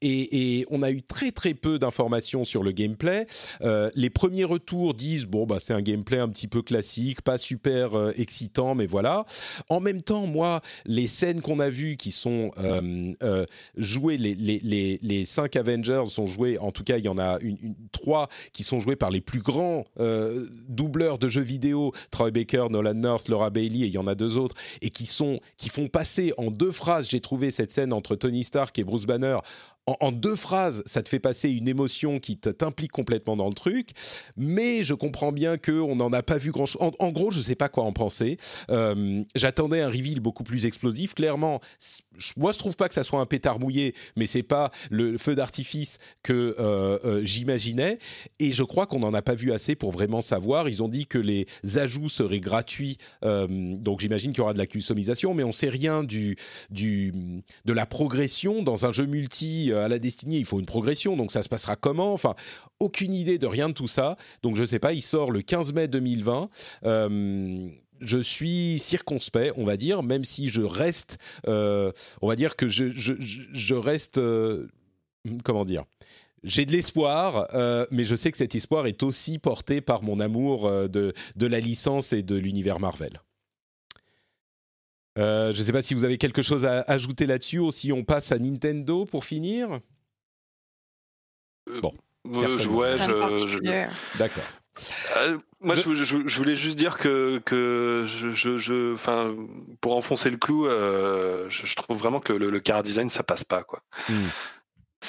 Et, on a eu très très peu d'informations sur le gameplay. Euh, les premiers retours disent bon bah c'est un gameplay un petit peu classique, pas super euh, excitant, mais voilà. En même temps, moi, les scènes qu'on a vues qui sont euh, jouées, les, les, cinq Avengers sont joués, en tout cas il y en a une, trois qui sont joués par les plus grands doubleurs de jeux vidéo, Troy Baker, Nolan North, Laura Bailey, et il y en a deux autres, et qui sont qui font passer en deux phrases. J'ai trouvé cette scène entre Tony Stark et Bruce Banner en, deux phrases, ça te fait passer une émotion qui t'implique complètement dans le truc. Mais je comprends bien qu'on n'en a pas vu grand-chose. En, gros, je ne sais pas quoi en penser. Euh, j'attendais un reveal beaucoup plus explosif. Clairement, moi, je trouve pas que ça soit un pétard mouillé, mais c'est pas le feu d'artifice que euh, euh, j'imaginais. Et je crois qu'on n'en a pas vu assez pour vraiment savoir. Ils ont dit que les ajouts seraient gratuits, donc j'imagine qu'il y aura de la customisation, mais on sait rien du, du de la progression dans un jeu multi à la destinée, il faut une progression, donc ça se passera comment? Enfin, aucune idée de rien de tout ça. Donc je ne sais pas, il sort le 15 mai 2020. Euh, je suis circonspect, on va dire, même si je reste, euh, on va dire que je, reste, euh, comment dire? J'ai de l'espoir, mais je sais que cet espoir est aussi porté par mon amour de la licence et de l'univers Marvel. Euh, je ne sais pas si vous avez quelque chose à ajouter là-dessus ou si on passe à Nintendo pour finir. Euh, bon. je, D'accord. Euh, moi, je... voulais juste dire que, que je, enfin, pour enfoncer le clou, je, trouve vraiment que le, le, car design, ça passe pas, quoi. Hmm.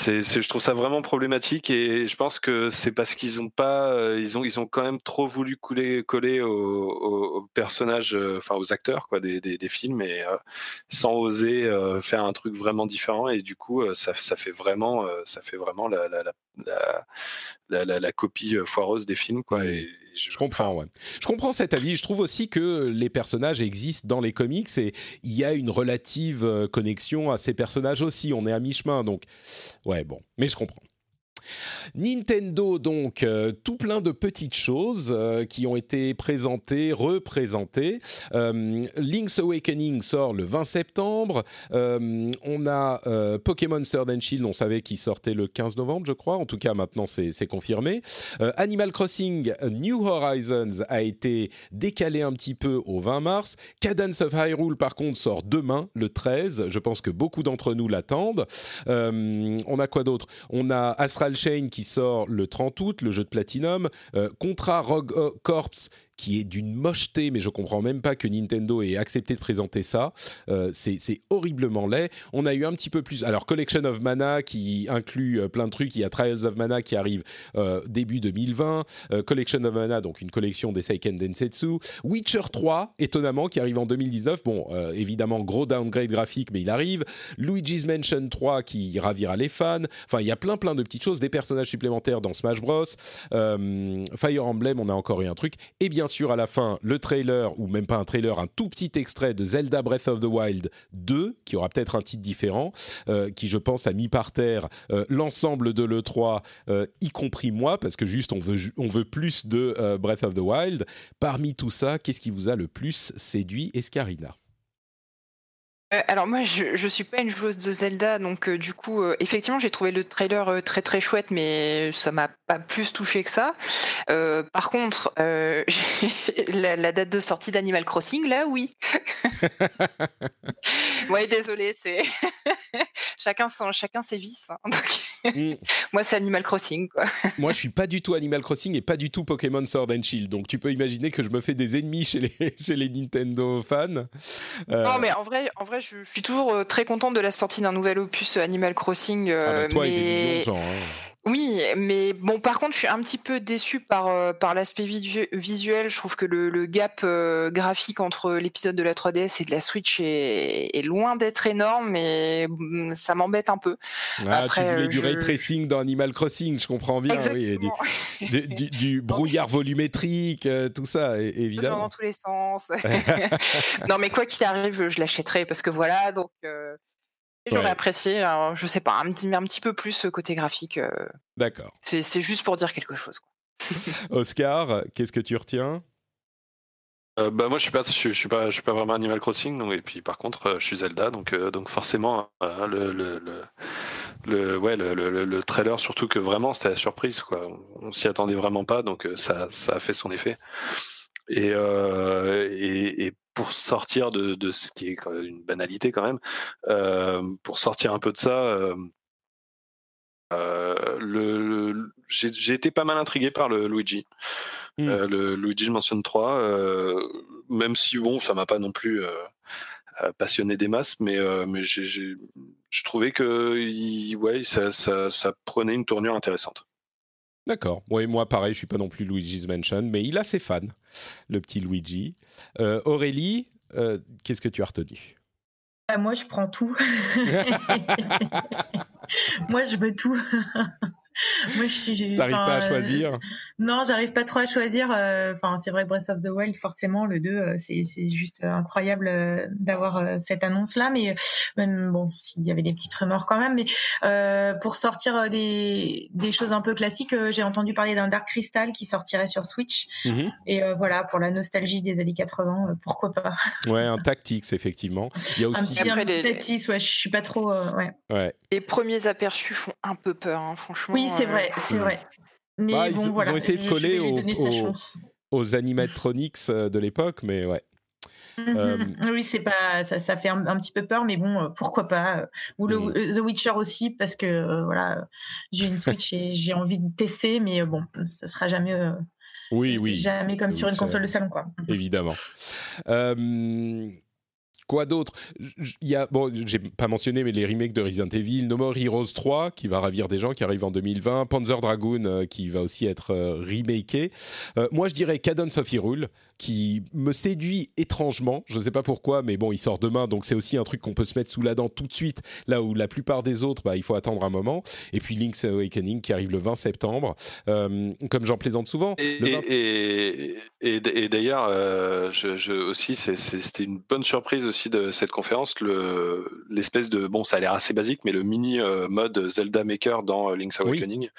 C'est, je trouve ça vraiment problématique et je pense que c'est parce qu'ils ont pas, euh, ils ont, ils ont quand même trop voulu couler, coller aux, personnages, euh, enfin aux acteurs quoi, des, des, films et euh, sans oser faire un truc vraiment différent et du coup ça, ça fait vraiment, ça fait vraiment la, la, la, la, la copie foireuse des films quoi. Je, comprends. Je comprends cet avis. Je trouve aussi que les personnages existent dans les comics et il y a une relative connexion à ces personnages aussi. On est à mi-chemin, donc ouais, bon. Mais je comprends. Nintendo, donc, euh, tout plein de petites choses euh, qui ont été présentées, représentées. Euh, Link's Awakening sort le 20 septembre. on a Pokémon Sword and Shield, on savait qu'il sortait le 15 novembre, je crois. En tout cas, maintenant, c'est confirmé. Animal Crossing New Horizons a été décalé un petit peu au 20 mars. Cadence of Hyrule, par contre, sort demain, le 13. Je pense que beaucoup d'entre nous l'attendent. on a quoi d'autre? On a Astral Chain qui sort le 30 août, le jeu de Platinum, euh, Contra Rogue Corps qui est d'une mocheté, mais je comprends même pas que Nintendo ait accepté de présenter ça. Euh, c'est horriblement laid. On a eu un petit peu plus. Alors, Collection of Mana qui inclut plein de trucs. Il y a Trials of Mana qui arrive début 2020. Collection of Mana, donc une collection des Seiken Densetsu. Witcher 3, étonnamment, qui arrive en 2019. Bon, évidemment, gros downgrade graphique, mais il arrive. Luigi's Mansion 3 qui ravira les fans. Enfin, il y a plein plein de petites choses, des personnages supplémentaires dans Smash Bros. Euh, Fire Emblem, on a encore eu un truc. Et bien sûr, à la fin, le trailer, ou même pas un trailer, un tout petit extrait de Zelda Breath of the Wild 2, qui aura peut-être un titre différent, euh, qui je pense a mis par terre euh, l'ensemble de l'E3, y compris moi, parce que juste on veut, on veut plus de Breath of the Wild. Parmi tout ça, qu'est-ce qui vous a le plus séduit, Escarina? Euh, alors moi, je, je suis pas une joueuse de Zelda, donc euh, du coup, euh, effectivement, j'ai trouvé le trailer très très chouette, mais ça m'a pas plus touché que ça. par contre, la, la, date de sortie d'Animal Crossing, là, oui. ouais, désolé, c'est chacun son, chacun ses vices. Hein, mm. Moi, c'est Animal Crossing, quoi. moi, je suis pas du tout Animal Crossing et pas du tout Pokémon Sword and Shield, donc tu peux imaginer que je me fais des ennemis chez les chez les Nintendo fans. Non, mais en vrai, en vrai je suis toujours euh, très contente de la sortie d'un nouvel opus euh, Animal Crossing. Ah bah toi mais... et des millions de gens. Hein. Oui, mais bon, par contre, je suis un petit peu déçue par, euh, par l'aspect visuel. Je trouve que le, gap euh, graphique entre l'épisode de la 3DS et de la Switch est, loin d'être énorme, mais mm, ça m'embête un peu. Ah, tu voulais du ray tracing dans Animal Crossing, je comprends bien. Oui, du, du, brouillard volumétrique, euh, tout ça, évidemment. Dans tous les sens. non, mais quoi qu'il arrive, je l'achèterai parce que voilà, donc. J'aurais apprécié, je sais pas, un petit, un petit peu plus côté graphique. Euh. D'accord. C'est juste pour dire quelque chose. Oscar, qu'est-ce que tu retiens? Euh, bah moi je suis pas je, suis pas je suis pas vraiment Animal Crossing donc et puis par contre euh, je suis Zelda donc donc forcément le, le, le, ouais le, le, trailer surtout que vraiment c'était la surprise quoi on s'y attendait vraiment pas donc ça ça a fait son effet et, et, et pour sortir de, de, ce qui est une banalité quand même, euh, pour sortir un peu de ça, euh, euh, le, j'ai été pas mal intrigué par le Luigi. Mmh. le Luigi, je mentionne 3, même si bon, ça m'a pas non plus passionné des masses, mais, mais je trouvais que ouais, ça, ça, ça prenait une tournure intéressante. D'accord. Oui, moi pareil, je suis pas non plus Luigi's Mansion, mais il a ses fans, le petit Luigi. Euh, Aurélie, euh, qu'est-ce que tu as retenu? Bah, Moi, je prends tout. moi, je veux tout. Moi, je T'arrives pas à choisir Non, j'arrive pas trop à choisir. Euh, enfin, c'est vrai, Breath of the Wild, forcément, le 2, euh, c'est juste incroyable euh, d'avoir cette annonce-là. Mais même, bon, s'il y avait des petites rumeurs quand même. Mais pour sortir des, des, choses un peu classiques, j'ai entendu parler d'un Dark Crystal qui sortirait sur Switch. Mhm. Et voilà, pour la nostalgie des années 80, pourquoi pas Ouais, un Tactics, effectivement. Il y a aussi... Un petit, Tactics, ouais, je suis pas trop... ouais. ouais. Les premiers aperçus font un peu peur, hein, franchement. Oui, c'est vrai, c'est vrai. Mais bah, ils, ont essayé de coller aux, animatronics euh, de l'époque, mais ouais. Mhm. Euh, oui, c'est pas ça, ça fait un, petit peu peur, mais bon, euh, pourquoi pas. Ou le, mm. The Witcher aussi, parce que voilà, j'ai une Switch et j'ai envie de tester, mais bon, ça sera jamais. oui, oui. Jamais comme sur une console de salon, quoi. Évidemment. Quoi d'autre? Il y a, bon, j'ai pas mentionné, mais les remakes de Resident Evil, No More Heroes 3, qui va ravir des gens, qui arrive en 2020, Panzer Dragoon, euh, qui va aussi être euh, remaké. Euh, moi, je dirais Cadence of Hyrule, qui me séduit étrangement. Je ne sais pas pourquoi, mais bon, il sort demain, donc c'est aussi un truc qu'on peut se mettre sous la dent tout de suite, là où la plupart des autres, bah, il faut attendre un moment. Et puis Link's Awakening, qui arrive le 20 septembre. comme j'en plaisante souvent. Et, et, d'ailleurs, je, je, aussi, c'était une bonne surprise aussi de cette conférence l'espèce de bon ça a l'air assez basique mais le mini euh, mode Zelda Maker dans euh, Link's Awakening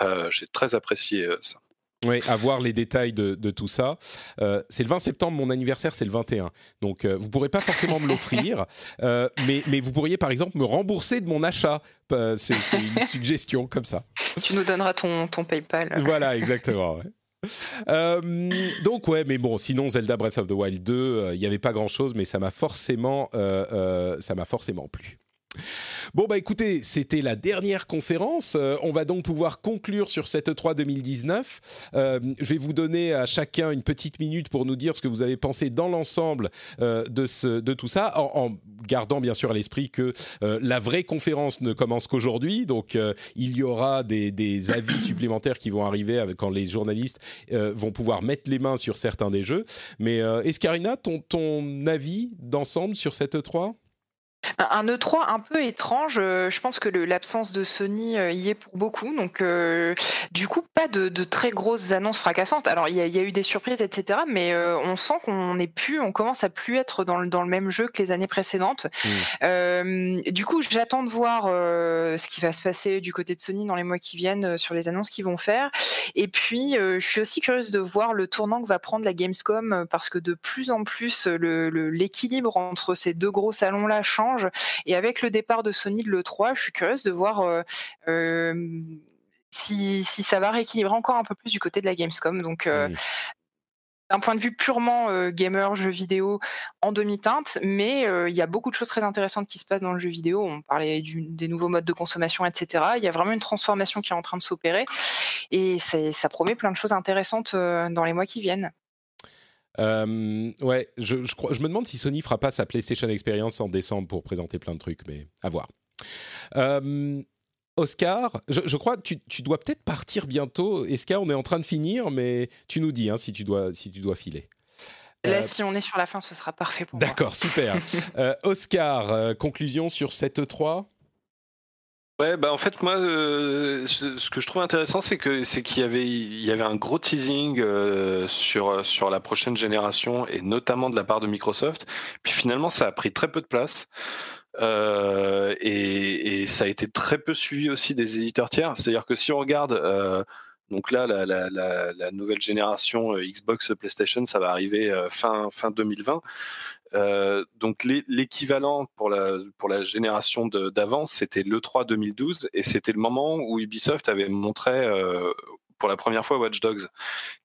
euh, j'ai très apprécié ça oui, avoir les détails de, tout ça. c'est le 20 septembre, mon anniversaire, c'est le 21. Donc, vous vous pourrez pas forcément me l'offrir, mais, mais vous pourriez, par exemple, me rembourser de mon achat. c'est une suggestion comme ça. Tu nous donneras ton, ton PayPal. Voilà, exactement. Euh, donc ouais, mais bon, sinon Zelda Breath of the Wild 2, euh, il n'y avait pas grand-chose, mais ça m'a forcément, euh, ça m'a forcément plu. Bon bah écoutez, c'était la dernière conférence. Euh, on va donc pouvoir conclure sur cette E3 2019. Euh, je vais vous donner à chacun une petite minute pour nous dire ce que vous avez pensé dans l'ensemble euh, de, tout ça, en, gardant bien sûr à l'esprit que la vraie conférence ne commence qu'aujourd'hui. Donc il y aura des, avis supplémentaires qui vont arriver quand les journalistes vont pouvoir mettre les mains sur certains des jeux. Mais Escarina, ton, ton avis d'ensemble sur cette E E3 Un E3 un peu étrange. euh, Je pense que l'absence de Sony euh, y est pour beaucoup. Donc, euh, du coup, pas de, de très grosses annonces fracassantes. Alors, il y, a- il y a eu des surprises, etc. Mais euh, on sent qu'on n'est plus, on commence à plus être dans le, dans le même jeu que les années précédentes. Mm. Euh, du coup, j'attends de voir ce qui va se passer du côté de Sony dans les mois qui viennent sur les annonces qu'ils vont faire. Et puis, je suis aussi curieuse de voir le tournant que va prendre la Gamescom parce que de plus en plus, euh, le- le- l'équilibre entre ces deux gros salons-là change. Et avec le départ de Sony de l'E3, je suis curieuse de voir euh, euh, si, si ça va rééquilibrer encore un peu plus du côté de la Gamescom. Donc, euh, d'un point de vue purement euh, gamer, jeu vidéo, en demi-teinte, mais euh, il y a beaucoup de choses très intéressantes qui se passent dans le jeu vidéo. On parlait du- des nouveaux modes de consommation, etc. Il y a vraiment une transformation qui est en train de s'opérer et ça promet plein de choses intéressantes euh, dans les mois qui viennent. Euh, ouais, je, je, crois, je me demande si Sony fera pas sa PlayStation Experience en décembre pour présenter plein de trucs, mais à voir. Euh, Oscar, je, je crois que tu, tu dois peut-être partir bientôt. Oscar, on est en train de finir, mais tu nous dis hein, si, tu dois, si tu dois filer. Là, Euh, si on est sur la fin, ce sera parfait pour moi. D'accord, super. Oscar, conclusion sur cette E3 Ouais, bah en fait moi, euh, ce que je trouve intéressant, c'est que c'est qu'il y avait il y avait un gros teasing euh, sur sur la prochaine génération et notamment de la part de Microsoft. Puis finalement, ça a pris très peu de place. Euh, et, et ça a été très peu suivi aussi des éditeurs tiers. C'est-à-dire que si on regarde, euh, donc là, la, la, la, la nouvelle génération euh, Xbox, PlayStation, ça va arriver euh, fin fin 2020. Euh, donc l'é- l'équivalent pour la pour la génération d'avant, c'était l'E3 2012 et c'était le moment où Ubisoft avait montré euh, pour la première fois Watch Dogs,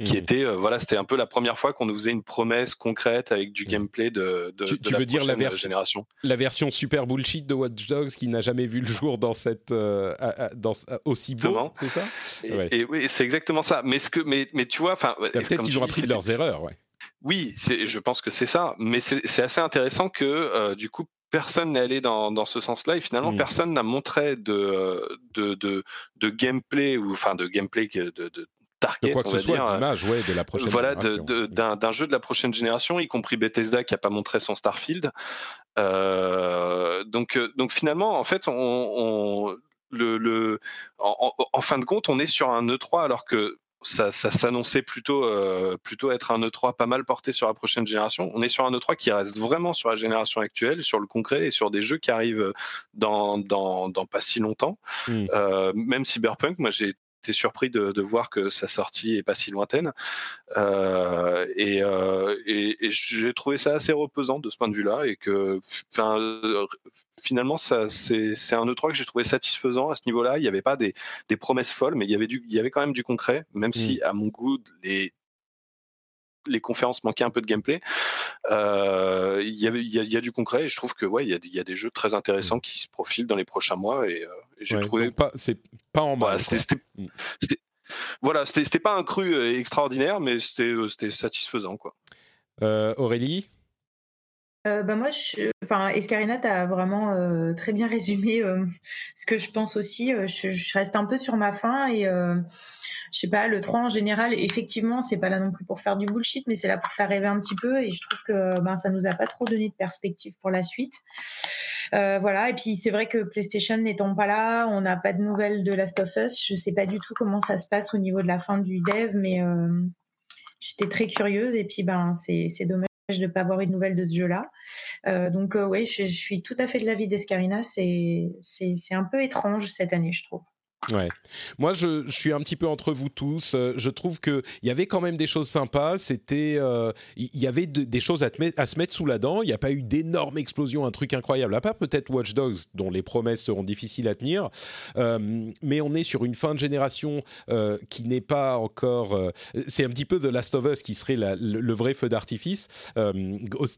qui Mhm. était euh, voilà, c'était un peu la première fois qu'on nous faisait une promesse concrète avec du Mhm. gameplay de, de, Tu- de tu la veux dire la génération. La version super bullshit de Watch Dogs qui n'a jamais vu le jour dans cette euh, à- à- dans, à- aussi beau, c'est ça? Et, Ouais. et oui, c'est exactement ça. Mais ce que mais mais tu vois, enfin Peut-être comme qu'ils ont appris de leurs erreurs, ouais. Oui, je pense que c'est ça. Mais c'est assez intéressant que euh, du coup personne n'est allé dans, dans ce sens-là et finalement Mm. personne n'a montré de, de, de, de gameplay ou enfin de gameplay de, de De target, quoi que on ce va soit dire. d'image, ouais, de la prochaine Voilà, d'un jeu de la prochaine génération, y compris Bethesda qui a pas montré son Starfield. Euh, donc, euh, donc finalement, en fait, on, on- le, le, en, en- en fin de compte, on est sur un E3 alors que ça, ça s'annonçait plutôt, euh, plutôt être un E3 pas mal porté sur la prochaine génération. On est sur un E3 qui reste vraiment sur la génération actuelle, sur le concret et sur des jeux qui arrivent dans, dans, dans pas si longtemps. Mm. Euh, même Cyberpunk, moi j'ai été surpris de, de voir que sa sortie est pas si lointaine. Euh, et, euh, et, et j'ai trouvé ça assez reposant de ce point de vue-là et que finalement ça c'est c'est un E3 que j'ai trouvé satisfaisant à ce niveau-là. Il n'y avait pas des, des promesses folles, mais il y avait du il y avait quand même du concret, même si à mon goût les les conférences manquaient un peu de gameplay. Euh, Il y y, y a du concret et je trouve que ouais il y y a des jeux très intéressants qui se profilent dans les prochains mois et, euh, et j'ai Ouais, trouvé pas, c'est pas en voilà, quoi. c'était Mm. c'était- voilà, pas un cru euh, extraordinaire, mais c'était euh, c'était satisfaisant quoi. Euh, Aurélie? Euh, bah moi, je, enfin, Escarina, tu as vraiment euh, très bien résumé euh, ce que je pense aussi. Euh, je, je reste un peu sur ma faim et euh, je sais pas, le 3 en général, effectivement, c'est pas là non plus pour faire du bullshit, mais c'est là pour faire rêver un petit peu et je trouve que ben, ça nous a pas trop donné de perspective pour la suite. Euh, voilà, et puis c'est vrai que PlayStation n'étant pas là, on n'a pas de nouvelles de Last of Us. Je sais pas du tout comment ça se passe au niveau de la fin du dev, mais j'étais très curieuse et puis ben c'est dommage de ne pas avoir une nouvelle de ce jeu-là. Euh, donc euh, oui, je, je suis tout à fait de l'avis d'Escarina. C'est un peu étrange cette année, je trouve. Ouais. Moi, je, suis un petit peu entre vous tous. Euh, je trouve qu'il y avait quand même des choses sympas. C'était, euh, il y avait de, des choses à, se mettre sous la dent. Il n'y a pas eu d'énormes explosions, un truc incroyable. À part peut-être Watch Dogs, dont les promesses seront difficiles à tenir. Euh, mais on est sur une fin de génération qui n'est pas encore. C'est un petit peu The Last of Us qui serait le, le, vrai feu d'artifice,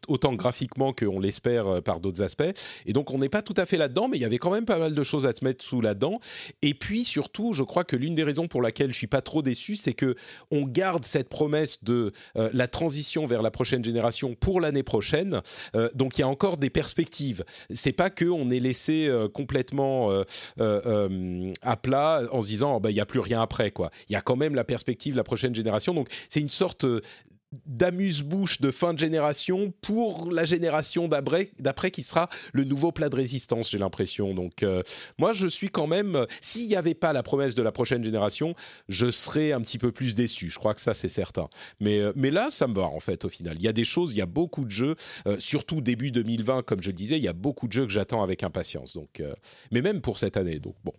autant graphiquement qu'on l'espère par d'autres aspects. Et donc, on n'est pas tout à fait là-dedans, mais il y avait quand même pas mal de choses à se mettre sous la dent. Et puis, surtout, je crois que l'une des raisons pour laquelle je suis pas trop déçu, c'est que on garde cette promesse de euh, la transition vers la prochaine génération pour l'année prochaine. Euh, donc il y a encore des perspectives. C'est pas que on est laissé euh, complètement à plat en se disant oh, bah, il n'y a plus rien après quoi. Il y a quand même la perspective la prochaine génération. Donc c'est une sorte d'amuse-bouche de fin de génération pour la génération d'après qui sera le nouveau plat de résistance, j'ai l'impression. Donc euh, moi, je suis quand même, euh, s'il n'y avait pas la promesse de la prochaine génération, je serais un petit peu plus déçu. Je crois que ça, c'est certain. Mais, euh, mais là, ça me va en fait au final. Il y a des choses, il y a beaucoup de jeux, surtout début 2020, comme je disais, il y a beaucoup de jeux que j'attends avec impatience. Donc, mais même pour cette année. Donc bon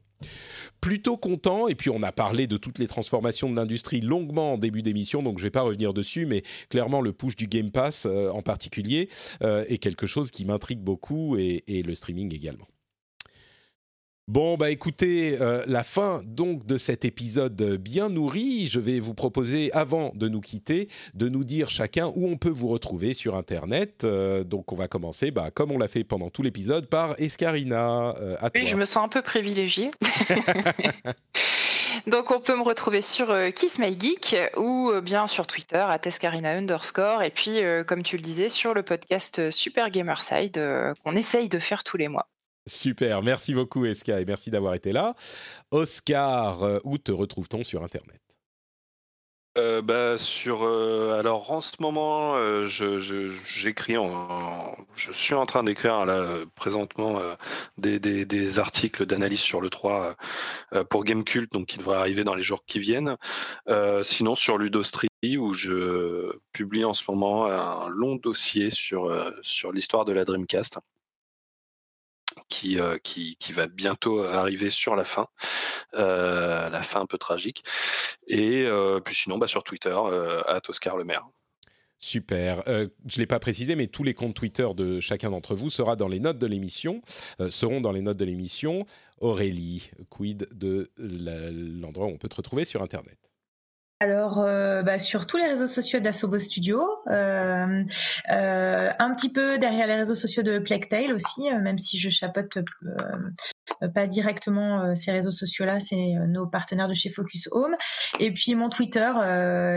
plutôt content. Et puis, on a parlé de toutes les transformations de l'industrie longuement en début d'émission, donc je ne vais pas revenir dessus, mais clairement, le push du Game Pass euh, en particulier euh, est quelque chose qui m'intrigue beaucoup et, et le streaming également. Bon, bah écoutez, euh, la fin donc de cet épisode bien nourri. Je vais vous proposer, avant de nous quitter, de nous dire chacun où on peut vous retrouver sur Internet. Euh, donc, on va commencer, bah, comme on l'a fait pendant tout l'épisode, par Escarina. Euh, à oui, toi. je me sens un peu privilégiée. Donc on peut me retrouver sur euh, Kiss My Geek ou euh, bien sur Twitter à Tescarina underscore et puis euh, comme tu le disais sur le podcast Super Gamerside qu'on essaye de faire tous les mois. Super, merci beaucoup Eska et merci d'avoir été là. Oscar, euh, où te retrouve-t-on sur Internet? Euh, bah, sur euh, alors en ce moment je, j'écris en, je suis en train d'écrire là présentement des, articles d'analyse sur le 3 euh, pour Gamecult donc qui devraient arriver dans les jours qui viennent. Sinon sur Ludostri où je publie en ce moment un long dossier sur l'histoire de la Dreamcast qui, euh, qui, qui va bientôt arriver sur la fin, euh, la fin un peu tragique. Et euh, puis sinon, bah, sur Twitter, euh, à Oscar Le Maire. Super. Euh, je ne l'ai pas précisé, mais tous les comptes Twitter de chacun d'entre vous sera dans les notes de l'émission, euh, seront dans les notes de l'émission. Aurélie, quid de l'endroit où on peut te retrouver sur Internet Alors, euh, bah, sur tous les réseaux sociaux d'Asobo Studio, euh, euh, un petit peu derrière les réseaux sociaux de Plectail aussi, même si je chapeaute euh, pas directement ces réseaux sociaux-là, c'est nos partenaires de chez Focus Home. Et puis mon Twitter,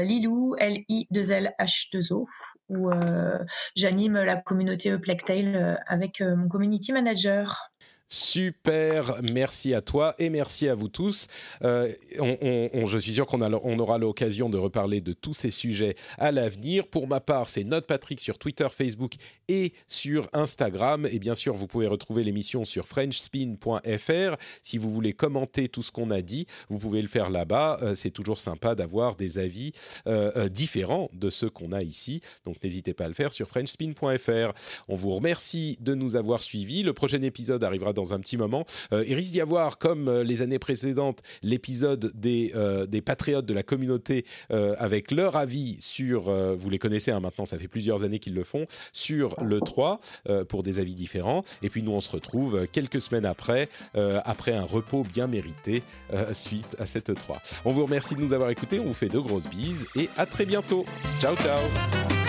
Lilou, L-I-2-L-H-2-O, où j'anime la communauté Plectail euh, avec mon community manager. Super, merci à toi et merci à vous tous. Euh, on, je suis sûr qu'on aura l'occasion de reparler de tous ces sujets à l'avenir. Pour ma part, c'est Note Patrick sur Twitter, Facebook et sur Instagram. Et bien sûr, vous pouvez retrouver l'émission sur frenchspin.fr. Si vous voulez commenter tout ce qu'on a dit, vous pouvez le faire là-bas. Euh, c'est toujours sympa d'avoir des avis euh, différents de ceux qu'on a ici. Donc n'hésitez pas à le faire sur frenchspin.fr. On vous remercie de nous avoir suivis. Le prochain épisode arrivera dans un petit moment. Euh, il risque d'y avoir, comme euh, les années précédentes, l'épisode des, euh, des patriotes de la communauté avec leur avis sur, vous les connaissez hein, maintenant, ça fait plusieurs années qu'ils le font, sur le 3 euh, pour des avis différents. Et puis nous, on se retrouve quelques semaines après, après un repos bien mérité suite à cette 3. On vous remercie de nous avoir écoutés, on vous fait de grosses bises et à très bientôt. Ciao, ciao